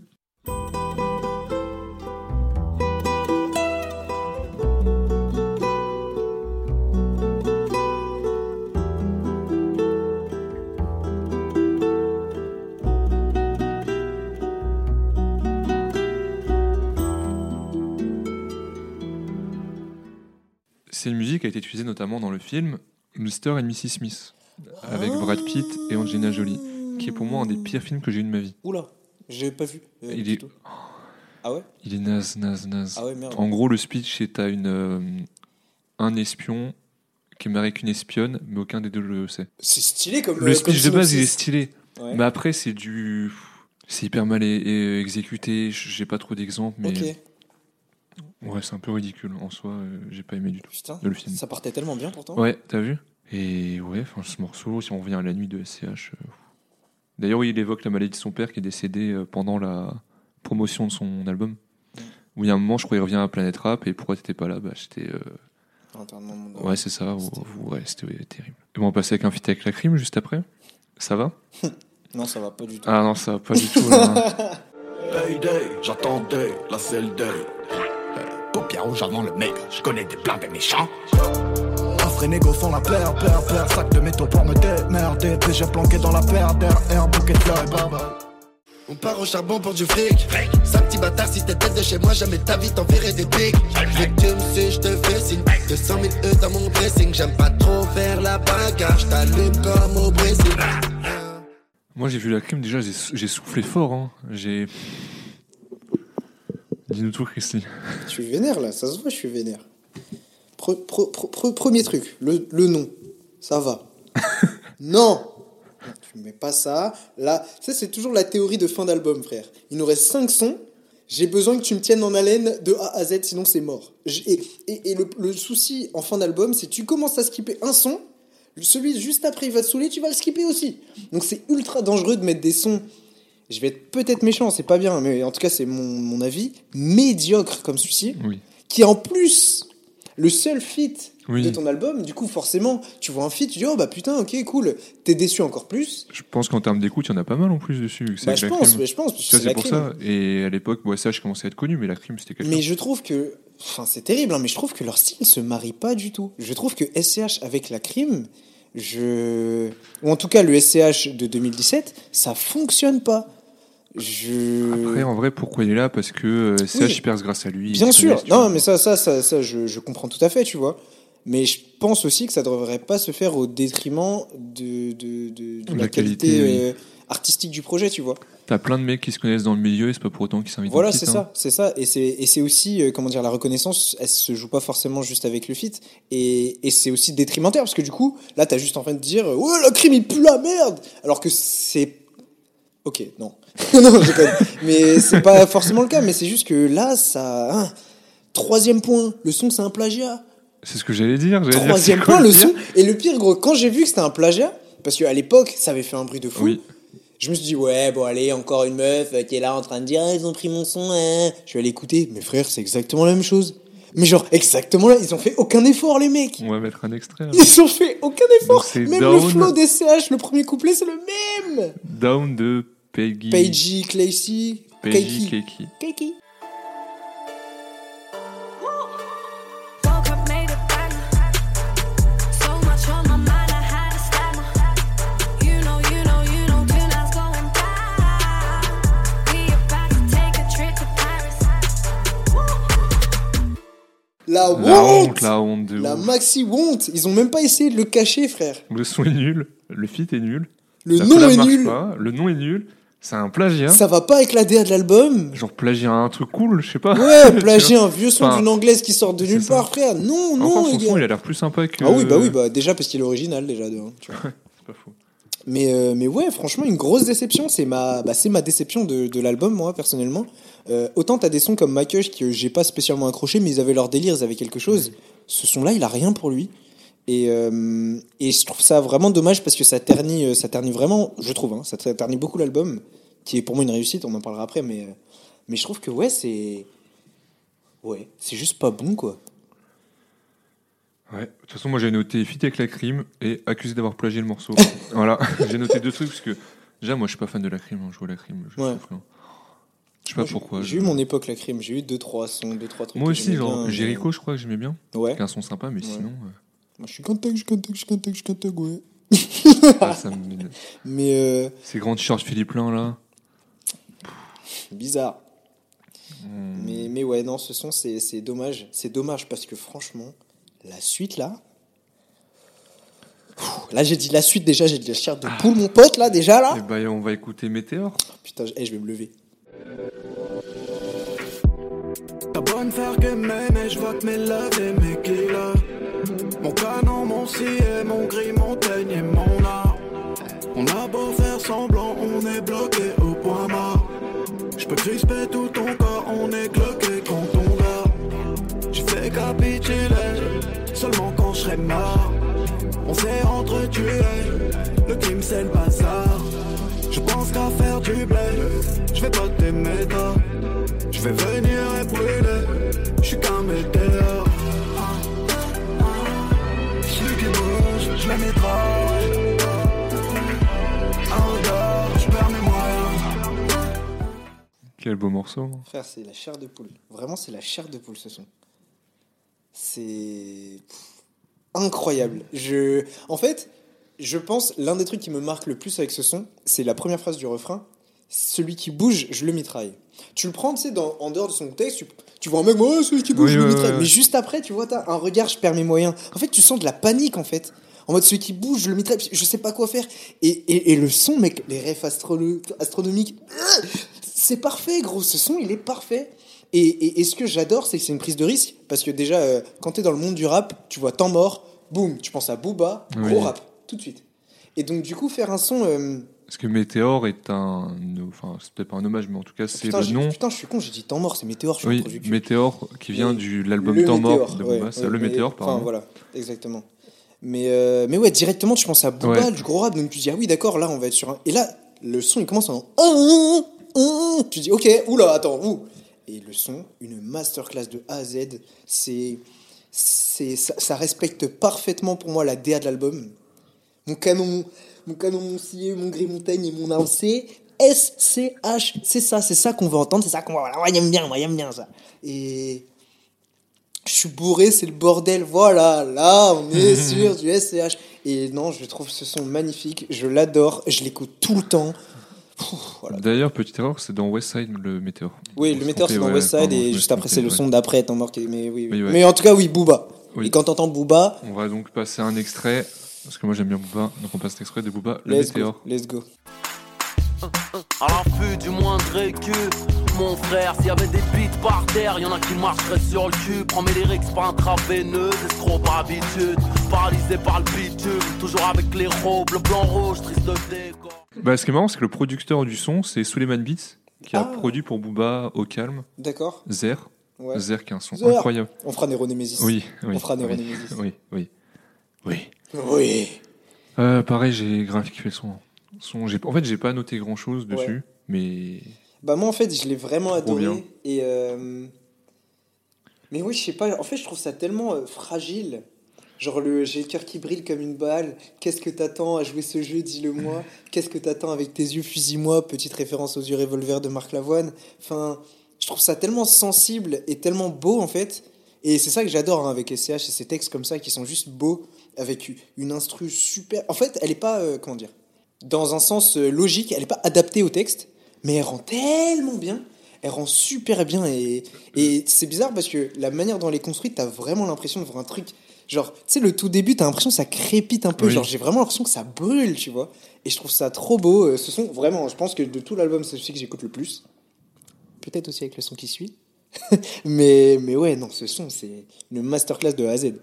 Speaker 1: Cette musique a été utilisée notamment dans le film Mr. and Mrs. Smith avec Brad Pitt et Angelina Jolie, qui est pour moi un des pires films que j'ai eu de ma vie.
Speaker 2: Oula, j'ai pas vu. euh,
Speaker 1: Il est-.
Speaker 2: Ah ouais?
Speaker 1: Il est naze, naze, naze.
Speaker 2: Ah ouais, merde.
Speaker 1: En gros, le speech, c'est t'as une euh, un espion qui est marié avec une espionne, mais aucun des deux le sait.
Speaker 2: C'est stylé comme
Speaker 1: Le
Speaker 2: euh,
Speaker 1: speech
Speaker 2: comme
Speaker 1: de base, il est stylé,
Speaker 2: Ouais.
Speaker 1: mais après, c'est du, c'est hyper mal exécuté. J'ai pas trop d'exemples, mais
Speaker 2: Ok,
Speaker 1: ouais, c'est un peu ridicule en soi. euh, J'ai pas aimé du tout
Speaker 2: putain,
Speaker 1: le film.
Speaker 2: ça partait tellement bien pourtant.
Speaker 1: Ouais, t'as vu? Et ouais, enfin, ce morceau, si on revient à la nuit de SCH. euh, D'ailleurs, oui, il évoque la maladie de son père qui est décédé euh, pendant la promotion de son album. Où il y a un moment, je crois, il revient à Planète Rap et pourquoi t'étais pas là? Bah, j'étais. euh, Ouais, c'est ça.
Speaker 2: C'était-
Speaker 1: Ouais, c'était ouais, terrible. Et bon, on va passer avec un feat avec la crime juste après. Ça va?
Speaker 2: Non, ça va pas du tout.
Speaker 1: Ah non, ça va pas du tout. là.
Speaker 3: J'attendais la selle day. Paupières rouges avant le mec, je connais des plans des méchants. Coffre et négo font la paire, paire, paire. Sac de métaux pour me démerder. Déjà planqué dans la paire d'air, air, bouquet de fleurs et barbe.
Speaker 7: On part au charbon pour du fric. Sale petit bâtard, si t'étais de chez moi, jamais ta vie t'enverrait des pics. Dès que tu me suis, je te fais signe. 200 000 E dans mon dressing. J'aime pas trop faire la bagarre, je t'allume comme au Brésil.
Speaker 1: Moi, j'ai vu la crime, déjà, j'ai j'ai soufflé fort. Hein. J'ai. Dis-nous tout, Christy.
Speaker 2: Je suis vénère là, ça se voit, je suis vénère. Pre- pre- pre- pre- premier truc, le, le nom, ça va. non mets pas ça. Là, ça, c'est toujours la théorie de fin d'album, frère. Il nous reste 5 sons. J'ai besoin que tu me tiennes en haleine de A à Z, sinon c'est mort. Et, et, et le, le souci en fin d'album, c'est que tu commences à skipper un son, celui juste après il va te saouler, tu vas le skipper aussi. Donc c'est ultra dangereux de mettre des sons. Je vais être peut-être méchant, c'est pas bien, mais en tout cas c'est mon, mon avis, médiocre comme celui-ci,
Speaker 1: Oui.
Speaker 2: qui est en plus le seul feat
Speaker 1: Oui.
Speaker 2: de ton album. Du coup, forcément, tu vois un feat, tu dis oh bah putain, ok, cool. T'es déçu encore plus.
Speaker 1: Je pense qu'en termes d'écoute, il y en a pas mal en plus dessus.
Speaker 2: Bah je pense, mais je pense,
Speaker 1: Tu vois,
Speaker 2: c'est
Speaker 1: pour
Speaker 2: crime.
Speaker 1: ça. Et à l'époque, bon, ça, je commençais à être connu, mais la crime, c'était quelque
Speaker 2: Mais je trouve que. Enfin, c'est terrible, hein, mais je trouve que leur style se marie pas du tout. Je trouve que SCH avec la crime, je. Ou en tout cas, le SCH de 2017, ça fonctionne pas. Je.
Speaker 1: Après, en vrai, pourquoi il est là Parce que euh, CH
Speaker 2: Oui.
Speaker 1: perce grâce à lui.
Speaker 2: Bien sûr,
Speaker 1: connaît,
Speaker 2: non, mais ça, ça, ça, ça je, je comprends tout à fait, tu vois. Mais je pense aussi que ça devrait pas se faire au détriment de, de, de, de la,
Speaker 1: La
Speaker 2: qualité,
Speaker 1: qualité, oui.
Speaker 2: euh, artistique du projet, tu vois.
Speaker 1: T'as plein de mecs qui se connaissent dans le milieu et c'est pas pour autant qu'ils s'invitent
Speaker 2: Voilà, c'est
Speaker 1: hein.
Speaker 2: ça, c'est ça. Et c'est, aussi, euh, comment dire, la reconnaissance, elle se joue pas forcément juste avec le feat. Et, et c'est aussi détrimentaire, parce que du coup, là, t'as juste en train de dire, ouais, la crime, il pue la merde Alors que c'est. Ok, non. non, je. Mais c'est pas forcément le cas, mais c'est juste que là, ça. hein. Troisième point, le son, c'est un plagiat.
Speaker 1: C'est ce que j'allais dire.
Speaker 2: Troisième point, le son. Et le pire, gros, quand j'ai vu que c'était un plagiat, parce qu'à l'époque, ça avait fait un bruit de fou.
Speaker 1: Oui.
Speaker 2: Je me suis dit, ouais, bon, allez, encore une meuf euh, qui est là en train de dire, ah, ils ont pris mon son, hein. Je vais aller écouter. Mais frère, c'est exactement la même chose. Mais genre, exactement là, ils ont fait aucun effort, les mecs.
Speaker 1: On va mettre un extrait. là.
Speaker 2: Ils ont fait aucun effort. Même
Speaker 1: down.
Speaker 2: le flow des CH, le premier couplet, c'est le même.
Speaker 1: Down de Peggy.
Speaker 2: Pagey, Claycy,
Speaker 1: Peggy
Speaker 2: Keiki.
Speaker 1: Keiki.
Speaker 2: La
Speaker 1: La
Speaker 2: honte.
Speaker 1: honte, la honte de
Speaker 2: La
Speaker 1: ouf.
Speaker 2: maxi honte. Ils ont même pas essayé de le cacher, frère.
Speaker 1: Le son est nul, le feat est nul.
Speaker 2: Le
Speaker 1: la
Speaker 2: nom
Speaker 1: collab
Speaker 2: est
Speaker 1: marche
Speaker 2: nul.
Speaker 1: pas, le nom est nul. C'est un plagiat.
Speaker 2: Ça va pas avec la DA de l'album.
Speaker 1: Genre plagiat un truc cool, je sais pas.
Speaker 2: Ouais, plagier un vieux son
Speaker 1: Enfin,
Speaker 2: d'une anglaise qui sort de nulle part, frère. Non, non,
Speaker 1: Encore son
Speaker 2: gars.
Speaker 1: son, il a l'air plus sympa que.
Speaker 2: Ah oui, bah oui, bah déjà parce qu'il est original déjà de tu vois.
Speaker 1: C'est pas faux.
Speaker 2: Mais, euh, mais ouais, franchement, une grosse déception. C'est ma, bah, c'est ma déception de, de l'album, moi, personnellement. Euh, autant t'as des sons comme Macush que j'ai pas spécialement accroché, mais ils avaient leur délire, ils avaient quelque chose. Ce son-là, il a rien pour lui. Et, euh, et je trouve ça vraiment dommage parce que ça ternit, euh, ça ternit vraiment, je trouve, hein, ça ternit beaucoup l'album, qui est pour moi une réussite, on en parlera après, mais, euh, mais je trouve que ouais, c'est. Ouais, c'est juste pas bon, quoi.
Speaker 1: Ouais. De toute façon, moi j'ai noté feat avec la crime et accusé d'avoir plagié le morceau. voilà, j'ai noté deux trucs parce que déjà, moi je suis pas fan de la crime. hein. Je vois la crime, je
Speaker 2: Ouais.
Speaker 1: souffle, hein. Je sais pas
Speaker 2: Moi,
Speaker 1: pourquoi.
Speaker 2: J'ai eu mon époque, la crime, j'ai eu deux, trois sons, deux, trois trucs.
Speaker 1: Moi aussi, genre Jericho, je crois que j'aimais bien.
Speaker 2: Ouais.
Speaker 1: Avec un son sympa, mais
Speaker 2: Ouais.
Speaker 1: sinon. euh,
Speaker 2: Moi, je suis Kentucky, je suis Kentucky, je suis Kentucky, je suis Kentucky, ouais.
Speaker 1: ah, ça me-
Speaker 2: Mais euh,
Speaker 1: Ces grands t-shirts Philippe Lin là.
Speaker 2: bizarre.
Speaker 1: Hmm.
Speaker 2: Mais, mais ouais, non, ce son, c'est c'est dommage. C'est dommage parce que franchement, la suite là. Pfff, Là, j'ai dit la suite déjà, j'ai dit la chair de poule, mon pote, là, déjà là.
Speaker 1: Et bah, on va écouter Météor.
Speaker 2: Putain, je, eh, je vais me lever.
Speaker 3: T'as bonne faire que mais je vois que mes love et mes kilos. Mon canon, mon et mon gris, mon teigne et mon art. On a beau faire semblant, on est bloqué au point mort. J'peux crisper tout ton corps, on est bloqué quand on dort. J'ai fait capituler, seulement quand je serai mort. On s'est entretués, le crime c'est le bazar. Je pense qu'à faire du blé, je vais pas t'aimer. Je vais venir et brûler, je suis qu'un météore. Je le mitraille. Un regard, je perds mes moyens.
Speaker 1: Quel beau morceau. hein.
Speaker 2: Frère, c'est la chair de poule. Vraiment, c'est la chair de poule ce son. C'est incroyable. Je, en fait, je pense l'un des trucs qui me marque le plus avec ce son, c'est la première phrase du refrain. Celui qui bouge, je le mitraille. Tu le prends, tu sais, dans- en dehors de son contexte, tu, tu vois un mec, ouais, celui qui bouge,
Speaker 1: Oui,
Speaker 2: je le mitraille.
Speaker 1: ouais, ouais.
Speaker 2: Mais juste après, tu vois, t'as un regard, je perds mes moyens. En fait, tu sens de la panique, en fait. En mode celui qui bouge, je le mitraille, je sais pas quoi faire. Et, et, et le son, mec, les refs astronomiques, c'est parfait, gros. Ce son, il est parfait. Et, et, et ce que j'adore, c'est que c'est une prise de risque. Parce que déjà, euh, quand t'es dans le monde du rap, tu vois temps mort, boum, tu penses à Booba, gros
Speaker 1: Oui.
Speaker 2: rap, tout de suite. Et donc, du coup, faire un son. euh,
Speaker 1: Parce que Météor est un. Enfin, c'est peut-être pas un hommage, mais en tout cas, c'est le nom.
Speaker 2: putain, je suis con, j'ai dit temps mort, c'est Météor, je suis
Speaker 1: Oui. Météor, qui vient
Speaker 2: Et
Speaker 1: du l'album Temps mort de
Speaker 2: ouais,
Speaker 1: Booba. C'est
Speaker 2: ouais,
Speaker 1: le Météor,
Speaker 2: Enfin,
Speaker 1: pardon.
Speaker 2: voilà, exactement. Mais, euh, mais ouais, directement, tu penses à Booba,
Speaker 1: Ouais.
Speaker 2: du gros rap, donc tu dis, ah oui, d'accord, là, on va être sur un. Et là, le son, il commence en. Tu dis, ok, oula, attends, ouh. Et le son, une masterclass de A à Z, c'est. ça, ça respecte parfaitement pour moi la DA de l'album. Mon canon, mon canon, mon scié, mon gris montagne et mon AOC. S, C, H, c'est ça, c'est ça qu'on veut entendre, c'est ça qu'on va. Voilà, moi, j'aime bien, moi, j'aime bien ça. Et je suis bourré, c'est le bordel. Voilà, là, on est sur du SCH. Et non, je trouve ce son magnifique. Je l'adore. Je l'écoute tout le temps. Voilà.
Speaker 1: D'ailleurs, petite erreur, c'est dans West Side le Météor.
Speaker 2: Oui, le metteur, c'est dans
Speaker 1: ouais,
Speaker 2: West Side.
Speaker 1: pardon, je
Speaker 2: Et juste après, c'est le son d'après, tant mort. Mais, oui, oui.
Speaker 1: Oui, ouais.
Speaker 2: mais en tout cas, oui, Booba.
Speaker 1: Oui.
Speaker 2: Et quand t'entends Booba,
Speaker 1: On va donc passer un extrait, parce que moi j'aime bien Booba, donc on passe un extrait de Booba, le
Speaker 2: let's
Speaker 1: Météor.
Speaker 2: go. Let's go.
Speaker 4: À l'affût du moindre écu Mon frère, s'il y avait des bites par terre Y'en a qui marcheraient sur le cul Prends mes lyrics pas intraveineuses Escroc par habitude Paralysé par le bitume Toujours avec les robes, le blanc rouge Triste de décor
Speaker 1: Bah, ce qui est marrant, c'est que le producteur du son, c'est Suleiman Beats, qui a
Speaker 2: Ah.
Speaker 1: produit pour Booba au calme,
Speaker 2: D'accord.
Speaker 1: Zer.
Speaker 2: Ouais.
Speaker 1: Zer qui a un son
Speaker 2: Zer.
Speaker 1: incroyable.
Speaker 2: On fera Néronémésis.
Speaker 1: Oui, oui.
Speaker 2: On fera
Speaker 1: oui,
Speaker 2: Néronémésis.
Speaker 1: oui, oui. Oui.
Speaker 2: Oui.
Speaker 1: Euh, pareil, j'ai grave kiffé le son. Son en fait, j'ai pas noté grand chose dessus,
Speaker 2: Ouais.
Speaker 1: mais
Speaker 2: Bah moi en fait je l'ai vraiment
Speaker 1: bien.
Speaker 2: adoré et euh, mais oui je sais pas en fait je trouve ça tellement euh, fragile. Genre le j'ai le cœur qui brille comme une balle. Qu'est-ce que t'attends à jouer ce jeu dis-le moi qu'est-ce que t'attends avec tes yeux fusille-moi petite référence aux yeux revolver de Marc Lavoine. Enfin je trouve ça tellement sensible et tellement beau en fait. Et c'est ça que j'adore hein, avec SCH et ces textes comme ça qui sont juste beaux avec une instru super en fait elle est pas euh, comment dire dans un sens euh, logique, elle n'est pas adaptée au texte, mais elle rend tellement bien, elle rend super bien et, et c'est bizarre parce que la manière dont elle est construite, t'as vraiment l'impression de voir un truc. Genre, tu sais, le tout début, t'as l'impression que ça crépite un peu.
Speaker 1: Oui.
Speaker 2: Genre, j'ai vraiment l'impression que ça brûle, tu vois. Et je trouve ça trop beau. euh, Ce son, vraiment, je pense que de tout l'album, c'est celui que j'écoute le plus. Peut-être aussi avec le son qui suit. mais, mais ouais, non, ce son, c'est une masterclass de A à Z.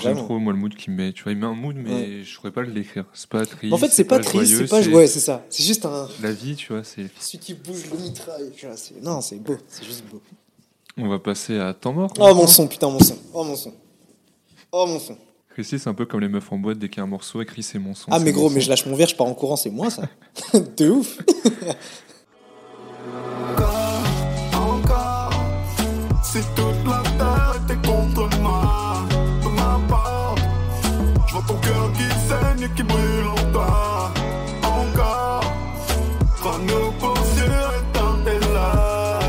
Speaker 1: j'aime trop moi le mood qu'il met. Tu vois, il met un mood, mais
Speaker 2: Ouais.
Speaker 1: je pourrais pas le décrire. C'est pas triste.
Speaker 2: En fait, c'est pas, triste,
Speaker 1: joyeux,
Speaker 2: c'est pas. Ouais, c'est ça. C'est juste un.
Speaker 1: La vie, tu vois, c'est.
Speaker 2: Celui qui bouge le mitraille. tu vois, c'est- Non, c'est beau, c'est juste beau.
Speaker 1: On va passer à temps mort.
Speaker 2: Oh mon son, putain, mon son. Oh mon son. Oh mon son.
Speaker 1: Christy, c'est un peu comme les meufs en boîte, dès qu'il y a un morceau écrit c'est mon son.
Speaker 2: Ah, mais gros, mais je lâche mon verre, je pars en courant, c'est moi ça. De ouf.
Speaker 6: saigne et qui brûle en toi. Encore, tes lights.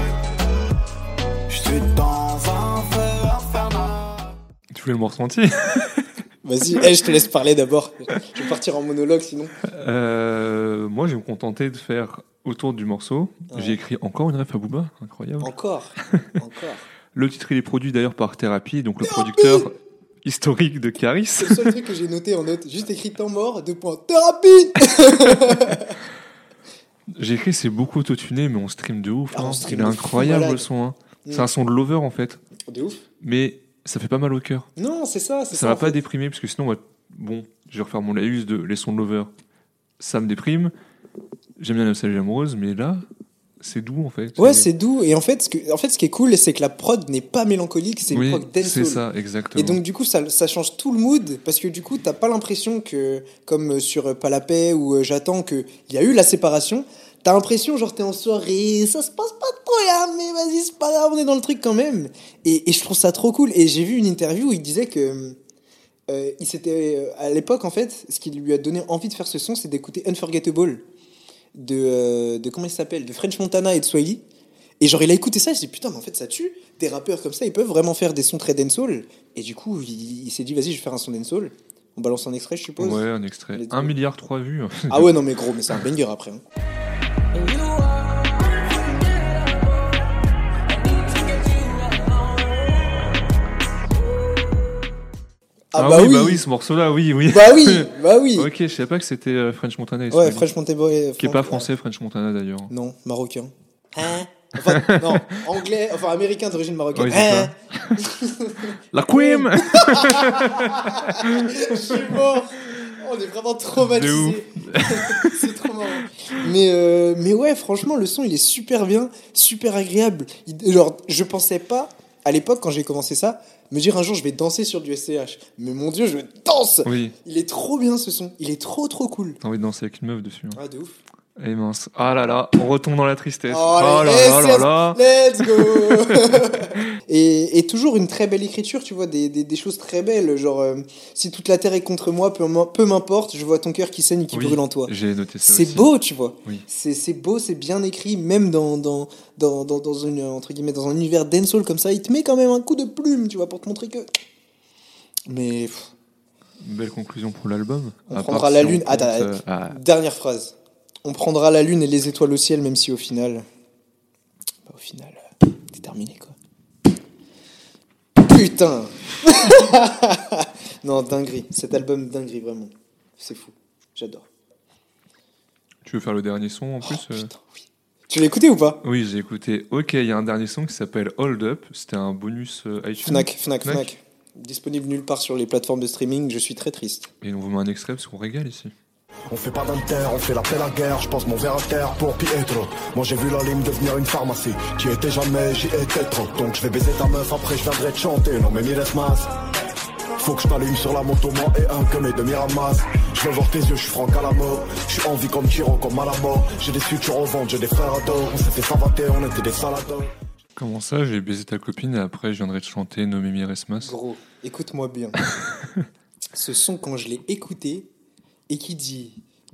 Speaker 6: Je suis dans un feu infernal.
Speaker 1: Tu voulais le morceau entier
Speaker 2: Vas-y, eh, je te laisse parler d'abord. Je vais partir en monologue sinon.
Speaker 1: Euh, Moi, je vais me contenter de faire autour du morceau.
Speaker 2: Ouais.
Speaker 1: J'ai écrit encore une ref à Booba, incroyable.
Speaker 2: Encore. Encore.
Speaker 1: Le titre, il est produit d'ailleurs par Thérapie, donc le producteur historique de Caris.
Speaker 2: C'est le seul truc que j'ai noté en note. Juste écrit temps mort, deux points. Thérapie
Speaker 1: J'ai écrit c'est beaucoup autotuné, mais on stream de ouf.
Speaker 2: Ah,
Speaker 1: hein.
Speaker 2: stream
Speaker 1: Il est incroyable le son. hein.
Speaker 2: Mm.
Speaker 1: C'est un son de lover en fait,
Speaker 2: De ouf.
Speaker 1: mais ça fait pas mal au cœur.
Speaker 2: Non, c'est ça.
Speaker 1: Ça va pas
Speaker 2: fait.
Speaker 1: déprimer, parce que sinon, bon, je vais refaire mon laïus de les sons de lover. Ça me déprime. J'aime bien la nostalgie amoureuse, mais là, c'est doux en fait.
Speaker 2: Ouais, c'est doux. Et en fait, ce, que, en fait, ce qui est cool, c'est que la prod n'est pas mélancolique, c'est
Speaker 1: oui,
Speaker 2: une prod
Speaker 1: c'est
Speaker 2: dancehall.
Speaker 1: ça, exactement.
Speaker 2: Et donc du coup ça, ça change tout le mood parce que du coup t'as pas l'impression que comme sur euh, Pas la paix ou euh, J'attends que il y a eu la séparation t'as l'impression genre t'es en soirée ça se passe pas trop là mais vas-y c'est pas grave on est dans le truc quand même et, et je trouve ça trop cool et j'ai vu une interview où il disait que euh, il s'était euh, à l'époque en fait ce qui lui a donné envie de faire ce son c'est d'écouter Unforgettable de, euh, de comment il s'appelle de French Montana et de Swahili et genre il a écouté ça, il s'est dit putain mais en fait ça tue. Des rappeurs comme ça ils peuvent vraiment faire des sons très dancehall. Et du coup il, il s'est dit vas-y je vais faire un son dancehall. On balance un extrait je suppose.
Speaker 1: Ouais, un extrait.
Speaker 2: Let's
Speaker 1: 1
Speaker 2: go.
Speaker 1: milliard 3 vues.
Speaker 2: Ah ouais non mais gros mais c'est un banger après. hein. Ah, bah, oui.
Speaker 1: bah oui, ce morceau-là, oui, oui.
Speaker 2: Bah oui, bah oui.
Speaker 1: ok, je savais pas que c'était euh, French Montana.
Speaker 2: Ouais. French Montana. ouais,
Speaker 1: Qui est pas français, French Montana d'ailleurs.
Speaker 2: Non, marocain. Hein Enfin, non, anglais, enfin américain d'origine marocaine.
Speaker 1: Oui,
Speaker 2: Hein
Speaker 1: La Queen
Speaker 2: Je suis mort. On est vraiment traumatisés. c'est trop marrant. Mais, euh, mais ouais, franchement, le son, il est super bien, super agréable. Il- genre, je pensais pas, à l'époque, quand j'ai commencé ça, me dire un jour, je vais danser sur du SCH. Mais mon dieu, je danse
Speaker 1: Oui,
Speaker 2: Il est trop bien ce son. Il est trop, trop cool.
Speaker 1: t'as envie de danser avec une meuf dessus. hein.
Speaker 2: Ah, de ouf.
Speaker 1: Eh mince. Ah là là, on retombe dans la tristesse.
Speaker 2: Oh, allez,
Speaker 1: là là là là.
Speaker 2: Let's go et, et toujours une très belle écriture, tu vois, des, des, des choses très belles. Genre, euh, si toute la terre est contre moi, peu, m'im- peu m'importe, je vois ton cœur qui saigne et qui
Speaker 1: Oui,
Speaker 2: brûle en toi.
Speaker 1: J'ai noté ça
Speaker 2: C'est beau, tu vois.
Speaker 1: Oui.
Speaker 2: C'est beau, c'est bien écrit, même dans, dans, dans, dans, dans une, entre guillemets, dans un univers dancehall comme ça, il te met quand même un coup de plume, tu vois, pour te montrer que. Mais
Speaker 1: Une belle conclusion pour l'album.
Speaker 2: On
Speaker 1: À
Speaker 2: prendra la
Speaker 1: si
Speaker 2: lune.
Speaker 1: compte,
Speaker 2: Attends,
Speaker 1: euh, ah,
Speaker 2: dernière phrase. On prendra la lune et les étoiles au ciel, même si au final. Bah, au final, c'est terminé quoi. Putain Non, dinguerie. Cet album, dinguerie, vraiment. C'est fou. J'adore.
Speaker 1: tu veux faire le dernier son en plus
Speaker 2: Oh,
Speaker 1: euh
Speaker 2: putain, oui. Tu l'as écouté ou pas?
Speaker 1: Oui, j'ai écouté. Ok, il y a un dernier son qui s'appelle Hold Up. C'était un bonus euh, iTunes.
Speaker 2: Fnac, Fnac,
Speaker 1: Fnac.
Speaker 2: Fnac. Disponible nulle part sur les plateformes de streaming. Je suis très triste.
Speaker 1: Et on vous met un extrait parce qu'on régale ici.
Speaker 3: On fait pas d'inter, on fait l'appel à guerre, je pose mon verre à terre pour Pietro. Moi j'ai vu la lime devenir une pharmacie, qui était jamais, j'y étais trop. Donc je vais baiser ta meuf, après je viendrai te chanter, non mais Miles Mas. Faut que je t'allume sur la moto, moi et un que mes demi ramassent. Je veux voir tes yeux, je suis franc à la mort. Je suis en vie comme Tiro, comme à la mort. J'ai des futurs au ventre, j'ai des frères à dos. On s'était savaté, on était des salados.
Speaker 1: Comment ça J'ai baisé ta copine et après je viendrai te chanter No Mimi Resmas.
Speaker 2: Gros, écoute-moi bien. Ce son, quand je l'ai écouté et qui dit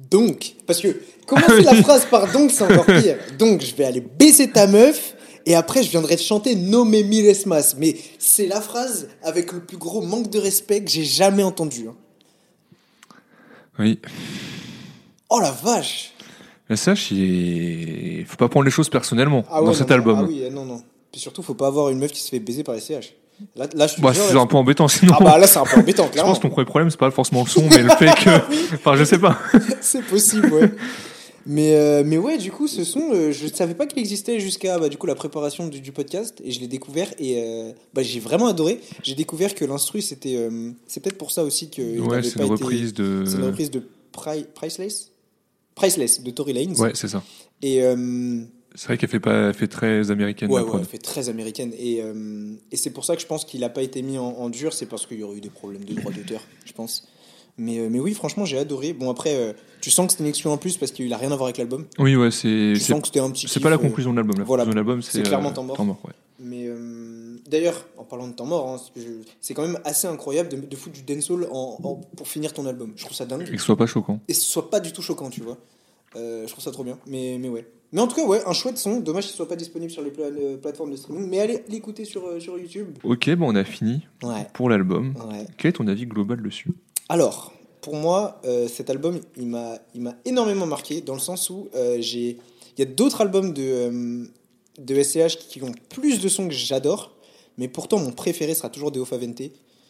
Speaker 2: donc, parce que commencer la phrase par donc, c'est encore pire. Donc, je vais aller baiser ta meuf et après, je viendrai te chanter No me mires mas. Mais c'est la phrase avec le plus gros manque de respect que j'ai jamais entendu. hein.
Speaker 1: Oui.
Speaker 2: Oh la vache!
Speaker 1: Mais sache, il est... faut pas prendre les choses personnellement
Speaker 2: Ah ouais,
Speaker 1: dans
Speaker 2: non,
Speaker 1: cet
Speaker 2: non,
Speaker 1: album.
Speaker 2: Ah oui, non, non. Puis surtout, faut pas avoir une meuf qui se fait baiser par les CH. Là, là je
Speaker 1: Bah, c'est un peu embêtant sinon.
Speaker 2: Ah bah là, c'est un peu embêtant,
Speaker 1: je
Speaker 2: clairement.
Speaker 1: pense que ton premier problème, c'est pas forcément le son, mais le fait que. Enfin, je sais pas.
Speaker 2: c'est possible, ouais. Mais, euh, mais ouais, du coup, ce son, euh, je ne savais pas qu'il existait jusqu'à bah, du coup, la préparation du, du podcast et je l'ai découvert et euh, bah, j'ai vraiment adoré. J'ai découvert que l'instru, c'était. c'est peut-être pour ça aussi que.
Speaker 1: Ouais, c'est une
Speaker 2: été-
Speaker 1: reprise de.
Speaker 2: C'est une reprise de Pri- Priceless? Priceless de Tory Lanez.
Speaker 1: Ouais, c'est ça.
Speaker 2: Et.
Speaker 1: C'est vrai qu'elle fait, pas... elle fait très américaine
Speaker 2: Ouais, ouais, elle fait très américaine. Et, euh, et c'est pour ça que je pense qu'il n'a pas été mis en, en dur, c'est parce qu'il y aurait eu des problèmes de droit d'auteur, je pense. Mais, euh, mais oui, franchement, j'ai adoré. Bon, après, euh, tu sens que c'était une exclu en plus parce qu'il a rien à voir avec l'album.
Speaker 1: Oui, ouais, c'est.
Speaker 2: Tu sens que c'était un petit.
Speaker 1: c'est pas la conclusion de l'album. La
Speaker 2: voilà.
Speaker 1: conclusion de l'album, c'est.
Speaker 2: Clairement Temps mort.
Speaker 1: Temps mort, ouais.
Speaker 2: Mais d'ailleurs, en parlant de temps mort, hein, c'est quand même assez incroyable de, de foutre du dancehall en, en- pour finir ton album. Je trouve ça dingue.
Speaker 1: Et que ce soit pas choquant.
Speaker 2: Et ce soit pas du tout choquant, tu vois. Je trouve ça trop bien. Mais, mais ouais. Mais en tout cas, ouais, un chouette son. Dommage qu'il soit pas disponible sur les pla- euh, plateformes de streaming. Mais allez l'écouter sur, euh, sur YouTube.
Speaker 1: Ok, bon, on a fini
Speaker 2: Ouais.
Speaker 1: pour l'album.
Speaker 2: Ouais.
Speaker 1: Quel est ton avis global dessus?
Speaker 2: Alors, pour moi, euh, cet album, il m'a, énormément marqué dans le sens où j'ai, il y a d'autres albums de, de SCH qui ont plus de sons que j'adore, mais pourtant mon préféré sera toujours Deo Favente.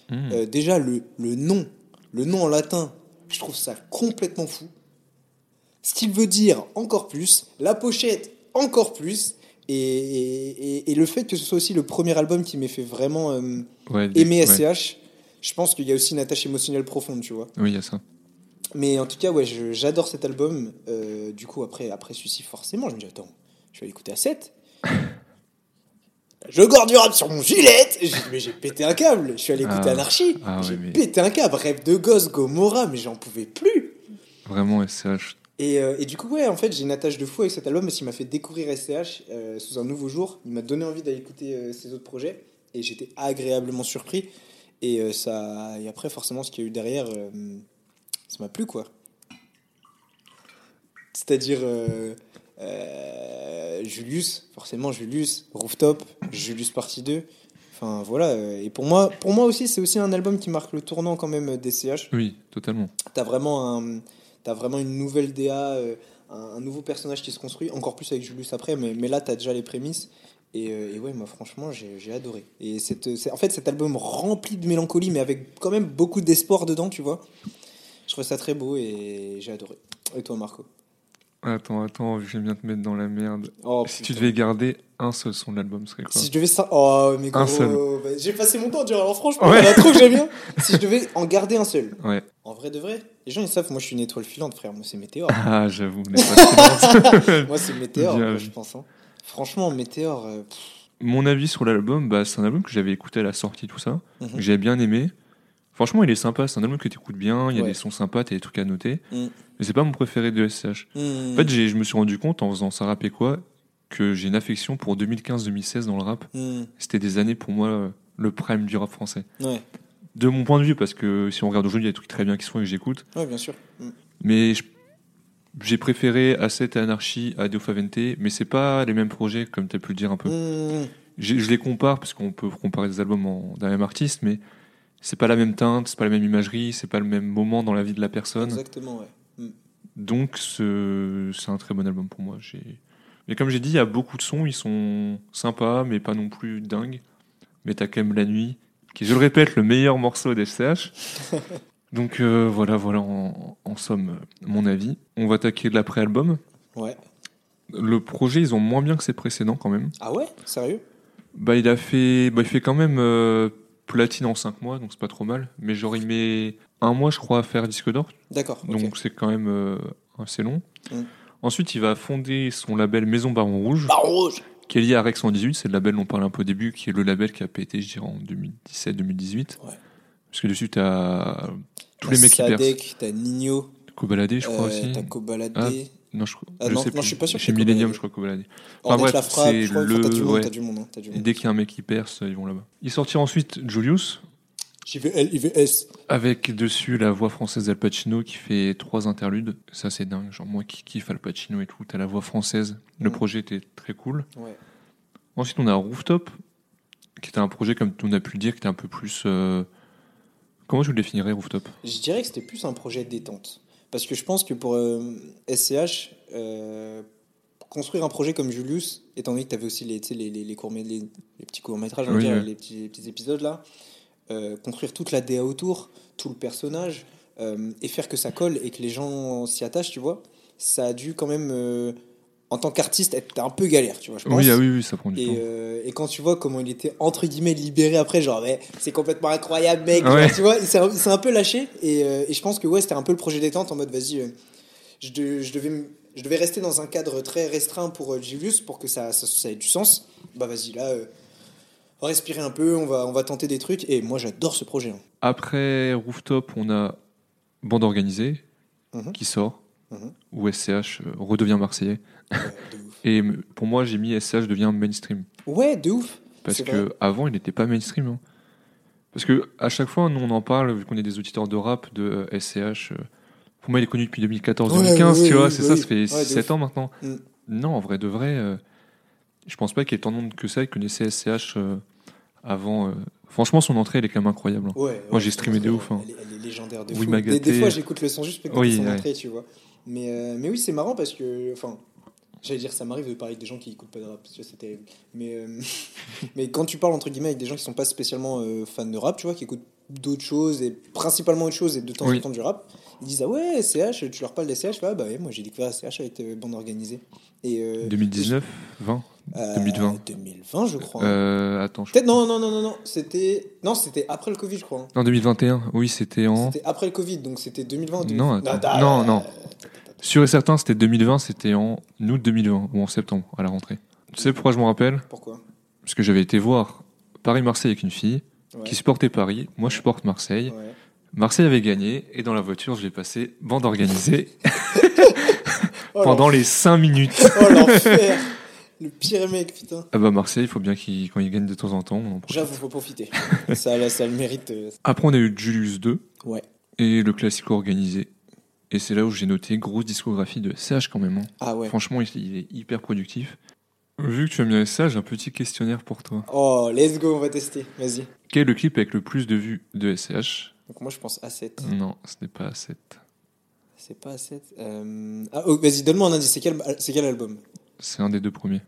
Speaker 1: Hmm.
Speaker 2: Déjà le, le nom, le nom en latin, je trouve ça complètement fou. Ce qu'il veut dire encore plus, la pochette encore plus, et, et, et- et le fait que ce soit aussi le premier album qui m'ait fait vraiment euh,
Speaker 1: Ouais,
Speaker 2: aimer
Speaker 1: ouais.
Speaker 2: SCH, je pense qu'il y a aussi une attache émotionnelle profonde, tu vois.
Speaker 1: Oui, il y a ça.
Speaker 2: Mais en tout cas, ouais, j'adore cet album. Euh, du coup, après, après celui-ci, forcément, je me dis, attends, je vais l'écouter à 7. Je gorde du rap sur mon gilet Mais j'ai pété un câble. Je suis allé écouter
Speaker 1: Ah.
Speaker 2: Anarchie.
Speaker 1: Ah
Speaker 2: j'ai
Speaker 1: ouais, mais-
Speaker 2: pété un câble. Rêve de gosse, Gomorrah, mais j'en pouvais plus.
Speaker 1: Vraiment, SCH.
Speaker 2: Et, euh, et du coup, ouais, en fait, j'ai une attache de fou avec cet album parce qu'il m'a fait découvrir SCH euh, sous un nouveau jour. Il m'a donné envie d'aller écouter euh, ses autres projets et j'étais agréablement surpris. Et, ça, et après, forcément, ce qu'il y a eu derrière, ça m'a plu, quoi. C'est-à-dire Julius, forcément Julius, Rooftop, Julius partie 2. Enfin voilà, et pour moi, pour moi aussi, c'est aussi un album qui marque le tournant quand même des CH
Speaker 1: Oui, totalement.
Speaker 2: t'as vraiment un t'as vraiment une nouvelle DA euh, un, nouveau personnage qui se construit encore plus avec Julius après mais, mais là t'as déjà les prémices. Et, euh, ouais moi franchement j'ai adoré. Et cette, en fait cet album rempli de mélancolie mais avec quand même beaucoup d'espoir dedans tu vois. Je trouvais ça très beau et j'ai adoré. Et toi Marco?
Speaker 1: Attends, attends, j'aime bien te mettre dans la merde.
Speaker 2: Oh,
Speaker 1: si tu devais garder un seul son de l'album, ce serait quoi
Speaker 2: Si je devais ça. Oh, mais
Speaker 1: Un
Speaker 2: gros.
Speaker 1: seul.
Speaker 2: bah, J'ai passé mon temps à dire alors franchement,
Speaker 1: Ouais.
Speaker 2: il y en a trop que j'aime bien. Si je devais en garder un seul.
Speaker 1: Ouais.
Speaker 2: En vrai de vrai, les gens ils savent, moi je suis une étoile filante, frère. Moi c'est Météore.
Speaker 1: Ah, j'avoue,
Speaker 2: moi c'est moi,
Speaker 1: vu.
Speaker 2: je pense. hein. Franchement, Météore. euh,
Speaker 1: Mon avis sur l'album, bah, c'est un album que j'avais écouté à la sortie, tout ça, que j'avais bien aimé. Franchement, il est sympa, c'est un album que tu écoutes bien, il y a
Speaker 2: Ouais.
Speaker 1: des sons sympas, t'as des trucs à noter.
Speaker 2: Mm.
Speaker 1: Mais c'est pas mon préféré de SCH.
Speaker 2: hmm,
Speaker 1: En fait, j'ai- je me suis rendu compte en faisant ça rap et quoi, que j'ai une affection pour 2015-2016 dans le rap.
Speaker 2: hmm,
Speaker 1: C'était des années pour moi euh, le prime du rap français.
Speaker 2: ouais.
Speaker 1: De mon point de vue, parce que si on regarde aujourd'hui, il y a des trucs très bien qui se font et que j'écoute.
Speaker 2: ouais, bien sûr. Hmm.
Speaker 1: Mais j'ai préféré Asset et Anarchy à Deo Favente, mais c'est pas les mêmes projets, comme tu as pu le dire un peu. Je les compare, parce qu'on peut comparer des albums en- d'un même artiste, mais c'est pas la même teinte, c'est pas la même imagerie, c'est pas le même moment dans la vie de la personne.
Speaker 2: Exactement, ouais. Hmm.
Speaker 1: Donc ce- c'est un très bon album pour moi. J'ai- Mais comme j'ai dit, il y a beaucoup de sons, ils sont sympas, mais pas non plus dingues. Mais t'as quand même La Nuit, qui est, je le répète, le meilleur morceau d'FCH. Donc euh, voilà, voilà en, en somme mon avis. On va attaquer de l'après-album.
Speaker 2: Ouais.
Speaker 1: Le projet, ils ont moins bien que ses précédents quand même.
Speaker 2: Ah ouais? Sérieux?
Speaker 1: Bah il a fait, bah, il fait quand même euh, platine en 5 mois, donc c'est pas trop mal. Mais genre il met un mois, je crois, à faire disque d'or.
Speaker 2: D'accord.
Speaker 1: Donc c'est quand même euh, assez long.
Speaker 2: Mm.
Speaker 1: Ensuite, il va fonder son label Maison Baron Rouge,
Speaker 2: Baron Rouge
Speaker 1: qui est lié à Rex 118. C'est le label dont on parlait un peu au début, qui est le label qui a pété, je dirais, en 2017-2018.
Speaker 2: Ouais.
Speaker 1: Parce que dessus, t'as tous les mecs qui percent.
Speaker 2: Sadek, t'as Nino,
Speaker 1: Kobalade, je crois
Speaker 2: euh,
Speaker 1: aussi.
Speaker 2: t'as Kobalade.
Speaker 1: Ah, Non, je,
Speaker 2: Ah,
Speaker 1: je
Speaker 2: non,
Speaker 1: sais
Speaker 2: non,
Speaker 1: plus.
Speaker 2: je suis pas sûr que
Speaker 1: Chez Millennium, je crois Kobalade.
Speaker 2: Ornette
Speaker 1: bref,
Speaker 2: la frappe,
Speaker 1: c'est
Speaker 2: je crois.
Speaker 1: le-
Speaker 2: Enfin, t'as du monde,
Speaker 1: ouais.
Speaker 2: t'as du monde. hein, du
Speaker 1: Et
Speaker 2: monde.
Speaker 1: dès qu'il y a un mec qui perce, ils vont là-bas. Il sortira ensuite Julius,
Speaker 2: JVL, IVS.
Speaker 1: avec dessus la voix française d'Al Pacino qui fait trois interludes. Ça, c'est dingue. Genre, moi qui kiffe Al Pacino et tout, t'as la voix française. Le projet était très cool.
Speaker 2: Ouais.
Speaker 1: Ensuite, on a Rooftop, qui était un projet, comme on a pu le dire, qui était un peu plus. euh, Comment je le définirais, Rooftop?
Speaker 2: Je dirais que c'était plus un projet de détente. Parce que je pense que pour euh, SCH, euh, construire un projet comme Julius, étant donné que tu avais aussi les, les, les, les, courts, les, les petits courts-métrages,
Speaker 1: Oui, ouais.
Speaker 2: les, petits, les petits épisodes là, euh, construire toute la DA autour, tout le personnage, euh, et faire que ça colle et que les gens s'y attachent, tu vois, ça a dû quand même, euh, en tant qu'artiste, être un peu galère, tu vois, je pense.
Speaker 1: Oui, ah oui, oui, ça prend du
Speaker 2: Et,
Speaker 1: temps.
Speaker 2: euh, et quand tu vois comment il était entre guillemets libéré après, genre c'est complètement incroyable mec,
Speaker 1: Ouais.
Speaker 2: genre, tu vois, il s'est un, peu lâché et, euh, et je pense que ouais c'était un peu le projet détente en mode vas-y, euh, je, de- je devais me- je devais rester dans un cadre très restreint pour Julius pour que ça, ça, ça ait du sens. Bah vas-y là, respirer un peu, on va on va tenter des trucs et moi j'adore ce projet. hein.
Speaker 1: Après Rooftop, on a Bande Organisée,
Speaker 2: Mhm.
Speaker 1: qui sort,
Speaker 2: Mhm.
Speaker 1: où SCH redevient marseillais. Et pour moi, j'ai mis SCH devient mainstream.
Speaker 2: Ouais, de ouf.
Speaker 1: Parce que
Speaker 2: vrai.
Speaker 1: avant, il n'était pas mainstream. hein. Parce que à chaque fois, nous, on en parle, vu qu'on est des auditeurs de rap, de euh, SCH. euh, pour moi, il est connu depuis 2014-2015,
Speaker 2: Ouais,
Speaker 1: tu vois,
Speaker 2: oui,
Speaker 1: c'est
Speaker 2: oui,
Speaker 1: ça, ça fait
Speaker 2: Ouais, de
Speaker 1: 7
Speaker 2: ouf.
Speaker 1: ans maintenant.
Speaker 2: Mm.
Speaker 1: Non, en vrai, de vrai, euh, je pense pas qu'il y ait tant de monde que ça qui connaissait SCH euh, avant. euh. Franchement, son entrée, elle est quand même incroyable. hein.
Speaker 2: Ouais,
Speaker 1: Moi,
Speaker 2: ouais,
Speaker 1: j'ai streamé de ouf, hein.
Speaker 2: Elle, est- elle est légendaire de
Speaker 1: Oui,
Speaker 2: fou. Des, des fois, j'écoute le son juste pour
Speaker 1: Oui,
Speaker 2: son
Speaker 1: ouais.
Speaker 2: entrée, tu vois. Mais, euh, mais oui, c'est marrant parce que. Enfin, j'allais dire, ça m'arrive de parler avec des gens qui écoutent pas de rap, terrible. Mais, euh, mais quand tu parles, entre guillemets, avec des gens qui sont pas spécialement euh, fans de rap, tu vois, qui écoutent d'autres choses, et principalement autre chose, et de temps
Speaker 1: Oui.
Speaker 2: en temps du rap, ils disent Ah ouais, SCH, tu leur parles des SCH Ah bah ouais, moi j'ai découvert SCH avec euh, Bande Organisée. Et, euh,
Speaker 1: 2019, 20,
Speaker 2: euh,
Speaker 1: 2020.
Speaker 2: 2020, je crois.
Speaker 1: Euh, attends, je...
Speaker 2: Peut-être, non, non, non, non, non, c'était. Non, c'était après le Covid, je crois. hein.
Speaker 1: non, 2021. Oui, c'était en.
Speaker 2: C'était après le Covid, donc c'était 2020 ou
Speaker 1: Non,
Speaker 2: 2020.
Speaker 1: attends. Non, non. Sûr et certain, c'était 2020, c'était en août 2020 ou en septembre à la rentrée. Tu sais pourquoi je me rappelle?
Speaker 2: Pourquoi?
Speaker 1: Parce que j'avais été voir Paris-Marseille avec une fille
Speaker 2: Ouais.
Speaker 1: qui supportait Paris. Moi, je supporte Marseille.
Speaker 2: Ouais.
Speaker 1: Marseille avait gagné et dans la voiture, je l'ai passé bande organisée
Speaker 2: Oh,
Speaker 1: pendant les 5 minutes.
Speaker 2: Oh l'enfer Le pire mec, putain.
Speaker 1: Ah bah Marseille, il faut bien qu'il quand il gagne de temps en temps. on.
Speaker 2: J'avoue, faut profiter. ça, là, ça le mérite. euh.
Speaker 1: Après, on a eu Julius 2
Speaker 2: Ouais.
Speaker 1: et le classico organisé. Et c'est là où j'ai noté grosse discographie de SCH quand même. hein.
Speaker 2: Ah ouais.
Speaker 1: Franchement, il, il est hyper productif. Vu que tu as mis ça, j'ai un petit questionnaire pour toi.
Speaker 2: Oh, let's go, on va tester. Vas-y.
Speaker 1: Quel est le clip avec le plus de vues de SCH
Speaker 2: Donc moi, je pense A7.
Speaker 1: Non, ce n'est pas 7.
Speaker 2: C'est pas A7. Euh... Ah, oh, vas-y, donne-moi un indice. C'est quel, c'est quel album?
Speaker 1: C'est un des deux premiers.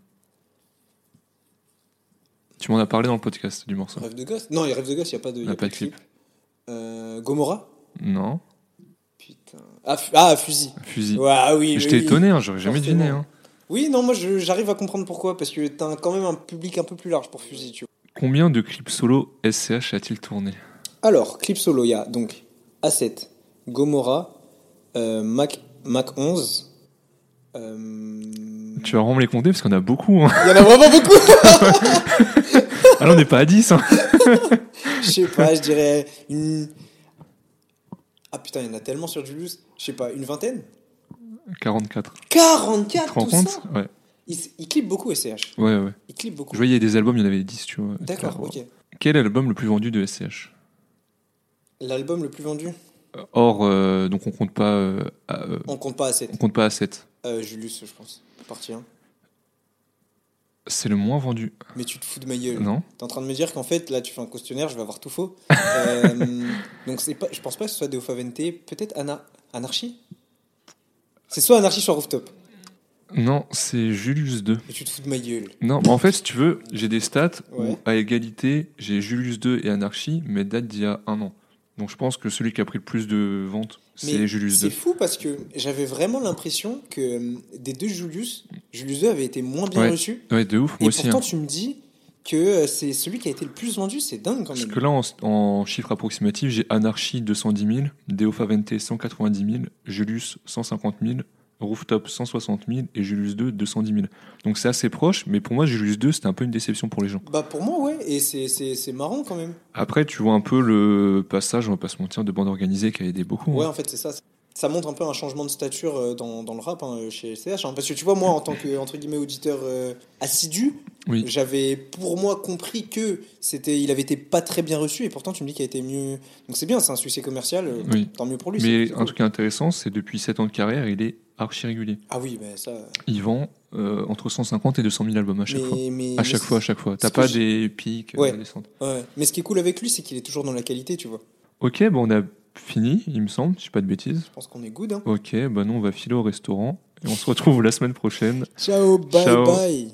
Speaker 1: Tu m'en as parlé dans le podcast du morceau.
Speaker 2: Rêve de gosse? Non, il y a Rêve de gosse, il n'y a pas de, il y
Speaker 1: Ah,
Speaker 2: a
Speaker 1: pas de
Speaker 2: de clip. Euh, Gomorrah?
Speaker 1: Non.
Speaker 2: Putain. Ah, fu- ah, fusil.
Speaker 1: Fusil.
Speaker 2: Ouais, ah oui.
Speaker 1: J'étais
Speaker 2: oui, oui.
Speaker 1: étonné, hein, j'aurais jamais deviné. Hein.
Speaker 2: Oui, non, moi je- j'arrive à comprendre pourquoi. Parce que t'as un- quand même un public un peu plus large pour fusil, tu vois.
Speaker 1: Combien de clips solo SCH a-t-il tourné?
Speaker 2: Alors, clip solo, il y a donc A7, Gomorrah, euh, Mac, Mac 11. euh,
Speaker 1: Tu vas vraiment me les compter parce qu'il y en a beaucoup. hein.
Speaker 2: Il y en a vraiment beaucoup
Speaker 1: Ah là, on n'est pas à 10. hein.
Speaker 2: Je sais pas, je dirais une. Ah putain, il y en a tellement sur Julius. Je sais pas, une vingtaine
Speaker 1: 44.
Speaker 2: 44
Speaker 1: Tu te rends
Speaker 2: tout
Speaker 1: compte
Speaker 2: ça
Speaker 1: Ouais,
Speaker 2: il, il clip beaucoup SCH.
Speaker 1: ouais, ouais.
Speaker 2: Il clip beaucoup.
Speaker 1: Je voyais des albums, il y en avait 10, tu vois.
Speaker 2: D'accord, ok.
Speaker 1: Quel est l'album le plus vendu de SCH
Speaker 2: L'album le plus vendu
Speaker 1: Or, euh, donc on compte pas, euh, à, euh,
Speaker 2: On compte pas à 7.
Speaker 1: on compte pas à 7.
Speaker 2: Euh, Julius, je pense. Partie 1.
Speaker 1: C'est le moins vendu.
Speaker 2: Mais tu te fous de ma gueule.
Speaker 1: Non
Speaker 2: T'es en train de me dire qu'en fait, là, tu fais un questionnaire, je vais avoir tout faux. Euh, donc, c'est pas, je pense pas que ce soit Deo Favente. Peut-être Ana, Anarchie? C'est soit Anarchie, soit Rooftop.
Speaker 1: Non, c'est Julius 2.
Speaker 2: Mais tu te fous de ma gueule.
Speaker 1: Non, mais en fait, si tu veux, j'ai des stats
Speaker 2: Ouais.
Speaker 1: où, à égalité, j'ai Julius 2 et Anarchy, mais date d'il y a un an. Donc je pense que celui qui a pris le plus de ventes, c'est Julius
Speaker 2: C'est
Speaker 1: 2.
Speaker 2: fou parce que j'avais vraiment l'impression que euh, des deux Julius, Julius 2 avait été moins bien
Speaker 1: Ouais.
Speaker 2: reçu.
Speaker 1: Ouais, de ouf,
Speaker 2: Et
Speaker 1: moi aussi.
Speaker 2: pourtant,
Speaker 1: hein.
Speaker 2: tu me dis que euh, c'est celui qui a été le plus vendu. C'est dingue quand
Speaker 1: Parce
Speaker 2: même.
Speaker 1: que là, en, en chiffre approximatif, j'ai Anarchy 210 000, Deo Favente 190 000, Julius 150 000, Rooftop 160 000 et Julius 2 210 000. Donc c'est assez proche, mais pour moi, Julius 2, c'était un peu une déception pour les gens.
Speaker 2: Bah, pour moi, ouais. Et c'est- marrant quand même.
Speaker 1: Après, tu vois un peu le passage, on va pas se mentir, de bande organisée qui a aidé beaucoup.
Speaker 2: Ouais,
Speaker 1: hein.
Speaker 2: en fait, c'est ça. Ça montre un peu un changement de stature euh, dans, dans le rap hein, chez CH. hein. Parce que tu vois, moi, en tant que entre guillemets auditeur euh, assidu,
Speaker 1: Oui.
Speaker 2: j'avais pour moi compris que c'était, il avait été pas très bien reçu. Et pourtant, tu me dis qu'il a été mieux. Donc c'est bien, c'est un succès commercial. euh,
Speaker 1: Oui.
Speaker 2: Tant mieux pour lui.
Speaker 1: Mais un
Speaker 2: cool.
Speaker 1: truc intéressant, c'est depuis 7 ans de carrière, il est archi régulier.
Speaker 2: Ah oui, mais ça.
Speaker 1: Il vend euh, entre 150 et 200 000 albums à chaque
Speaker 2: mais,
Speaker 1: fois.
Speaker 2: mais-
Speaker 1: À chaque fois, à chaque fois. T'as pas des pics,
Speaker 2: Ouais.
Speaker 1: des descentes.
Speaker 2: Ouais. Mais ce qui est cool avec lui, c'est qu'il est toujours dans la qualité, tu vois.
Speaker 1: Ok, bon, on a fini, il me semble, si je dis pas de bêtises.
Speaker 2: Je pense qu'on est good. Hein.
Speaker 1: Ok, bah nous on va filer au restaurant et on se retrouve la semaine prochaine.
Speaker 2: Ciao, bye
Speaker 1: Ciao.
Speaker 2: bye.